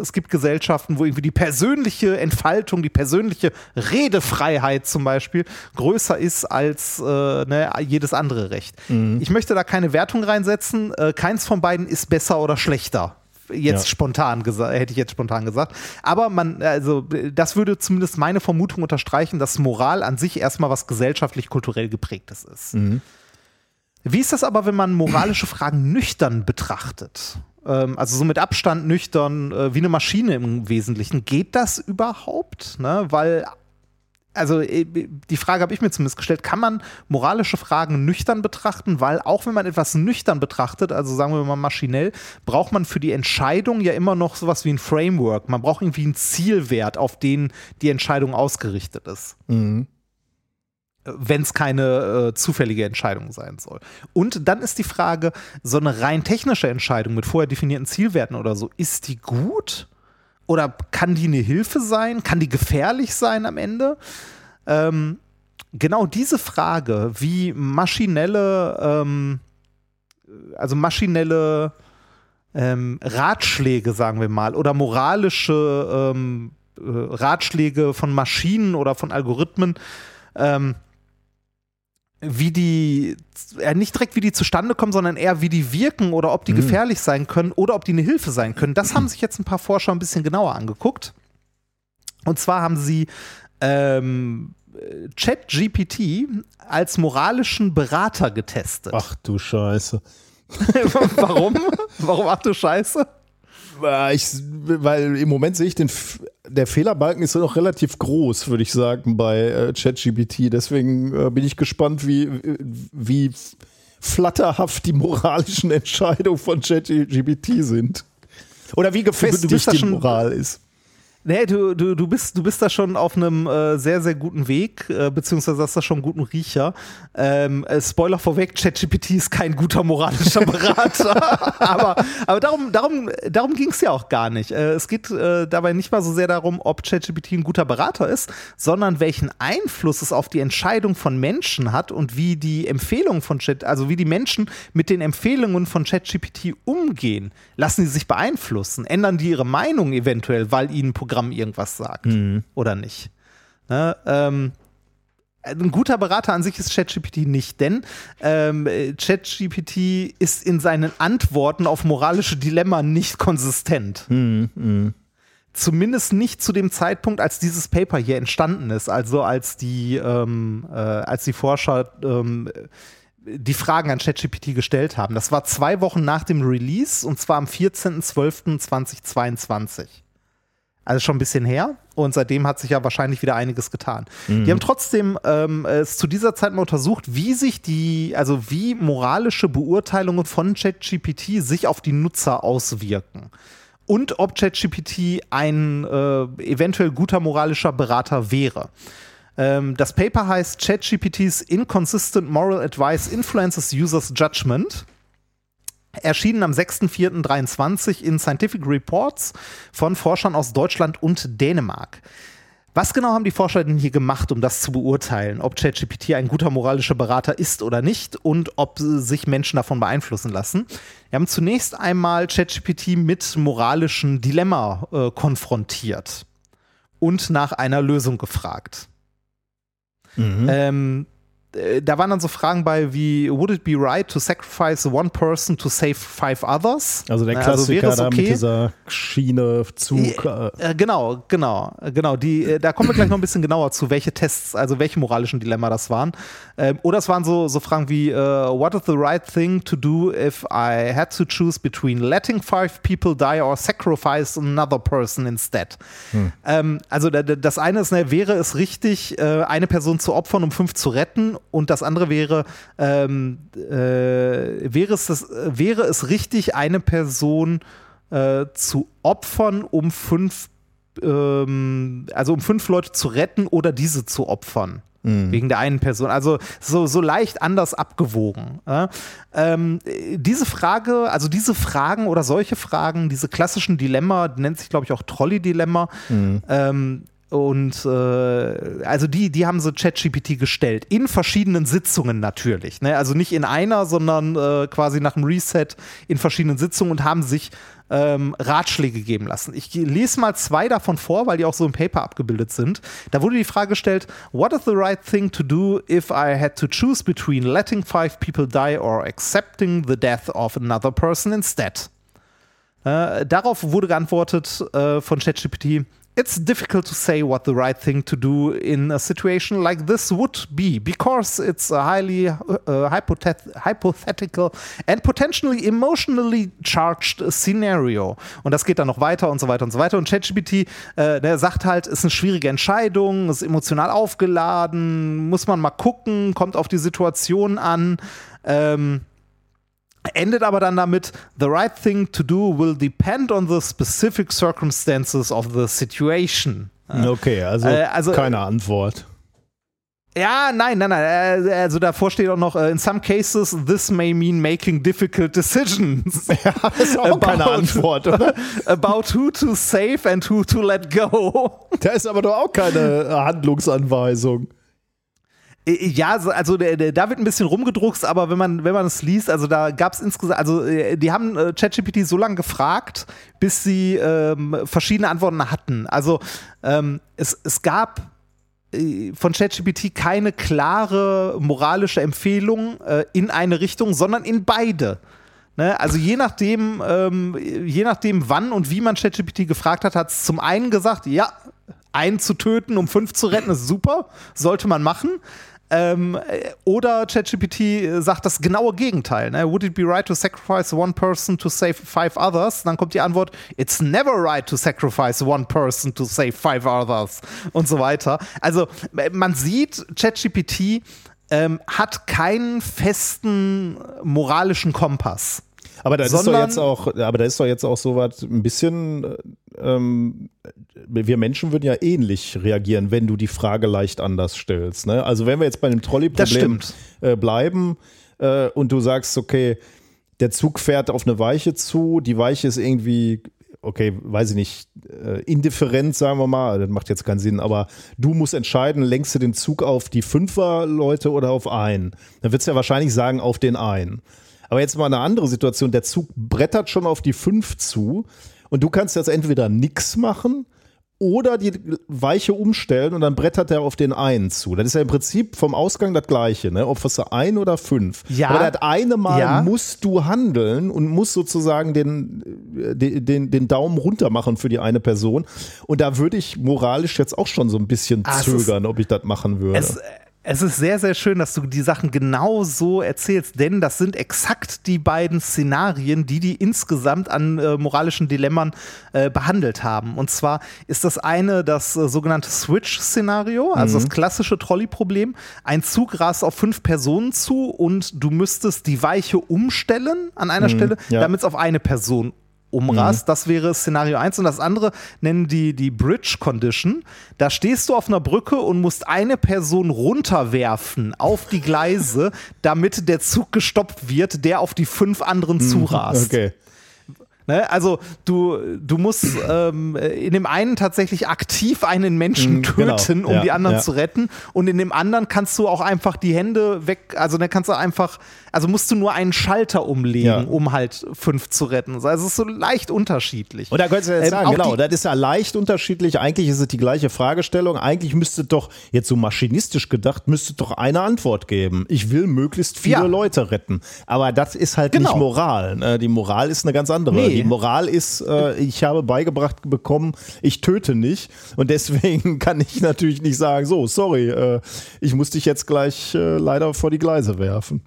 es gibt Gesellschaften, wo irgendwie die persönliche Entfaltung, die persönliche Redefreiheit zum Beispiel größer ist als äh, ne, jedes andere Recht. Ich möchte da keine Wertung reinsetzen. Äh, keins von beiden ist besser oder schlechter. Jetzt Ja. spontan gesagt, hätte ich jetzt spontan gesagt. Aber man, also das würde zumindest meine Vermutung unterstreichen, dass Moral an sich erstmal was gesellschaftlich-kulturell geprägtes ist. Wie ist das aber, wenn man moralische Fragen nüchtern betrachtet? Ähm, also so mit Abstand nüchtern, äh, wie eine Maschine im Wesentlichen. Geht das überhaupt? Ne? Weil, also äh, die Frage habe ich mir zumindest gestellt, kann man moralische Fragen nüchtern betrachten? Weil auch wenn man etwas nüchtern betrachtet, also sagen wir mal maschinell, braucht man für die Entscheidung ja immer noch sowas wie ein Framework. Man braucht irgendwie einen Zielwert, auf den die Entscheidung ausgerichtet ist. wenn es keine äh, zufällige Entscheidung sein soll. Und dann ist die Frage, so eine rein technische Entscheidung mit vorher definierten Zielwerten oder so, ist die gut? Oder kann die eine Hilfe sein? Kann die gefährlich sein am Ende? Ähm, genau diese Frage, wie maschinelle, ähm, also maschinelle ähm, Ratschläge, sagen wir mal, oder moralische ähm, äh, Ratschläge von Maschinen oder von Algorithmen, ähm, wie die, äh, nicht direkt wie die zustande kommen, sondern eher wie die wirken oder ob die mhm. gefährlich sein können oder ob die eine Hilfe sein können. Das haben sich jetzt ein paar Forscher ein bisschen genauer angeguckt. Und zwar haben sie ähm, ChatGPT als moralischen Berater getestet. Ach du Scheiße. Warum? Warum ach du Scheiße? Ich, weil im Moment sehe ich den, der Fehlerbalken ist ja noch relativ groß, würde ich sagen, bei äh, ChatGPT. Deswegen äh, bin ich gespannt, wie, wie flatterhaft die moralischen Entscheidungen von ChatGPT sind. Oder wie gefestigt die Moral ist. Nee, du, du, du, bist, du bist da schon auf einem äh, sehr, sehr guten Weg, äh, beziehungsweise hast da schon einen guten Riecher. Ähm, äh, Spoiler vorweg, ChatGPT ist kein guter moralischer Berater. aber aber darum, darum, darum ging es ja auch gar nicht. Äh, es geht äh, dabei nicht mal so sehr darum, ob ChatGPT ein guter Berater ist, sondern welchen Einfluss es auf die Entscheidung von Menschen hat und wie die Empfehlungen von Chat, also wie die Menschen mit den Empfehlungen von ChatGPT umgehen. Lassen sie sich beeinflussen? Ändern die ihre Meinung eventuell, weil ihnen Programm Programm irgendwas sagt mhm. oder nicht. Ne? Ähm, ein guter Berater an sich ist ChatGPT nicht, denn ähm, ChatGPT ist in seinen Antworten auf moralische Dilemma nicht konsistent. Mhm, mh. Zumindest nicht zu dem Zeitpunkt, als dieses Paper hier entstanden ist, also als die, ähm, äh, als die Forscher ähm, die Fragen an ChatGPT gestellt haben. Das war zwei Wochen nach dem Release und zwar am 14.12.2022. Also schon ein bisschen her. Und seitdem hat sich ja wahrscheinlich wieder einiges getan. Mhm. Die haben trotzdem ähm, es zu dieser Zeit mal untersucht, wie sich die, also wie moralische Beurteilungen von ChatGPT sich auf die Nutzer auswirken. Und ob ChatGPT ein äh, eventuell guter moralischer Berater wäre. Ähm, das Paper heißt ChatGPT's Inconsistent Moral Advice Influences Users Judgment erschienen am 6.4.23 in Scientific Reports von Forschern aus Deutschland und Dänemark. Was genau haben die Forscher denn hier gemacht, um das zu beurteilen, ob ChatGPT ein guter moralischer Berater ist oder nicht und ob sich Menschen davon beeinflussen lassen? Wir haben zunächst einmal ChatGPT mit moralischen Dilemma äh, konfrontiert und nach einer Lösung gefragt. Mhm. Ähm, äh, da waren dann so Fragen bei wie Would it be right to sacrifice one person to save five others? Also der also Klassiker also da okay? mit dieser Schiene, Zug. Äh, äh, genau, genau, genau. Die, äh, da kommen wir gleich noch ein bisschen genauer zu, welche Tests, also welche moralischen Dilemma das waren. Ähm, oder es waren so, so Fragen wie uh, What is the right thing to do if I had to choose between letting five people die or sacrifice another person instead? Hm. Ähm, also das eine ist, ne, wäre es richtig, äh, eine Person zu opfern, um fünf zu retten? Und das andere wäre, ähm, äh, wäre, es das, wäre es richtig, eine Person äh, zu opfern, um fünf, ähm, also um fünf Leute zu retten oder diese zu opfern? Mhm. Wegen der einen Person. Also so, so leicht anders abgewogen. Ja? Ähm, diese Frage, also diese Fragen oder solche Fragen, diese klassischen Dilemma, nennt sich, glaube ich, auch Trolley-Dilemma, mhm. Und äh, also die, die haben so ChatGPT gestellt, in verschiedenen Sitzungen natürlich. Ne? Also nicht in einer, sondern äh, quasi nach dem Reset in verschiedenen Sitzungen und haben sich ähm, Ratschläge geben lassen. Ich lese mal zwei davon vor, weil die auch so im Paper abgebildet sind. Da wurde die Frage gestellt: What is the right thing to do if I had to choose between letting five people die or accepting the death of another person instead? Äh, darauf wurde geantwortet äh, von ChatGPT: it's difficult to say what the right thing to do in a situation like this would be because it's a highly uh, hypothet hypothetical and potentially emotionally charged scenario. Und das geht dann noch weiter und so weiter und so weiter. Und ChatGPT, äh, sagt halt, ist eine schwierige Entscheidung, ist emotional aufgeladen, muss man mal gucken, kommt auf die Situation an. Ähm, endet aber dann damit, the right thing to do will depend on the specific circumstances of the situation. Okay, also, äh, also keine Antwort. Ja, nein, nein, nein. äh, Also davor steht auch noch, äh, in some cases, this may mean making difficult decisions. Ja, das ist auch keine Antwort, oder? About who to save and who to let go. Da ist aber doch auch keine Handlungsanweisung. Äh, Ja, so- also da wird ein bisschen rumgedruckst, aber wenn man, wenn man es liest, also da gab es insgesamt, also äh, die haben äh, ChatGPT so lange gefragt, bis sie ähm, verschiedene Antworten hatten. Also ähm, es, es gab von ChatGPT keine klare moralische Empfehlung äh, in eine Richtung, sondern in beide. Ne? Also je nachdem, ähm, je nachdem, wann und wie man ChatGPT gefragt hat, hat es zum einen gesagt, ja, einen zu töten, um fünf zu retten, ist super, sollte man machen. Ähm, äh, oder ChatGPT äh, sagt das genaue Gegenteil. Ne? Would it be right to sacrifice one person to save five others? Dann kommt die Antwort, it's never right to sacrifice one person to save five others und so weiter. Also äh, man sieht, ChatGPT ähm, hat keinen festen moralischen Kompass. Aber da ist doch jetzt auch, aber da ist doch jetzt auch so was ein bisschen, äh, ähm, wir Menschen würden ja ähnlich reagieren, wenn du die Frage leicht anders stellst. Ne? Also wenn wir jetzt bei dem Trolley-Problem äh, bleiben äh, und du sagst, okay, der Zug fährt auf eine Weiche zu, die Weiche ist irgendwie, okay, weiß ich nicht, äh, indifferent, sagen wir mal, das macht jetzt keinen Sinn, aber du musst entscheiden, lenkst du den Zug auf die Fünfer-Leute oder auf einen? Dann wird es ja wahrscheinlich sagen, auf den einen. Aber jetzt mal eine andere Situation, der Zug brettert schon auf die fünf zu und du kannst jetzt entweder nix machen oder die Weiche umstellen und dann brettert er auf den einen zu. Das ist ja im Prinzip vom Ausgang das gleiche, ne? Ob es ein oder fünf. Ja. Aber das eine Mal Ja. musst du handeln und musst sozusagen den, äh, den, den, den Daumen runter machen für die eine Person. Und da würde ich moralisch jetzt auch schon so ein bisschen Ah, es ist- zögern, ob ich das machen würde. Es, es ist sehr, sehr schön, dass du die Sachen genau so erzählst, denn das sind exakt die beiden Szenarien, die die insgesamt an äh, moralischen Dilemmen äh, behandelt haben. Und zwar ist das eine das äh, sogenannte Switch-Szenario, also das klassische Trolley-Problem. Ein Zug rast auf fünf Personen zu und du müsstest die Weiche umstellen an einer Stelle, ja. damit es auf eine Person umrast. Das wäre Szenario 1. Und das andere nennen die die Bridge Condition. Da stehst du auf einer Brücke und musst eine Person runterwerfen auf die Gleise, damit der Zug gestoppt wird, der auf die fünf anderen zurast. okay. Ne? Also du, du musst ähm, in dem einen tatsächlich aktiv einen Menschen Mhm, genau. töten, um Ja, die anderen ja. zu retten. Und in dem anderen kannst du auch einfach die Hände weg, also dann kannst du einfach, also musst du nur einen Schalter umlegen, Ja. um halt fünf zu retten. Also es ist so leicht unterschiedlich. Und da könntest du jetzt Ähm, sagen, genau, das ist ja leicht unterschiedlich. Eigentlich ist es die gleiche Fragestellung. Eigentlich müsste doch, jetzt so maschinistisch gedacht, müsste doch eine Antwort geben. Ich will möglichst viele. Leute retten. Aber das ist halt Genau. nicht Moral. ne? Die Moral ist eine ganz andere. Nee. Die Moral ist, äh, ich habe beigebracht bekommen, ich töte nicht. Und deswegen kann ich natürlich nicht sagen, so, sorry, äh, ich muss dich jetzt gleich äh, leider vor die Gleise werfen.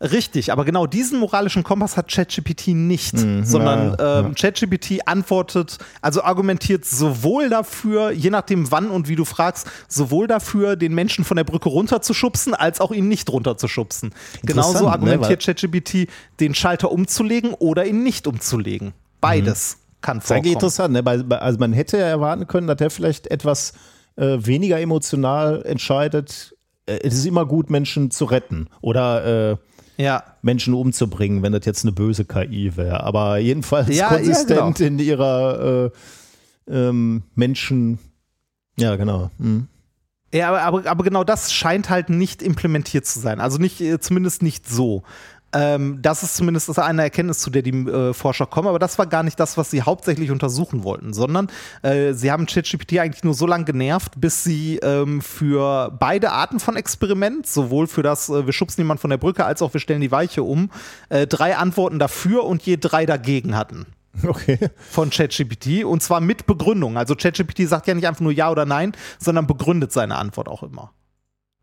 Richtig, aber genau diesen moralischen Kompass hat ChatGPT nicht, sondern Mhm. ja, ähm, ChatGPT antwortet, also argumentiert sowohl dafür, je nachdem wann und wie du fragst, sowohl dafür, den Menschen von der Brücke runterzuschubsen, als auch ihn nicht runterzuschubsen. Genauso ne, argumentiert ChatGPT, den Schalter umzulegen oder ihn nicht umzulegen. Beides kann ist eigentlich vorkommen. interessant, ne? Also man hätte ja erwarten können, dass der vielleicht etwas äh, weniger emotional entscheidet. Äh, es ist immer gut, Menschen zu retten oder äh, Ja. Menschen umzubringen, wenn das jetzt eine böse KI wäre. Aber jedenfalls Ja, ja, konsistent genau. in ihrer äh, ähm, Menschen. Ja, genau. Mhm. Ja, aber, aber, aber genau das scheint halt nicht implementiert zu sein. Also nicht, äh, zumindest nicht so. Ähm, das ist zumindest eine Erkenntnis, zu der die äh, Forscher kommen, aber das war gar nicht das, was sie hauptsächlich untersuchen wollten, sondern äh, sie haben ChatGPT eigentlich nur so lange genervt, bis sie ähm, für beide Arten von Experiment, sowohl für das äh, wir schubsen jemanden von der Brücke, als auch wir stellen die Weiche um, äh, drei Antworten dafür und je drei dagegen hatten Okay. von ChatGPT und zwar mit Begründung. Also ChatGPT sagt ja nicht einfach nur ja oder nein, sondern begründet seine Antwort auch immer.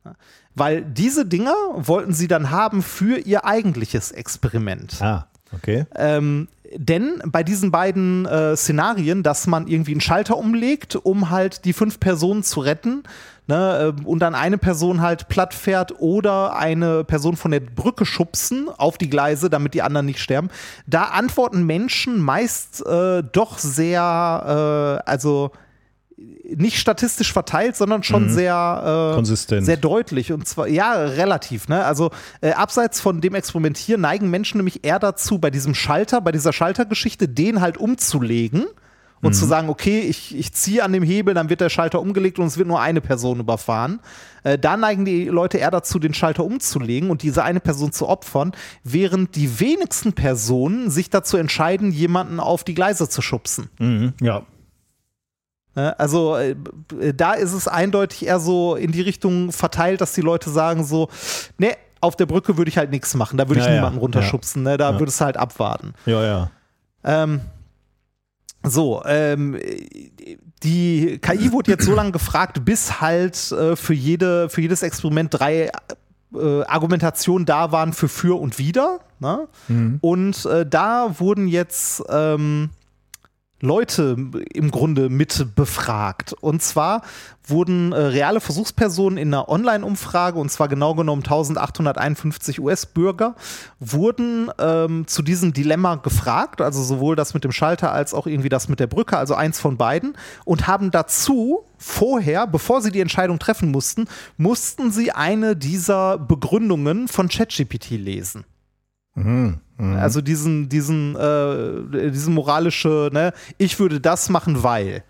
Ja. Weil diese Dinger wollten sie dann haben für ihr eigentliches Experiment. Ah, okay. Ähm, denn bei diesen beiden äh, Szenarien, dass man irgendwie einen Schalter umlegt, um halt die fünf Personen zu retten, ne, äh, und dann eine Person halt platt fährt oder eine Person von der Brücke schubsen auf die Gleise, damit die anderen nicht sterben, da antworten Menschen meist äh, doch sehr, äh, also nicht statistisch verteilt, sondern schon Mhm. sehr, äh, Konsistent. sehr deutlich. Und zwar, ja, relativ. Ne? Also äh, abseits von dem Experimentieren neigen Menschen nämlich eher dazu, bei diesem Schalter, bei dieser Schaltergeschichte, den halt umzulegen und zu sagen, okay, ich, ich ziehe an dem Hebel, dann wird der Schalter umgelegt und es wird nur eine Person überfahren. Äh, da neigen die Leute eher dazu, den Schalter umzulegen und diese eine Person zu opfern, während die wenigsten Personen sich dazu entscheiden, jemanden auf die Gleise zu schubsen. Mhm. Ja. Ne? Also äh, da ist es eindeutig eher so in die Richtung verteilt, dass die Leute sagen so, ne, auf der Brücke würde ich halt nichts machen, da würde ich Ja, ja. niemanden runterschubsen, ne, da Ja. würdest du halt abwarten. Ja, ja. Ähm, so, ähm, die KI wurde jetzt so lange gefragt, bis halt äh, für, jede, für jedes Experiment drei äh, Argumentationen da waren für für und wider. Ne? Und äh, da wurden jetzt ähm, Leute im Grunde mit befragt. Und zwar wurden äh, reale Versuchspersonen in einer Online-Umfrage, und zwar genau genommen 1851 US-Bürger, wurden ähm, zu diesem Dilemma gefragt, also sowohl das mit dem Schalter als auch irgendwie das mit der Brücke, also eins von beiden, und haben dazu vorher, bevor sie die Entscheidung treffen mussten, mussten sie eine dieser Begründungen von ChatGPT lesen. Mhm. Mhm. Also diesen, diesen, äh, diesen moralische, ne, ich würde das machen, weil.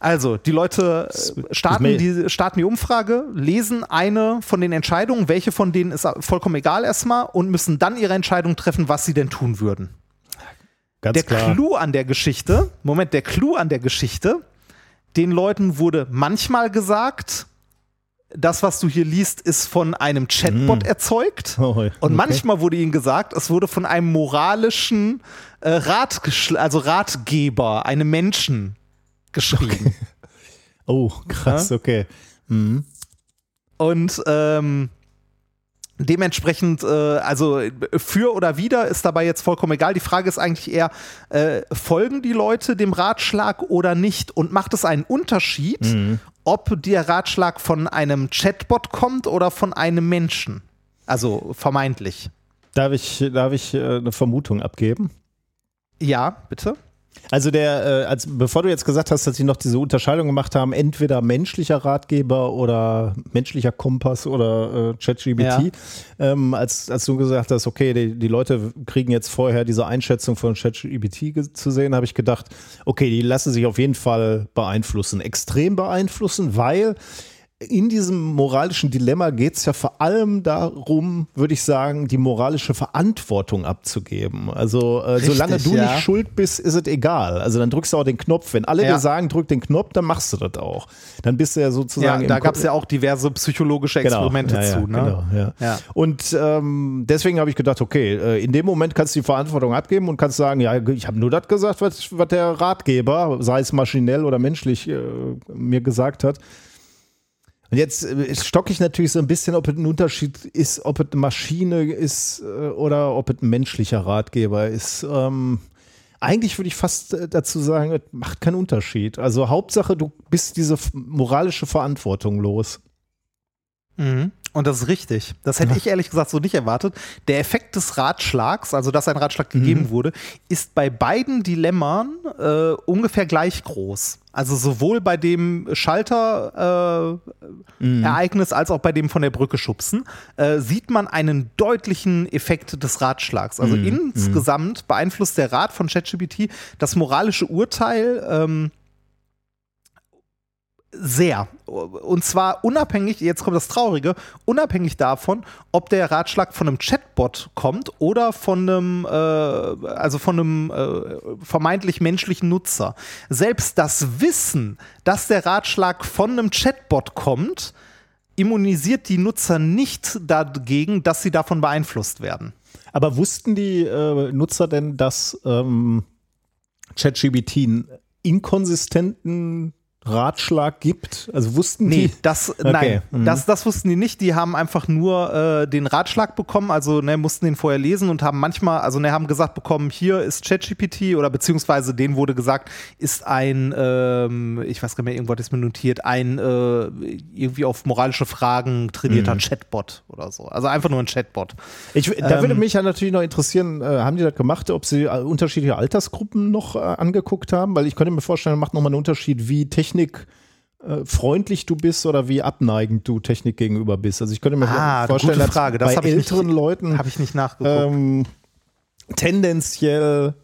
Also, die Leute starten die, starten die Umfrage, lesen eine von den Entscheidungen, welche von denen ist vollkommen egal erstmal und müssen dann ihre Entscheidung treffen, was sie denn tun würden. Ganz Der klar. Clou an der Geschichte, Moment, der Clou an der Geschichte, den Leuten wurde manchmal gesagt, das, was du hier liest, ist von einem Chatbot erzeugt. Oh, Und okay. manchmal wurde ihnen gesagt, es wurde von einem moralischen äh, Ratgeschl also Ratgeber, einem Menschen geschrieben. Oh, krass, okay. Mhm. Und ähm, dementsprechend, äh, also für oder wider ist dabei jetzt vollkommen egal. Die Frage ist eigentlich eher, äh, folgen die Leute dem Ratschlag oder nicht? Und macht es einen Unterschied, ob der Ratschlag von einem Chatbot kommt oder von einem Menschen? Also vermeintlich. Darf ich, darf ich äh, eine Vermutung abgeben? Ja, bitte. Also der, äh, als bevor du jetzt gesagt hast, dass sie noch diese Unterscheidung gemacht haben, entweder menschlicher Ratgeber oder menschlicher Kompass oder äh, ChatGPT, Ja. ähm, als, als du gesagt hast, okay, die, die Leute kriegen jetzt vorher diese Einschätzung von ChatGPT ge- zu sehen, habe ich gedacht, okay, die lassen sich auf jeden Fall beeinflussen, extrem beeinflussen, weil in diesem moralischen Dilemma geht es ja vor allem darum, würde ich sagen, die moralische Verantwortung abzugeben. Also äh, solange du ja. nicht schuld bist, ist es egal. Also dann drückst du auch den Knopf. Wenn alle Ja. dir sagen, drück den Knopf, dann machst du das auch. Dann bist du ja Ja, sozusagen im da gab es ja auch diverse psychologische Experimente ja, ja, zu. Ne? Genau, ja. Ja. Und ähm, deswegen habe ich gedacht, okay, äh, in dem Moment kannst du die Verantwortung abgeben und kannst sagen, ja, ich habe nur das gesagt, was, was der Ratgeber, sei es maschinell oder menschlich, äh, mir gesagt hat. Und jetzt äh, stocke ich natürlich so ein bisschen, ob es ein Unterschied ist, ob es eine Maschine ist äh, oder ob es ein menschlicher Ratgeber ist. Ähm, eigentlich würde ich fast äh, dazu sagen, es macht keinen Unterschied. Also Hauptsache, du bist diese moralische Verantwortung los. Mhm. Und das ist richtig. Das hätte ich ehrlich gesagt so nicht erwartet. Der Effekt des Ratschlags, also dass ein Ratschlag gegeben wurde, ist bei beiden Dilemmern äh, ungefähr gleich groß. Also sowohl bei dem Schalter-Ereignis als auch bei dem von der Brücke schubsen, äh, sieht man einen deutlichen Effekt des Ratschlags. Also insgesamt beeinflusst der Rat von ChatGPT das moralische Urteil ähm, sehr. Und zwar unabhängig, jetzt kommt das Traurige, unabhängig davon, ob der Ratschlag von einem Chatbot kommt oder von einem, äh, also von einem äh, vermeintlich menschlichen Nutzer. Selbst das Wissen, dass der Ratschlag von einem Chatbot kommt, immunisiert die Nutzer nicht dagegen, dass sie davon beeinflusst werden. Aber wussten die äh, Nutzer denn, dass ähm, ChatGPT einen inkonsistenten Ratschlag gibt? Also wussten Nee, die? das, nein, Mhm. das, das wussten die nicht. Die haben einfach nur äh, den Ratschlag bekommen, also ne, mussten den vorher lesen und haben manchmal, also ne, haben gesagt bekommen, hier ist ChatGPT oder beziehungsweise denen wurde gesagt, ist ein, ähm, ich weiß gar nicht mehr, irgendwo hat es mir notiert, ein äh, irgendwie auf moralische Fragen trainierter Chatbot oder so. Also einfach nur ein Chatbot. Ich, da würde Ähm, mich ja natürlich noch interessieren, äh, haben die das gemacht, ob sie äh, unterschiedliche Altersgruppen noch äh, angeguckt haben? Weil ich könnte mir vorstellen, macht nochmal einen Unterschied, wie technisch Technik äh, freundlich du bist oder wie abneigend du Technik gegenüber bist. Also ich könnte mir ah, vorstellen, gute Frage. Das bei älteren nicht, Leuten habe ich nicht nachgeguckt. Ähm, tendenziell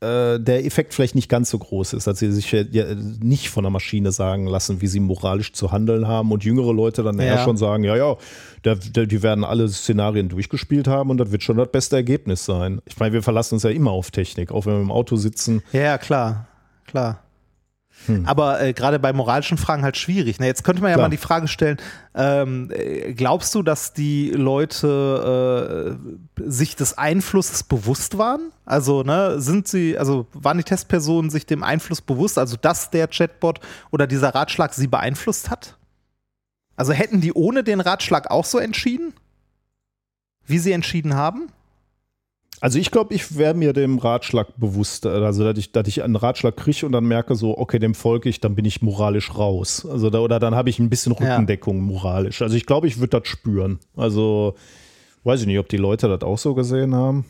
äh, der Effekt vielleicht nicht ganz so groß ist, dass sie sich ja nicht von der Maschine sagen lassen, wie sie moralisch zu handeln haben und jüngere Leute dann ja. eher schon sagen, ja, ja, der, der, die werden alle Szenarien durchgespielt haben und das wird schon das beste Ergebnis sein. Ich meine, wir verlassen uns ja immer auf Technik, auch wenn wir im Auto sitzen. Ja, klar, klar. Hm. Aber äh, gerade bei moralischen Fragen halt schwierig. Ne? Jetzt könnte man ja Klar. mal die Frage stellen, ähm, äh, glaubst du, dass die Leute äh, sich des Einflusses bewusst waren? Also, ne, sind sie, also waren die Testpersonen sich dem Einfluss bewusst, also dass der Chatbot oder dieser Ratschlag sie beeinflusst hat? Also hätten die ohne den Ratschlag auch so entschieden? Wie sie entschieden haben? Also ich glaube, ich wäre mir dem Ratschlag bewusst, also dass ich, dass ich einen Ratschlag kriege und dann merke so, okay, dem folge ich, dann bin ich moralisch raus. Also da, oder dann habe ich ein bisschen Rückendeckung ja. moralisch. Also ich glaube, ich würde das spüren. Also weiß ich nicht, ob die Leute das auch so gesehen haben.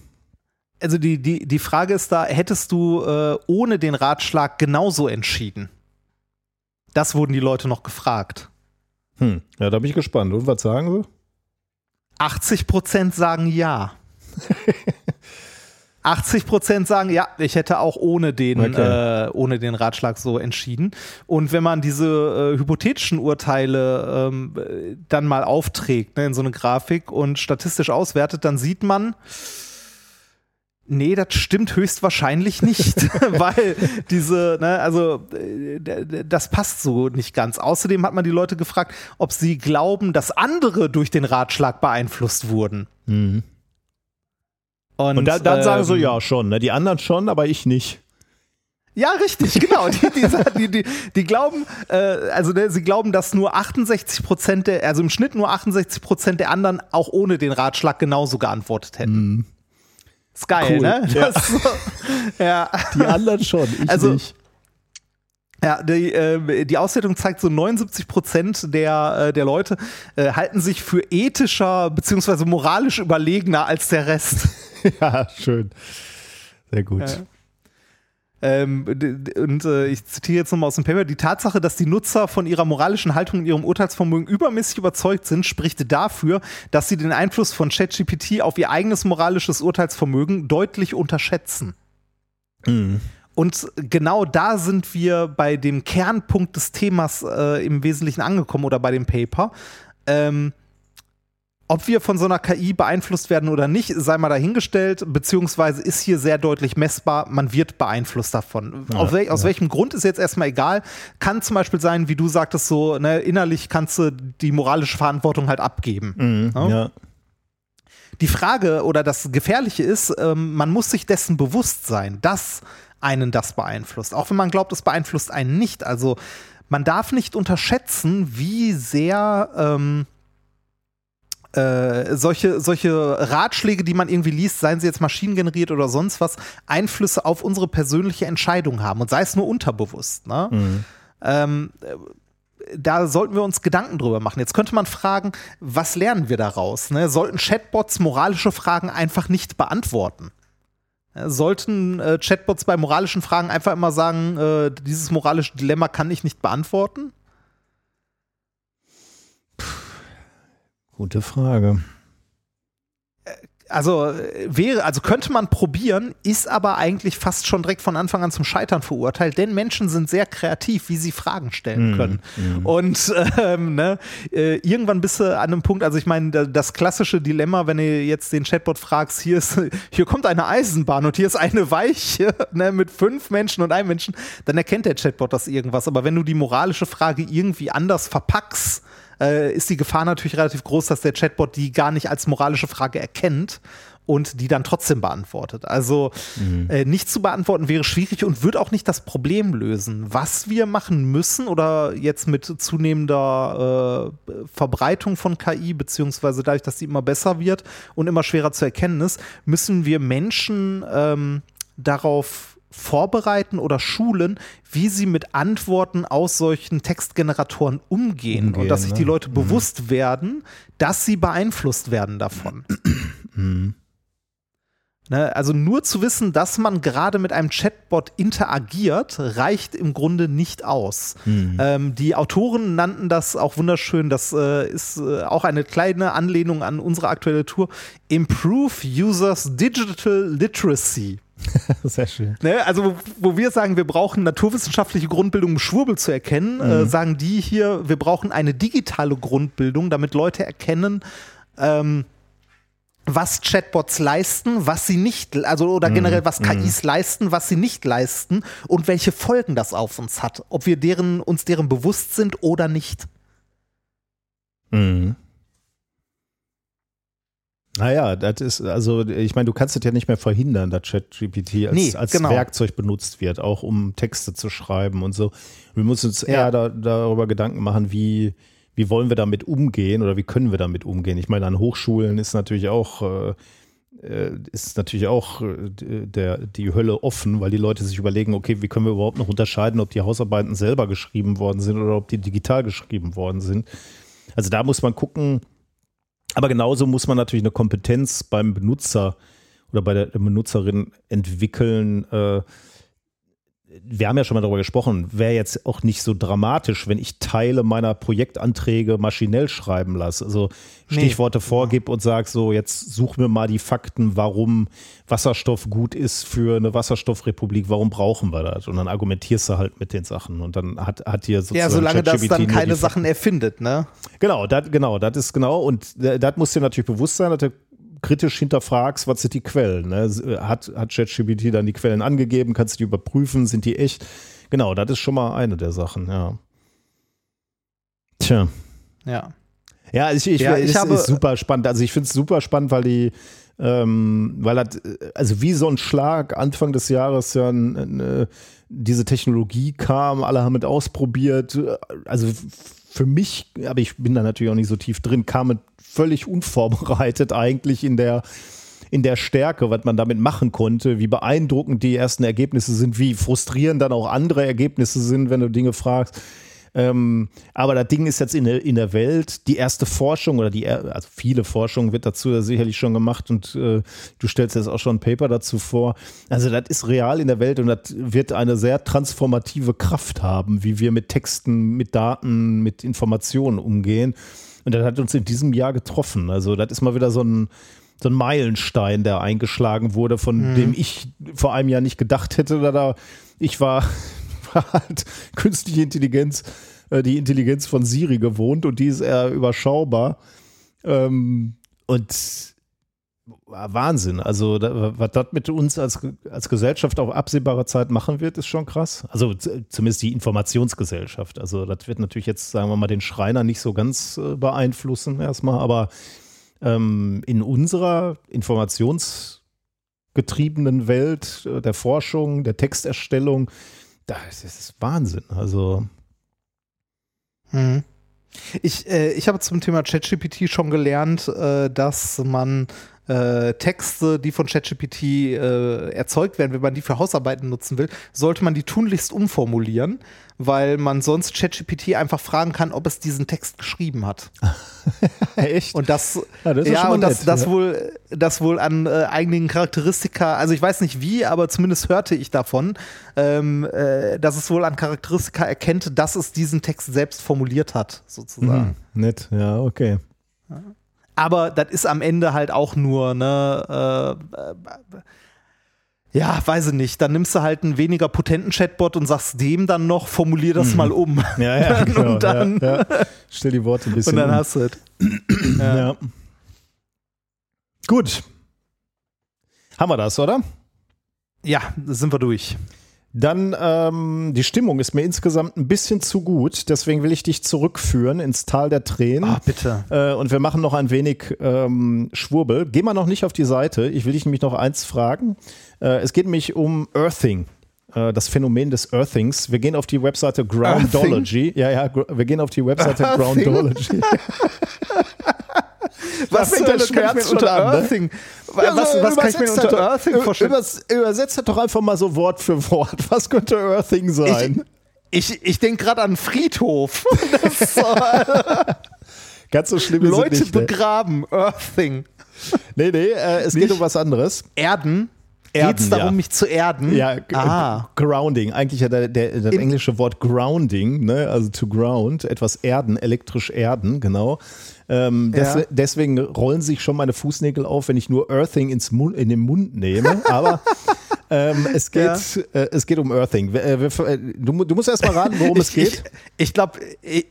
Also die, die, die Frage ist da, hättest du äh, ohne den Ratschlag genauso entschieden? Das wurden die Leute noch gefragt. Hm, ja, da bin ich gespannt. Und was sagen sie? 80 Prozent sagen ja. 80 Prozent sagen, ja, ich hätte auch ohne den, okay. äh, ohne den Ratschlag so entschieden. Und wenn man diese äh, hypothetischen Urteile ähm, dann mal aufträgt ne, in so eine Grafik und statistisch auswertet, dann sieht man, Nee, das stimmt höchstwahrscheinlich nicht, weil diese, ne, also das passt so nicht ganz. Außerdem hat man die Leute gefragt, ob sie glauben, dass andere durch den Ratschlag beeinflusst wurden. Mhm. Und, und da, dann ähm, sagen sie ja schon, ne? die anderen schon, aber ich nicht. Ja, richtig, genau. Die, die, die, die glauben, äh, also ne, sie glauben, dass nur 68 Prozent der, also im Schnitt nur 68 Prozent der anderen auch ohne den Ratschlag genauso geantwortet hätten. Mm. Ist geil, cool. ne? Ja. So, ja. Die anderen schon, ich also, nicht. Ja, die, äh, die Auswertung zeigt so 79 Prozent der, äh, der Leute äh, halten sich für ethischer bzw. moralisch überlegener als der Rest. ja, schön. Sehr gut. Ja. Ähm, und äh, ich zitiere jetzt nochmal aus dem Paper, die Tatsache, dass die Nutzer von ihrer moralischen Haltung und ihrem Urteilsvermögen übermäßig überzeugt sind, spricht dafür, dass sie den Einfluss von ChatGPT auf ihr eigenes moralisches Urteilsvermögen deutlich unterschätzen. Mhm. Und genau da sind wir bei dem Kernpunkt des Themas äh, im Wesentlichen angekommen oder bei dem Paper. Ähm, ob wir von so einer KI beeinflusst werden oder nicht, sei mal dahingestellt, beziehungsweise ist hier sehr deutlich messbar, man wird beeinflusst davon. Ja, wel aus ja. welchem Grund ist jetzt erstmal egal. Kann zum Beispiel sein, wie du sagtest, so ne, innerlich kannst du die moralische Verantwortung halt abgeben. Mhm, ja? ja. Die Frage oder das Gefährliche ist, ähm, man muss sich dessen bewusst sein, dass einen das beeinflusst. Auch wenn man glaubt, es beeinflusst einen nicht. Also man darf nicht unterschätzen, wie sehr ähm, äh, solche, solche Ratschläge, die man irgendwie liest, seien sie jetzt maschinengeneriert oder sonst was, Einflüsse auf unsere persönliche Entscheidung haben und sei es nur unterbewusst. Ne? Mhm. Ähm, da sollten wir uns Gedanken drüber machen. Jetzt könnte man fragen, was lernen wir daraus? Ne? Sollten Chatbots moralische Fragen einfach nicht beantworten? Sollten äh, Chatbots bei moralischen Fragen einfach immer sagen, äh, dieses moralische Dilemma kann ich nicht beantworten? Gute Frage. Also wäre, also könnte man probieren, ist aber eigentlich fast schon direkt von Anfang an zum Scheitern verurteilt, denn Menschen sind sehr kreativ, wie sie Fragen stellen mhm. können. Mm. Und ähm, ne, äh, irgendwann bist du an einem Punkt, also ich meine, das klassische Dilemma, wenn du jetzt den Chatbot fragst, hier ist, hier kommt eine Eisenbahn und hier ist eine Weiche ne, mit fünf Menschen und einem Menschen, dann erkennt der Chatbot das irgendwas. Aber wenn du die moralische Frage irgendwie anders verpackst, äh, ist die Gefahr natürlich relativ groß, dass der Chatbot die gar nicht als moralische Frage erkennt und die dann trotzdem beantwortet. Also mhm. äh, nicht zu beantworten wäre schwierig und wird auch nicht das Problem lösen. Was wir machen müssen oder jetzt mit zunehmender äh, Verbreitung von KI, beziehungsweise dadurch, dass sie immer besser wird und immer schwerer zu erkennen ist, müssen wir Menschen ähm, darauf vorbereiten oder schulen, wie sie mit Antworten aus solchen Textgeneratoren umgehen, umgehen und dass sich die ne? Leute mhm. bewusst werden, dass sie beeinflusst werden davon. Mhm. Ne, also nur zu wissen, dass man gerade mit einem Chatbot interagiert, reicht im Grunde nicht aus. Mhm. Ähm, die Autoren nannten das auch wunderschön, das äh, ist äh, auch eine kleine Anlehnung an unsere aktuelle Tour, Improve Users Digital Literacy. Sehr schön. Ne, also, wo wir sagen, wir brauchen naturwissenschaftliche Grundbildung, um Schwurbel zu erkennen, äh, mhm. äh, sagen die hier, wir brauchen eine digitale Grundbildung, damit Leute erkennen, ähm, was Chatbots leisten, was sie nicht, also oder generell was KIs mm. leisten, was sie nicht leisten und welche Folgen das auf uns hat, ob wir deren, uns deren bewusst sind oder nicht. Mhm. Naja, das ist, also ich meine, du kannst es ja nicht mehr verhindern, dass ChatGPT als, nee, als genau. Werkzeug benutzt wird, auch um Texte zu schreiben und so. Wir müssen uns ja. eher da, darüber Gedanken machen, wie, wie wollen wir damit umgehen oder wie können wir damit umgehen? Ich meine, an Hochschulen ist natürlich auch äh, äh, ist natürlich auch äh, der, die Hölle offen, weil die Leute sich überlegen, okay, wie können wir überhaupt noch unterscheiden, ob die Hausarbeiten selber geschrieben worden sind oder ob die digital geschrieben worden sind. Also da muss man gucken, aber genauso muss man natürlich eine Kompetenz beim Benutzer oder bei der Benutzerin entwickeln, äh, wir haben ja schon mal darüber gesprochen, wäre jetzt auch nicht so dramatisch, wenn ich Teile meiner Projektanträge maschinell schreiben lasse. Also Stichworte nee. vorgib und sag so, jetzt such mir mal die Fakten, warum Wasserstoff gut ist für eine Wasserstoffrepublik, warum brauchen wir das? Und dann argumentierst du halt mit den Sachen und dann hat, hat dir sozusagen Ja, solange das dann keine Sachen erfindet, ne? Genau, das, genau, das ist genau und das muss dir natürlich bewusst sein, dass der kritisch hinterfragst, was sind die Quellen. Ne? Äh, hat, hat ChatGPT dann die Quellen angegeben? Kannst du die überprüfen? Sind die echt? Genau, das ist schon mal eine der Sachen, ja. Tja. Ja. Ja, ich, ich, ja, ich ist, habe, ist super spannend. Also ich finde es super spannend, weil die, ähm, weil das, also wie so ein Schlag Anfang des Jahres ja eine, diese Technologie kam, alle haben mit ausprobiert. Also für mich, aber ich bin da natürlich auch nicht so tief drin, kam es völlig unvorbereitet eigentlich in der in der Stärke, was man damit machen konnte, wie beeindruckend die ersten Ergebnisse sind, wie frustrierend dann auch andere Ergebnisse sind, wenn du Dinge fragst. Ähm, aber das Ding ist jetzt in der, in der Welt, die erste Forschung oder die, also viele Forschung wird dazu sicherlich schon gemacht und äh, du stellst jetzt auch schon ein Paper dazu vor. Also das ist real in der Welt und das wird eine sehr transformative Kraft haben, wie wir mit Texten, mit Daten, mit Informationen umgehen. Und das hat uns in diesem Jahr getroffen. Also das ist mal wieder so ein, so ein Meilenstein, der eingeschlagen wurde, von mhm. dem ich vor einem Jahr nicht gedacht hätte. Oder ich war halt künstliche Intelligenz, äh, die Intelligenz von Siri gewohnt und die ist eher überschaubar. Ähm, und Wahnsinn. Also, was das mit uns als, als Gesellschaft auf absehbare Zeit machen wird, ist schon krass. Also, zumindest die Informationsgesellschaft. Also, das wird natürlich jetzt, sagen wir mal, den Schreiner nicht so ganz äh, beeinflussen, erstmal, aber ähm, in unserer informationsgetriebenen Welt äh, der Forschung, der Texterstellung, das ist Wahnsinn. Also. Hm. Ich, äh, ich habe zum Thema ChatGPT schon gelernt, äh, dass man äh, Texte, die von ChatGPT äh, erzeugt werden, wenn man die für Hausarbeiten nutzen will, sollte man die tunlichst umformulieren, weil man sonst ChatGPT einfach fragen kann, ob es diesen Text geschrieben hat. Echt? Und das, ja, das, ja, und das, nett, das, ja. wohl, das wohl an äh, einigen Charakteristika, also ich weiß nicht wie, aber zumindest hörte ich davon, ähm, äh, dass es wohl an Charakteristika erkennt, dass es diesen Text selbst formuliert hat, sozusagen. Mhm, nett, ja, okay. Aber das ist am Ende halt auch nur, ne, äh, äh, ja, weiß ich nicht. Dann nimmst du halt einen weniger potenten Chatbot und sagst dem dann noch, formulier das mhm. mal um. Ja, ja, genau, und dann, ja, ja. Stell die Worte ein bisschen Und dann um. hast du es. ja. ja. Gut. Haben wir das, oder? Ja, sind wir durch. Dann ähm, die Stimmung ist mir insgesamt ein bisschen zu gut, deswegen will ich dich zurückführen ins Tal der Tränen. Ah, bitte. Äh, und wir machen noch ein wenig ähm, Schwurbel. Geh mal noch nicht auf die Seite. Ich will dich nämlich noch eins fragen. Äh, es geht nämlich um Earthing äh, das Phänomen des Earthings. Wir gehen auf die Webseite Groundology. Earthing? Ja, ja, wir gehen auf die Webseite Earthing? Groundology. was fängt der Schmerz unter Earthing? Ja, was, was kann ich mir unter Earthing vorstellen? Übers, übersetzt doch einfach mal so Wort für Wort. Was könnte Earthing sein? Ich, ich, ich denke gerade an Friedhof. Ganz so schlimm Leute nicht, ne? begraben, Earthing. Nee, nee, äh, es Nicht? geht um was anderes. Erden? Erden, Geht es darum, ja. mich zu erden? Ja, Ah. Grounding. Eigentlich ja der, der, das englische Wort Grounding, ne? also to ground, etwas erden, elektrisch erden, genau. Ähm, des, Ja. Deswegen rollen sich schon meine Fußnägel auf, wenn ich nur Earthing ins Mund, in den Mund nehme. Aber ähm, es, geht, Ja. äh, es geht um Earthing. Äh, äh, Du, du musst erst mal raten, worum es Ich, geht. ich glaube,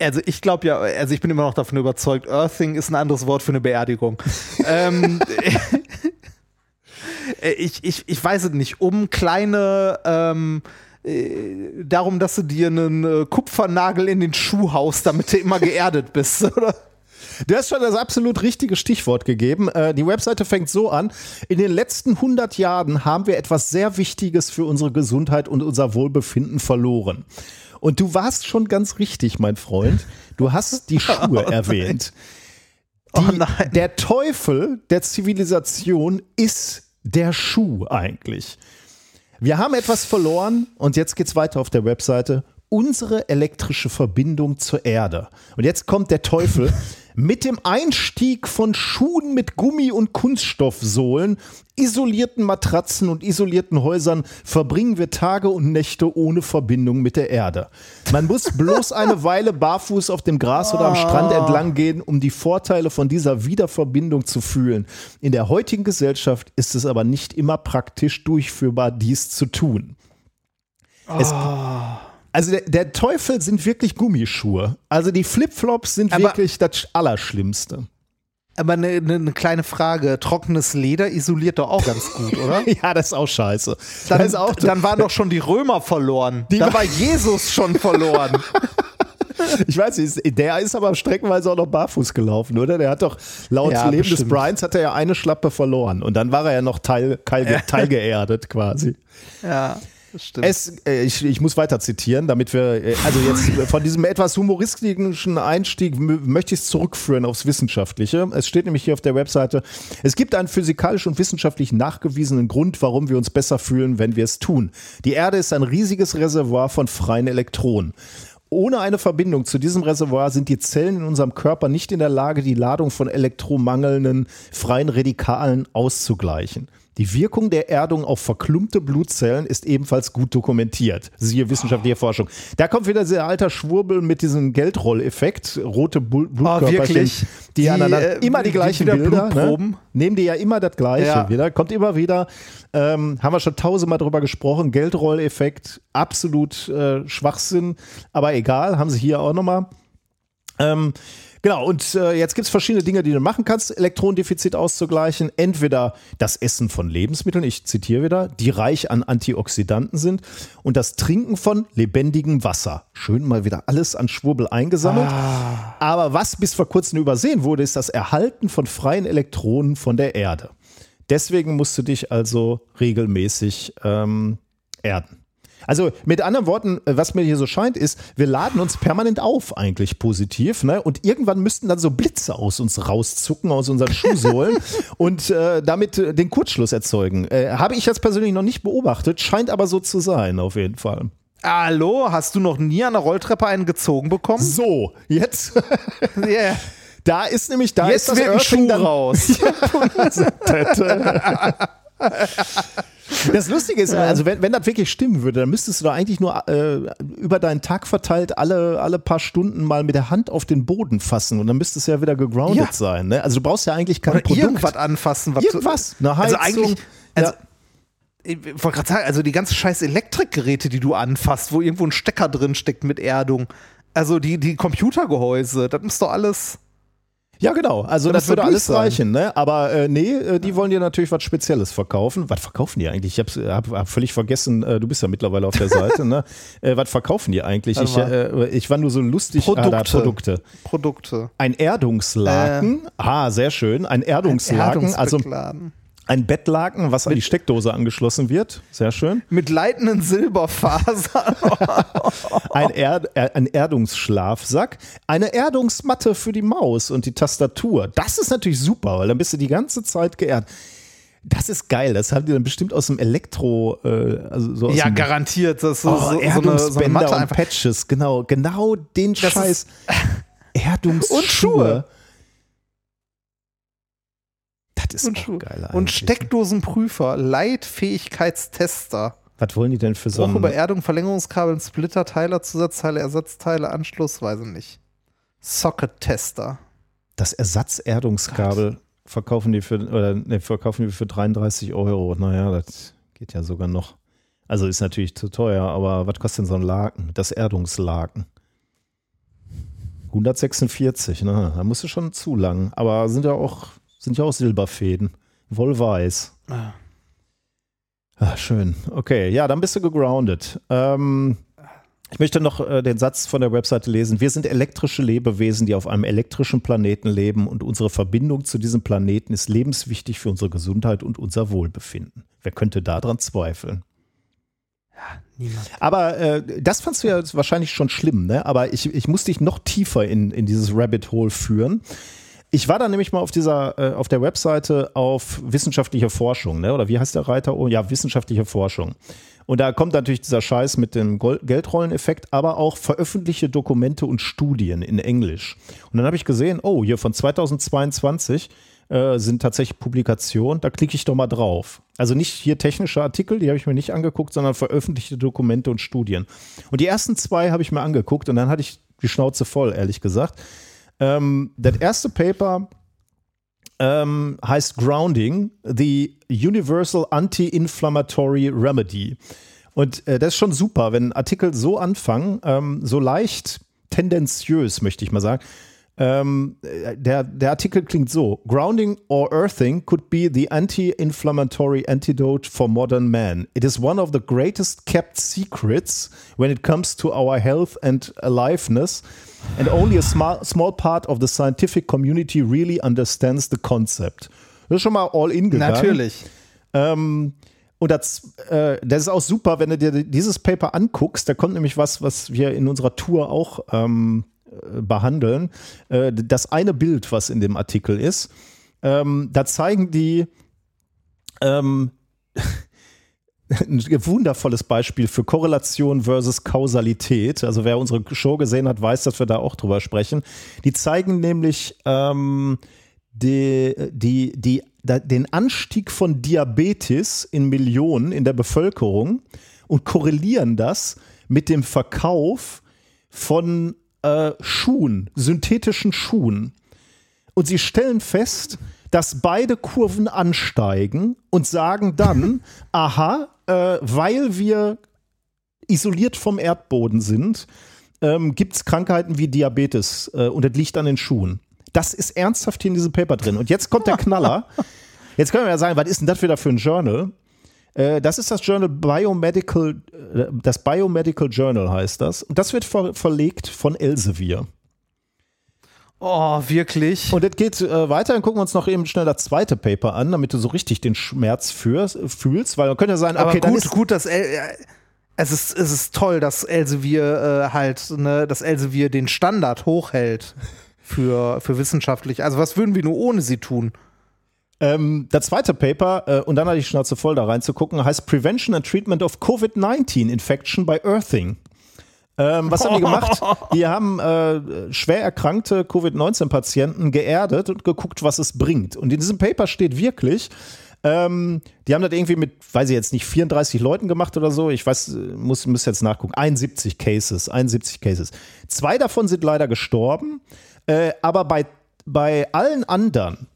also ich glaube ja, also ich bin immer noch davon überzeugt, Earthing ist ein anderes Wort für eine Beerdigung. ähm, äh, ich, ich, ich weiß es nicht, um kleine, ähm, äh, darum, dass du dir einen äh, Kupfernagel in den Schuh haust, damit du immer geerdet bist, oder? Du hast schon das absolut richtige Stichwort gegeben. Äh, Die Webseite fängt so an. In den letzten 100 Jahren haben wir etwas sehr Wichtiges für unsere Gesundheit und unser Wohlbefinden verloren. Und du warst schon ganz richtig, mein Freund. Du hast die Schuhe erwähnt. Die, oh. Der Teufel der Zivilisation ist der Schuh eigentlich. Wir haben etwas verloren und jetzt geht's weiter auf der Webseite. Unsere elektrische Verbindung zur Erde. Und jetzt kommt der Teufel. Mit dem Einstieg von Schuhen mit Gummi- und Kunststoffsohlen, isolierten Matratzen und isolierten Häusern verbringen wir Tage und Nächte ohne Verbindung mit der Erde. Man muss bloß eine Weile barfuß auf dem Gras oder am Strand entlang gehen, um die Vorteile von dieser Wiederverbindung zu fühlen. In der heutigen Gesellschaft ist es aber nicht immer praktisch durchführbar, dies zu tun. Es, also der, der Teufel sind wirklich Gummischuhe. Also die Flipflops sind Aber- wirklich das Allerschlimmste. Aber eine, eine, eine kleine Frage, trockenes Leder isoliert doch auch ganz gut, oder? Ja, das ist auch scheiße. Dann, ist auch, dann waren doch schon die Römer verloren. Die da war- Jesus schon verloren. ich weiß nicht, der ist aber streckenweise auch noch barfuß gelaufen, oder? Der hat doch laut Ja, Leben des bestimmt. Bryans hat er ja eine Schlappe verloren und dann war er ja noch teil, teil, teilgeerdet quasi. ja. Es, äh, ich, ich muss weiter zitieren, damit wir, äh, also jetzt von diesem etwas humoristischen Einstieg mö- möchte ich es zurückführen aufs Wissenschaftliche. Es steht nämlich hier auf der Webseite, es gibt einen physikalisch und wissenschaftlich nachgewiesenen Grund, warum wir uns besser fühlen, wenn wir es tun. Die Erde ist ein riesiges Reservoir von freien Elektronen. Ohne eine Verbindung zu diesem Reservoir sind die Zellen in unserem Körper nicht in der Lage, die Ladung von elektromangelnden freien Radikalen auszugleichen. Die Wirkung der Erdung auf verklumpte Blutzellen ist ebenfalls gut dokumentiert. Siehe wissenschaftliche Forschung. Da kommt wieder dieser alter Schwurbel mit diesem Geldrolleffekt. Rote Blut Blutkörperchen, wirklich? die, Die, aneinander, äh, immer die gleichen Bilder. Ne? Blutproben? Nehmen die ja immer das Gleiche Ja. wieder. Kommt immer wieder. Ähm, haben wir schon tausendmal drüber gesprochen. Geldrolleffekt, absolut äh, Schwachsinn. Aber egal, haben sie hier auch nochmal. Ähm, genau, und äh, jetzt gibt es verschiedene Dinge, die du machen kannst, Elektronendefizit auszugleichen. Entweder das Essen von Lebensmitteln, ich zitiere wieder, die reich an Antioxidanten sind und das Trinken von lebendigem Wasser. Schön mal wieder alles an Schwurbel eingesammelt. Aber was bis vor kurzem übersehen wurde, ist das Erhalten von freien Elektronen von der Erde. Deswegen musst du dich also regelmäßig ähm, erden. Also mit anderen Worten, äh, was mir hier so scheint, ist, wir laden uns permanent auf, eigentlich positiv, ne? Und irgendwann müssten dann so Blitze aus uns rauszucken, aus unseren Schuhsohlen und äh, damit äh, den Kurzschluss erzeugen. Äh, habe ich jetzt persönlich noch nicht beobachtet, scheint aber so zu sein, auf jeden Fall. Hallo, hast du noch nie an der Rolltreppe einen gezogen bekommen? So, jetzt, Yeah. da ist nämlich, da Jetzt ist das wird ein Earthing Schuh dann raus. Das Lustige ist, also wenn, wenn das wirklich stimmen würde, dann müsstest du da eigentlich nur äh, über deinen Tag verteilt alle, alle paar Stunden mal mit der Hand auf den Boden fassen und dann müsstest du ja wieder gegroundet Ja. sein. Ne? Also du brauchst ja eigentlich kein Oder Produkt. irgendwas anfassen. Was Irgendwas, eine Also Heizung. eigentlich, also, ja. ich wollte gerade sagen, also die ganzen scheiß Elektrikgeräte, die du anfasst, wo irgendwo ein Stecker drin steckt mit Erdung. Also die, die Computergehäuse, das ist doch alles. Ja, genau. Also das würde alles sein. reichen. Ne? Aber äh, nee, äh, die wollen dir natürlich was Spezielles verkaufen. Was verkaufen die eigentlich? Ich hab's, hab, hab völlig vergessen, äh, du bist ja mittlerweile auf der Seite. ne? äh, was verkaufen die eigentlich? Ich, äh, ich war nur so lustig. Ah, Produkte. Produkte. Produkte. Ein Erdungslaken. ah, sehr schön. Ein Erdungslaken. Also Erdungsbeckladen. Ein Bettlaken, was an die Steckdose angeschlossen wird. Sehr schön. mit leitenden Silberfasern. Ein, er, ein Erdungsschlafsack. Eine Erdungsmatte für die Maus und die Tastatur. Das ist natürlich super, weil dann bist du die ganze Zeit geerdet. Das ist geil. Das haben die dann bestimmt aus dem Elektro, äh, also so aus ja, garantiert. Das ist oh, so, so, eine, so eine Matte und einfach. Patches. Genau, genau den Das Scheiß. Erdungsschuhe. Und Schuhe. Das ist und auch geil. Und. Steckdosenprüfer, Leitfähigkeitstester. Was wollen die denn für so Auch ein über Erdung, Verlängerungskabeln, Splitter, Teiler, Zusatzteile, Ersatzteile, Anschluss, weiß ich nicht. Socket-Tester. das Ersatzerdungskabel verkaufen die für oder ne, verkaufen die für 33 Euro. Naja, das geht ja sogar noch. Also ist natürlich zu teuer, aber was kostet denn so ein Laken? Das Erdungslaken. 146, ne? Da musst du schon zu lang. Aber sind ja auch, sind ja auch Silberfäden. Wollweiß. Ah. Ah, schön. Okay, ja, dann bist du gegroundet. Ähm, ich möchte noch äh, den Satz von der Webseite lesen. Wir sind elektrische Lebewesen, die auf einem elektrischen Planeten leben und unsere Verbindung zu diesem Planeten ist lebenswichtig für unsere Gesundheit und unser Wohlbefinden. Wer könnte daran zweifeln? Niemand. Aber äh, das fandst du ja wahrscheinlich schon schlimm, ne? Aber ich, ich muss dich noch tiefer in, in dieses Rabbit Hole führen. Ich war da nämlich mal auf dieser, äh, auf der Webseite auf wissenschaftliche Forschung, ne? Oder wie heißt der Reiter? Oh ja, wissenschaftliche Forschung. Und da kommt natürlich dieser Scheiß mit dem Geldrolleneffekt, aber auch veröffentlichte Dokumente und Studien in Englisch. Und dann habe ich gesehen, oh, hier von 2022 äh, sind tatsächlich Publikationen, da klicke ich doch mal drauf. Also nicht hier technische Artikel, die habe ich mir nicht angeguckt, sondern veröffentlichte Dokumente und Studien. Und die ersten zwei habe ich mir angeguckt und dann hatte ich die Schnauze voll, ehrlich gesagt. Ähm, das erste Paper ähm, heißt Grounding, the Universal Anti-Inflammatory Remedy. Und äh, das ist schon super, wenn Artikel so anfangen, ähm, so leicht tendenziös, möchte ich mal sagen. Ähm, äh, der, der Artikel klingt so: Grounding or earthing could be the anti-inflammatory antidote for modern man. It is one of the greatest kept secrets when it comes to our health and aliveness, and only a small, small part of the scientific community really understands the concept. Das ist schon mal all in gegangen. Natürlich. Ähm, und das, äh, das ist auch super, wenn du dir dieses Paper anguckst. Da kommt nämlich was, was wir in unserer Tour auch ähm, äh, behandeln. Äh, das eine Bild, was in dem Artikel ist, ähm, da zeigen die ähm, ein wundervolles Beispiel für Korrelation versus Kausalität. Also wer unsere Show gesehen hat, weiß, dass wir da auch drüber sprechen. Die zeigen nämlich ähm, die, die, die, den Anstieg von Diabetes in Millionen in der Bevölkerung und korrelieren das mit dem Verkauf von äh, Schuhen, synthetischen Schuhen. Und sie stellen fest, dass beide Kurven ansteigen und sagen dann, aha, äh, weil wir isoliert vom Erdboden sind, ähm, gibt es Krankheiten wie Diabetes äh, und das liegt an den Schuhen. Das ist ernsthaft hier in diesem Paper drin. Und jetzt kommt der Knaller. Jetzt können wir ja sagen, was ist denn das wieder für ein Journal? Äh, das ist das Journal Biomedical, äh, das Biomedical Journal heißt das. Und das wird ver verlegt von Elsevier. Oh, wirklich? Und das geht äh, weiter, dann gucken wir uns noch eben schnell das zweite Paper an, damit du so richtig den Schmerz führst, fühlst, weil man könnte ja sagen, Aber okay, dann gut, ist, gut, dass El ja, es ist, es ist toll, dass Elsevier äh, halt, ne, dass Elsevier den Standard hochhält für, für wissenschaftlich. Also was würden wir nur ohne sie tun? Ähm, das zweite Paper, äh, und dann hatte ich Schnauze voll da reinzugucken, heißt Prevention and Treatment of COVID-19 Infection by Earthing. Ähm, was haben die gemacht? Die haben äh, schwer erkrankte Covid-19-Patienten geerdet und geguckt, was es bringt. Und in diesem Paper steht wirklich, ähm, die haben das irgendwie mit, weiß ich jetzt nicht, 34 Leuten gemacht oder so. Ich weiß, muss, muss jetzt nachgucken. 71 Cases, 71 Cases. Zwei davon sind leider gestorben, äh, aber bei, bei allen anderen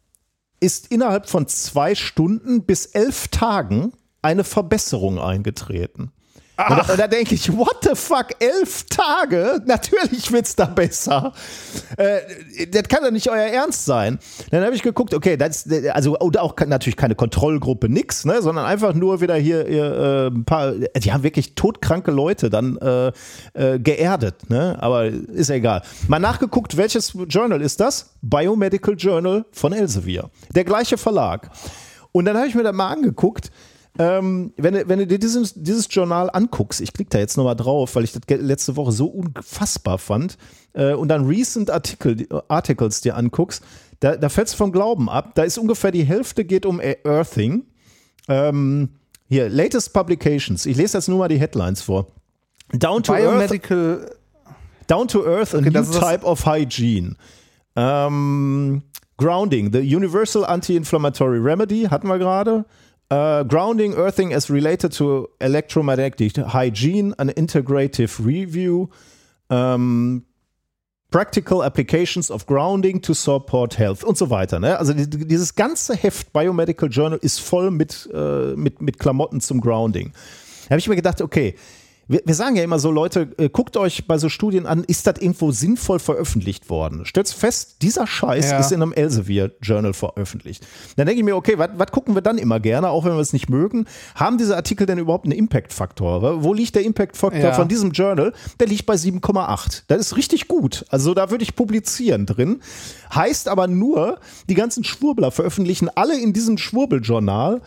ist innerhalb von zwei Stunden bis elf Tagen eine Verbesserung eingetreten. Und da, und da denke ich, what the fuck, elf Tage? Natürlich wird's da besser. Äh, das kann doch nicht euer Ernst sein. Dann habe ich geguckt, okay, das ist, also auch natürlich keine Kontrollgruppe, nix, ne, sondern einfach nur wieder hier, hier äh, ein paar, die haben wirklich todkranke Leute dann äh, äh, geerdet, ne, aber ist ja egal. Mal nachgeguckt, welches Journal ist das? Biomedical Journal von Elsevier. Der gleiche Verlag. Und dann habe ich mir das mal angeguckt, ähm, wenn, du- wenn du dir dieses, dieses Journal anguckst, ich klicke da jetzt nochmal drauf, weil ich das letzte Woche so unfassbar fand, äh, und dann Recent Article, Articles dir anguckst, da, da fällst du vom Glauben ab. Da ist ungefähr die Hälfte geht um Earthing. Ähm, hier, latest publications. Ich lese jetzt nur mal die Headlines vor. Down to Earth Biomedical. Down to Earth, a Okay, new ist das- type of hygiene. Ähm, Grounding, the Universal Anti-Inflammatory Remedy, hatten wir gerade. Uh, grounding, earthing as related to electromagnetic hygiene, an integrative review. Um, Practical Applications of Grounding to Support Health und so weiter. Ne? Also dieses ganze Heft Biomedical Journal ist voll mit, äh, mit, mit Klamotten zum Grounding. Da habe ich mir gedacht, okay, wir, wir, sagen ja immer so, Leute, äh, guckt euch bei so Studien an, ist das irgendwo sinnvoll veröffentlicht worden? Stellt fest, dieser Scheiß ja. ist in einem Elsevier Journal veröffentlicht. Dann denke ich mir, okay, was gucken wir dann immer gerne, auch wenn wir es nicht mögen? Haben diese Artikel denn überhaupt einen Impact-Faktor? Wo liegt der Impact-Faktor ja. von diesem Journal? Der liegt bei 7,8. Das ist richtig gut. Also da würde ich publizieren drin. Heißt aber nur, die ganzen Schwurbler veröffentlichen alle in diesem Schwurbeljournal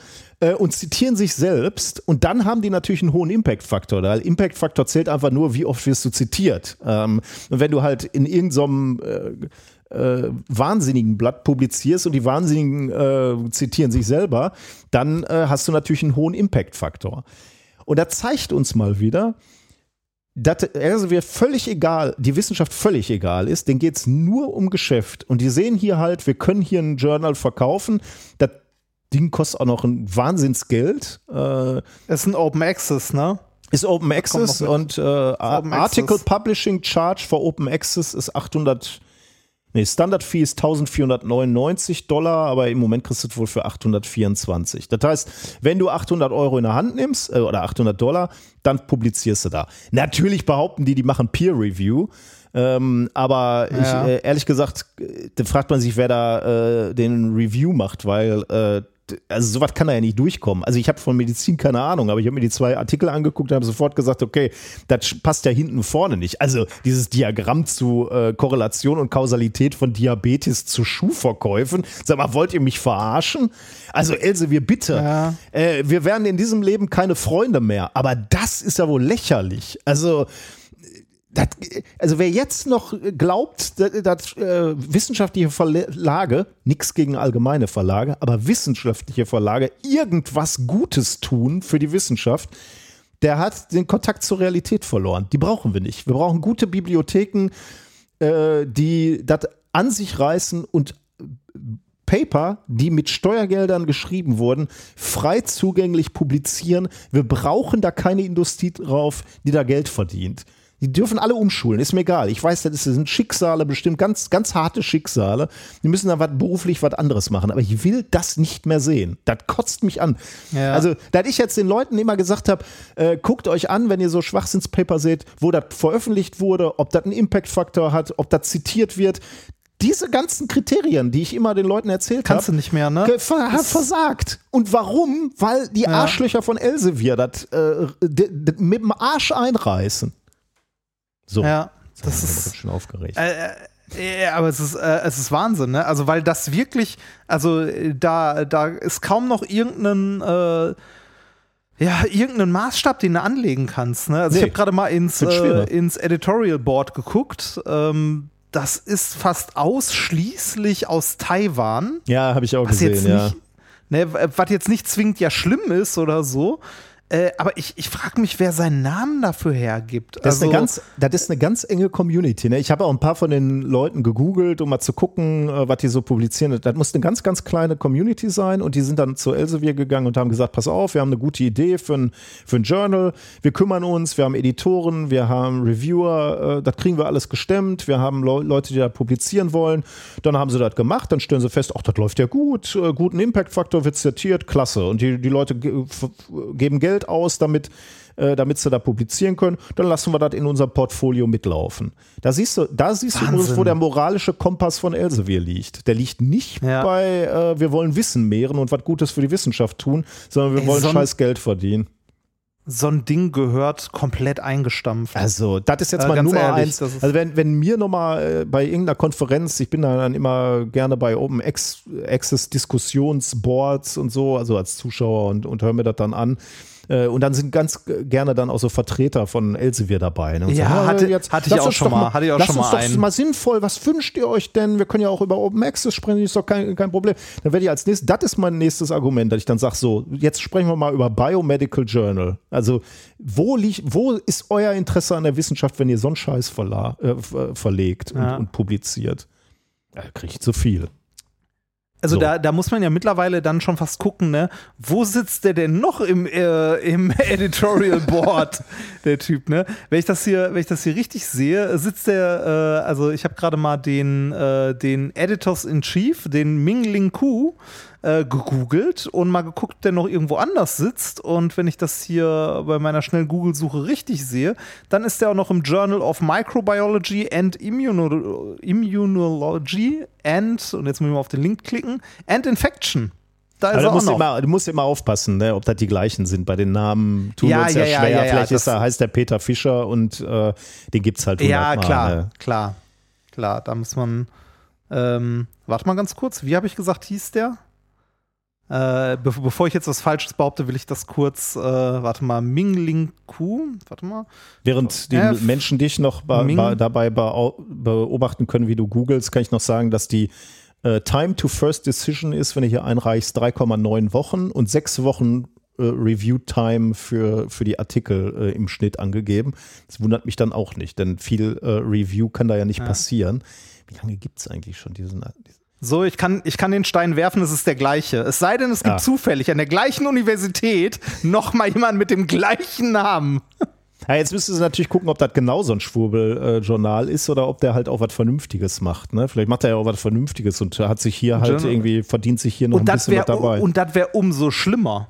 äh, und zitieren sich selbst und dann haben die natürlich einen hohen Impact-Faktor. Der Impact-Faktor zählt einfach nur, wie oft wirst du zitiert. Ähm, und wenn du halt in irgendeinem äh, äh, wahnsinnigen Blatt publizierst und die Wahnsinnigen äh, zitieren sich selber, dann äh, hast du natürlich einen hohen Impact-Faktor. Und da zeigt uns mal wieder, dass also wir völlig egal, die Wissenschaft völlig egal ist, denen geht es nur um Geschäft. Und die sehen hier halt, wir können hier ein Journal verkaufen, das Ding kostet auch noch ein Wahnsinnsgeld. Äh, ist ein Open Access, ne? Ist Open Access und äh, Open Article Access. Publishing Charge für Open Access ist 800, nee, Standard Fee ist 1499 Dollar, aber im Moment kriegst du es wohl für 824. Das heißt, wenn du 800 Euro in der Hand nimmst äh, oder 800 Dollar, dann publizierst du da. Natürlich behaupten die, die machen Peer Review. Ähm, aber ja. ich, äh, ehrlich gesagt, äh, da fragt man sich, wer da äh, den Review macht, weil äh, also sowas kann da ja nicht durchkommen. Also ich habe von Medizin keine Ahnung, aber ich habe mir die zwei Artikel angeguckt und habe sofort gesagt, okay, das passt ja hinten vorne nicht. Also dieses Diagramm zu äh, Korrelation und Kausalität von Diabetes zu Schuhverkäufen. Sag mal, wollt ihr mich verarschen? Also Else, wir bitte, ja. äh, wir werden in diesem Leben keine Freunde mehr. Aber das ist ja wohl lächerlich. Also das, also wer jetzt noch glaubt, dass, dass äh, wissenschaftliche Verlage, nichts gegen allgemeine Verlage, aber wissenschaftliche Verlage irgendwas Gutes tun für die Wissenschaft, der hat den Kontakt zur Realität verloren. Die brauchen wir nicht. Wir brauchen gute Bibliotheken, äh, die das an sich reißen und Paper, die mit Steuergeldern geschrieben wurden, frei zugänglich publizieren. Wir brauchen da keine Industrie drauf, die da Geld verdient. Die dürfen alle umschulen, ist mir egal. Ich weiß, das sind Schicksale, bestimmt ganz, ganz harte Schicksale. Die müssen dann was beruflich was anderes machen. Aber ich will das nicht mehr sehen. Das kotzt mich an. Ja. Also, da ich jetzt den Leuten immer gesagt habe, äh, guckt euch an, wenn ihr so Schwachsinnspaper seht, wo das veröffentlicht wurde, ob das einen Impact-Faktor hat, ob das zitiert wird diese ganzen Kriterien, die ich immer den Leuten erzählt habe, kannst hab, du nicht mehr, ne? Hat versagt. Und warum? Weil die Arschlöcher von Elsevier das äh, mit dem Arsch einreißen. So. Ja, das, das ist schon aufgeregt. Äh, äh, aber es ist, äh, es ist Wahnsinn, ne? Also, weil das wirklich, also da, da ist kaum noch irgendein, äh, ja, irgendeinen Maßstab, den du anlegen kannst. Ne? Also, nee, ich habe gerade mal ins, äh, ins Editorial Board geguckt. Ähm, das ist fast ausschließlich aus Taiwan. Ja, habe ich auch gesehen, ja. Nicht, ne, was jetzt nicht zwingend ja schlimm ist oder so. Äh, aber ich, ich frage mich, wer seinen Namen dafür hergibt. Das, also, ist, eine also ganz, das ist eine ganz enge Community. Ne? Ich habe auch ein paar von den Leuten gegoogelt, um mal zu gucken, äh, was die so publizieren. Das muss eine ganz, ganz kleine Community sein. Und die sind dann zu Elsevier gegangen und haben gesagt, pass auf, wir haben eine gute Idee für ein, für ein Journal. Wir kümmern uns, wir haben Editoren, wir haben Reviewer. Äh, das kriegen wir alles gestemmt. Wir haben Le Leute, die da publizieren wollen. Dann haben sie das gemacht. Dann stellen sie fest, ach, das läuft ja gut. Guten Impact-Faktor wird zitiert. Klasse. Und die, die Leute ge geben Geld Geld aus, damit, äh, damit sie da publizieren können, dann lassen wir das in unser Portfolio mitlaufen. Da siehst du, da siehst Wahnsinn. du übrigens, wo der moralische Kompass von Elsevier liegt. Der liegt nicht ja. bei, äh, wir wollen Wissen mehren und was Gutes für die Wissenschaft tun, sondern wir Ey, wollen so scheiß Geld verdienen so ein Ding gehört komplett eingestampft. Also, das ist jetzt äh, mal Nummer ehrlich, eins. Also, wenn, wenn mir nochmal äh, bei irgendeiner Konferenz, ich bin da dann immer gerne bei Open Access Diskussionsboards und so, also als Zuschauer und, und höre mir das dann an. Äh, und dann sind ganz gerne dann auch so Vertreter von Elsevier dabei. Ne? ja, so, hatte, jetzt, hatte ich auch schon mal. Hatte ich auch lass schon uns mal doch mal sinnvoll, was wünscht ihr euch denn? Wir können ja auch über Open Access sprechen, ist doch kein, kein Problem. Dann werde ich als nächstes, das ist mein nächstes Argument, dass ich dann sage, so, jetzt sprechen wir mal über Biomedical Journal. Also, wo, liegt, wo ist euer Interesse an der Wissenschaft, wenn ihr so einen Scheiß verla äh, verlegt und, ja. und publiziert? Da kriege ich zu viel. Also So. da, da muss man ja mittlerweile dann schon fast gucken, ne? Wo sitzt der denn noch im, äh, im Editorial Board, der Typ, ne? Wenn ich das hier, wenn ich das hier richtig sehe, sitzt der, äh, also ich habe gerade mal den, äh, den Editors in Chief, den Ming Ling Ku, äh, gegoogelt und mal geguckt, ob der noch irgendwo anders sitzt. Und wenn ich das hier bei meiner schnellen Google-Suche richtig sehe, dann ist der auch noch im Journal of Microbiology and Immuno Immunology and, und jetzt muss ich mal auf den Link klicken, and Infection. Da ist Also er du, auch musst noch. immer, du musst immer aufpassen, ne, ob das die gleichen sind. Bei den Namen tun Ja, wir uns ja, ja, schwer. ja, Vielleicht ist er, heißt der Peter Fischer und äh, den gibt es halt ja, klar, Ne? klar, klar. Da muss man, ähm, warte mal ganz kurz, wie habe ich gesagt, hieß der? Äh, be bevor ich jetzt was Falsches behaupte, will ich das kurz, äh, warte mal, Ming Ling Ku, warte mal. Während die F. Menschen dich noch be Ming. be dabei beobachten können, wie du googelst, kann ich noch sagen, dass die äh, Time to First Decision ist, wenn du hier einreichst, 3,9 Wochen und sechs Wochen äh, Review Time für, für die Artikel äh, im Schnitt angegeben. Das wundert mich dann auch nicht, denn viel äh, Review kann da ja nicht passieren. Wie lange gibt es eigentlich schon diesen? diesen So, ich kann, ich kann den Stein werfen, es ist der gleiche. Es sei denn, es gibt Ah. zufällig an der gleichen Universität noch mal jemand mit dem gleichen Namen. Ja, jetzt müsstest du natürlich gucken, ob das genau so ein Schwurbel-Journal ist oder ob der halt auch was Vernünftiges macht. Ne? Vielleicht macht er ja auch was Vernünftiges und hat sich hier halt Journal- irgendwie, verdient sich hier noch ein Und das bisschen was wäre dabei. und das wäre umso schlimmer.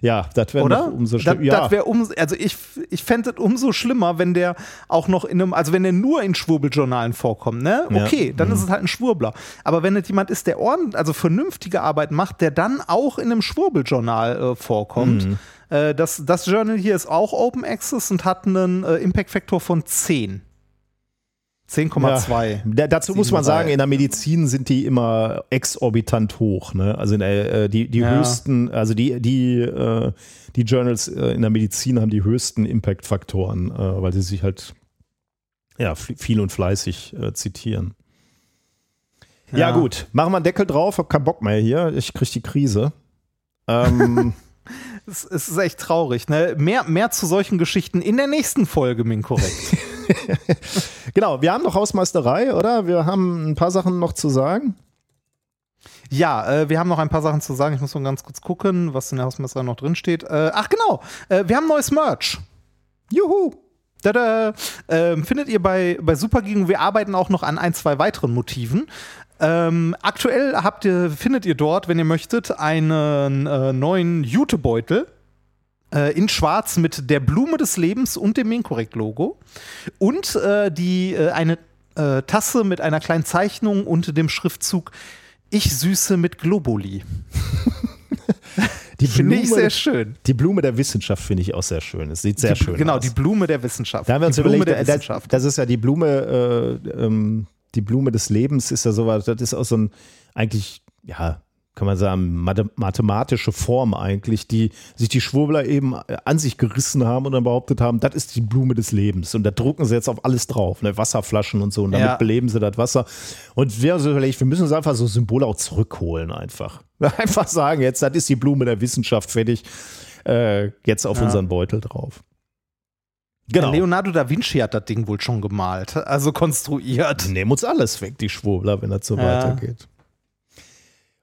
Ja, das wäre noch umso schlimmer. Ja, das wäre um, also ich, ich fände es umso schlimmer, wenn der auch noch in einem, also wenn der nur in Schwurbeljournalen vorkommt, ne? Ja. Okay, dann ist es halt ein Schwurbler. Aber wenn es jemand ist, der ordentlich, also vernünftige Arbeit macht, der dann auch in einem Schwurbeljournal äh, vorkommt. Mhm. Äh, das, das Journal hier ist auch Open Access und hat einen äh, Impact-Faktor von 10. 10,2. Da, dazu muss man 7,3. sagen, in der Medizin sind die immer exorbitant hoch. Ne? Also in der, äh, die, die Ja. höchsten, also die, die, äh, die Journals äh, in der Medizin haben die höchsten Impact-Faktoren, äh, weil sie sich halt ja, viel und fleißig äh, zitieren. Ja. Ja. gut, machen wir einen Deckel drauf, hab keinen Bock mehr hier, ich krieg die Krise. Ähm, Es, es ist echt traurig, ne? Mehr, mehr zu solchen Geschichten in der nächsten Folge, Min korrekt. genau, wir haben noch Hausmeisterei, oder? Wir haben ein paar Sachen noch zu sagen. Ja, äh, wir haben noch ein paar Sachen zu sagen. Ich muss mal ganz kurz gucken, was in der Hausmeisterei noch drin steht. Äh, ach genau, äh, wir haben neues Merch. Juhu! Tada! Ähm, findet ihr bei, bei Supergegen. Wir arbeiten auch noch an ein, zwei weiteren Motiven. Ähm, aktuell habt ihr, findet ihr dort, wenn ihr möchtet, einen äh, neuen Jutebeutel äh, in Schwarz mit der Blume des Lebens und dem Minkorrekt-Logo. Und äh, die, äh, eine äh, Tasse mit einer kleinen Zeichnung und dem Schriftzug Ich süße mit Globuli. Die Finde ich sehr schön. Die Blume der Wissenschaft finde ich auch sehr schön. Es sieht sehr die, schön genau, aus. die Blume der Wissenschaft. Da haben wir uns die Blume überlegt, der äh, Wissenschaft. das, das ist ja die Blume, äh, ähm, die Blume des Lebens ist ja sowas, das ist auch so ein, eigentlich, ja, kann man sagen, mathe- mathematische Form eigentlich, die sich die Schwurbler eben äh, an sich gerissen haben und dann behauptet haben, das ist die Blume des Lebens. Und da drucken sie jetzt auf alles drauf, ne? Wasserflaschen und so, und damit Ja. beleben sie das Wasser. Und wir haben so überlegt, wir müssen uns einfach so Symbole auch zurückholen einfach. Einfach sagen, jetzt, das ist die Blume der Wissenschaft, fertig. Äh, jetzt auf Ja. unseren Beutel drauf. Genau. Leonardo da Vinci hat das Ding wohl schon gemalt, also konstruiert. Nehmen uns alles weg, die Schwurbler, wenn das so Ja. weitergeht.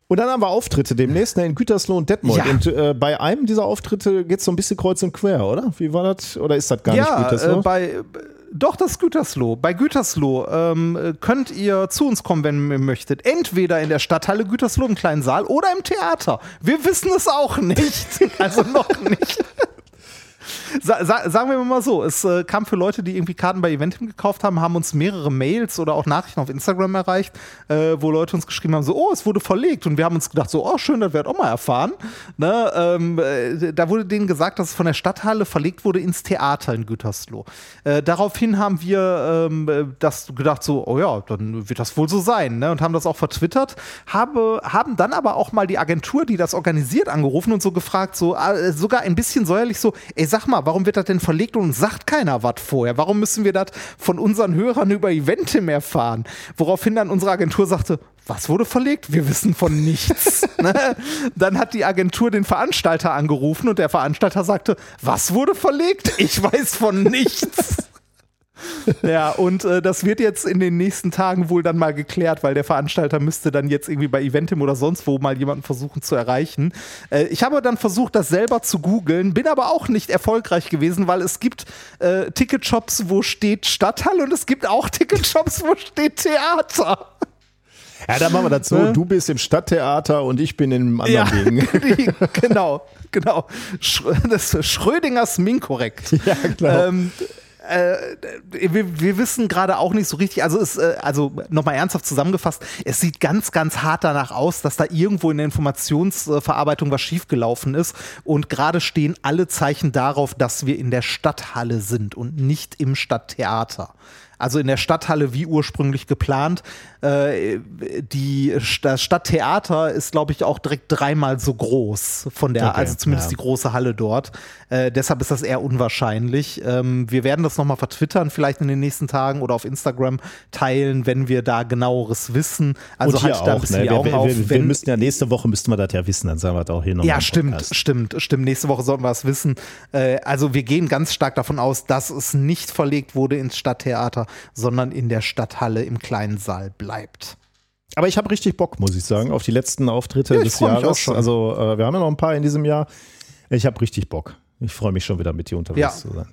Und dann haben wir Auftritte demnächst ne, in Gütersloh und Detmold. Ja. Und äh, bei einem dieser Auftritte geht es so ein bisschen kreuz und quer, oder? Wie war das? Oder ist das gar nicht ja, Gütersloh? äh, bei doch das Gütersloh. Bei Gütersloh ähm, äh, könnt ihr zu uns kommen, wenn ihr möchtet. Entweder in der Stadthalle Gütersloh im kleinen Saal oder im Theater. Wir wissen es auch nicht. Also noch nicht. Sa sa sagen wir mal so, es äh, kam für Leute, die irgendwie Karten bei Eventim gekauft haben, haben uns mehrere Mails oder auch Nachrichten auf Instagram erreicht, äh, wo Leute uns geschrieben haben, so, oh, es wurde verlegt. Und wir haben uns gedacht, so, oh, schön, das wird auch mal erfahren. Ne, ähm, äh, da wurde denen gesagt, dass es von der Stadthalle verlegt wurde ins Theater in Gütersloh. Äh, daraufhin haben wir ähm, äh, das gedacht, so, oh ja, dann wird das wohl so sein. Ne, und haben das auch vertwittert, habe, haben dann aber auch mal die Agentur, die das organisiert, angerufen und so gefragt, so äh, sogar ein bisschen säuerlich so, ey, sag mal, warum wird das denn verlegt und sagt keiner was vorher? Warum müssen wir das von unseren Hörern über Eventim erfahren? Woraufhin dann unsere Agentur sagte, was wurde verlegt? Wir wissen von nichts. ne? Dann hat die Agentur den Veranstalter angerufen und der Veranstalter sagte, was wurde verlegt? Ich weiß von nichts. Ja, und äh, das wird jetzt in den nächsten Tagen wohl dann mal geklärt, weil der Veranstalter müsste dann jetzt irgendwie bei Eventim oder sonst wo mal jemanden versuchen zu erreichen. Äh, ich habe dann versucht, das selber zu googeln, bin aber auch nicht erfolgreich gewesen, weil es gibt äh, Ticketshops, wo steht Stadthalle und es gibt auch Ticketshops, wo steht Theater. Ja, dann machen wir das so. Ne? Du bist im Stadttheater und ich bin im anderen ja, Ding. genau, genau. Das ist Schrödingers Minkorrekt. Ja, genau. Ähm, äh, wir, wir, wissen gerade auch nicht so richtig, also es, äh, also nochmal ernsthaft zusammengefasst, es sieht ganz, ganz hart danach aus, dass da irgendwo in der Informationsverarbeitung was schiefgelaufen ist und gerade stehen alle Zeichen darauf, dass wir in der Stadthalle sind und nicht im Stadttheater also in der Stadthalle wie ursprünglich geplant. Äh, die, das Stadttheater ist, glaube ich, auch direkt dreimal so groß von der, okay, also zumindest ja. die große Halle dort. Äh, deshalb ist das eher unwahrscheinlich. Ähm, wir werden das nochmal vertwittern, vielleicht in den nächsten Tagen oder auf Instagram teilen, wenn wir da genaueres wissen. Also halt da ein bisschen ne? die Augen wir, wir, auf. Wir, wir müssten ja nächste Woche müssten wir das ja wissen, dann sagen wir das auch hier nochmal. Ja, stimmt, Podcast. stimmt, stimmt. Nächste Woche sollten wir es wissen. Äh, also wir gehen ganz stark davon aus, dass es nicht verlegt wurde ins Stadttheater, sondern in der Stadthalle im kleinen Saal bleibt. Aber ich habe richtig Bock, muss ich sagen, auf die letzten Auftritte ja, des Jahres. Also äh, wir haben ja noch ein paar in diesem Jahr. Ich habe richtig Bock. Ich freue mich schon wieder mit dir unterwegs ja. zu sein.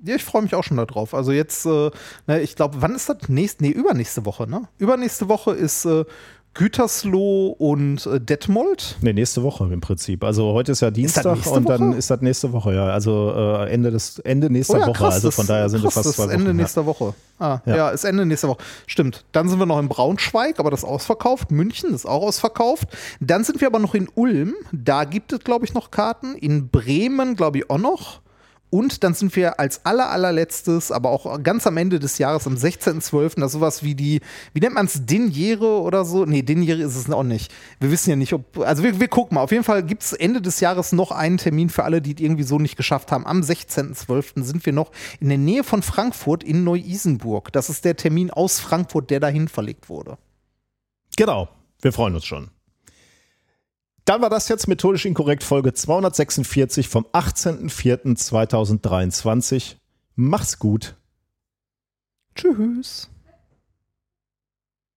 Ja, ich freue mich auch schon darauf. Also jetzt, äh, ne, ich glaube, wann ist das? Nächste, nee, übernächste Woche, ne? Übernächste Woche ist äh, Gütersloh und äh, Detmold? Nee, nächste Woche im Prinzip. Also heute ist ja Dienstag ist und dann ist das nächste Woche, ja. Also äh, Ende des Ende nächster oh ja, Woche. also von daher sind krass, wir fast zwei Wochen. Ende nächster Woche. Ah, ja. ja. ist Ende nächster Woche. Stimmt. Dann sind wir noch in Braunschweig, aber das ist ausverkauft. München ist auch ausverkauft. Dann sind wir aber noch in Ulm. Da gibt es, glaube ich, noch Karten. In Bremen, glaube ich, auch noch. Und dann sind wir als aller, allerletztes, aber auch ganz am Ende des Jahres, am 16.12., da sowas wie die, wie nennt man es, Diniere oder so? Nee, Diniere ist es auch nicht. Wir wissen ja nicht, ob, also wir, wir gucken mal. Auf jeden Fall gibt es Ende des Jahres noch einen Termin für alle, die es irgendwie so nicht geschafft haben. Am 16.12. sind wir noch in der Nähe von Frankfurt in Neu-Isenburg. Das ist der Termin aus Frankfurt, der dahin verlegt wurde. Genau, wir freuen uns schon. Dann war das jetzt methodisch inkorrekt Folge 246 vom 18.04.2023. Mach's gut. Tschüss.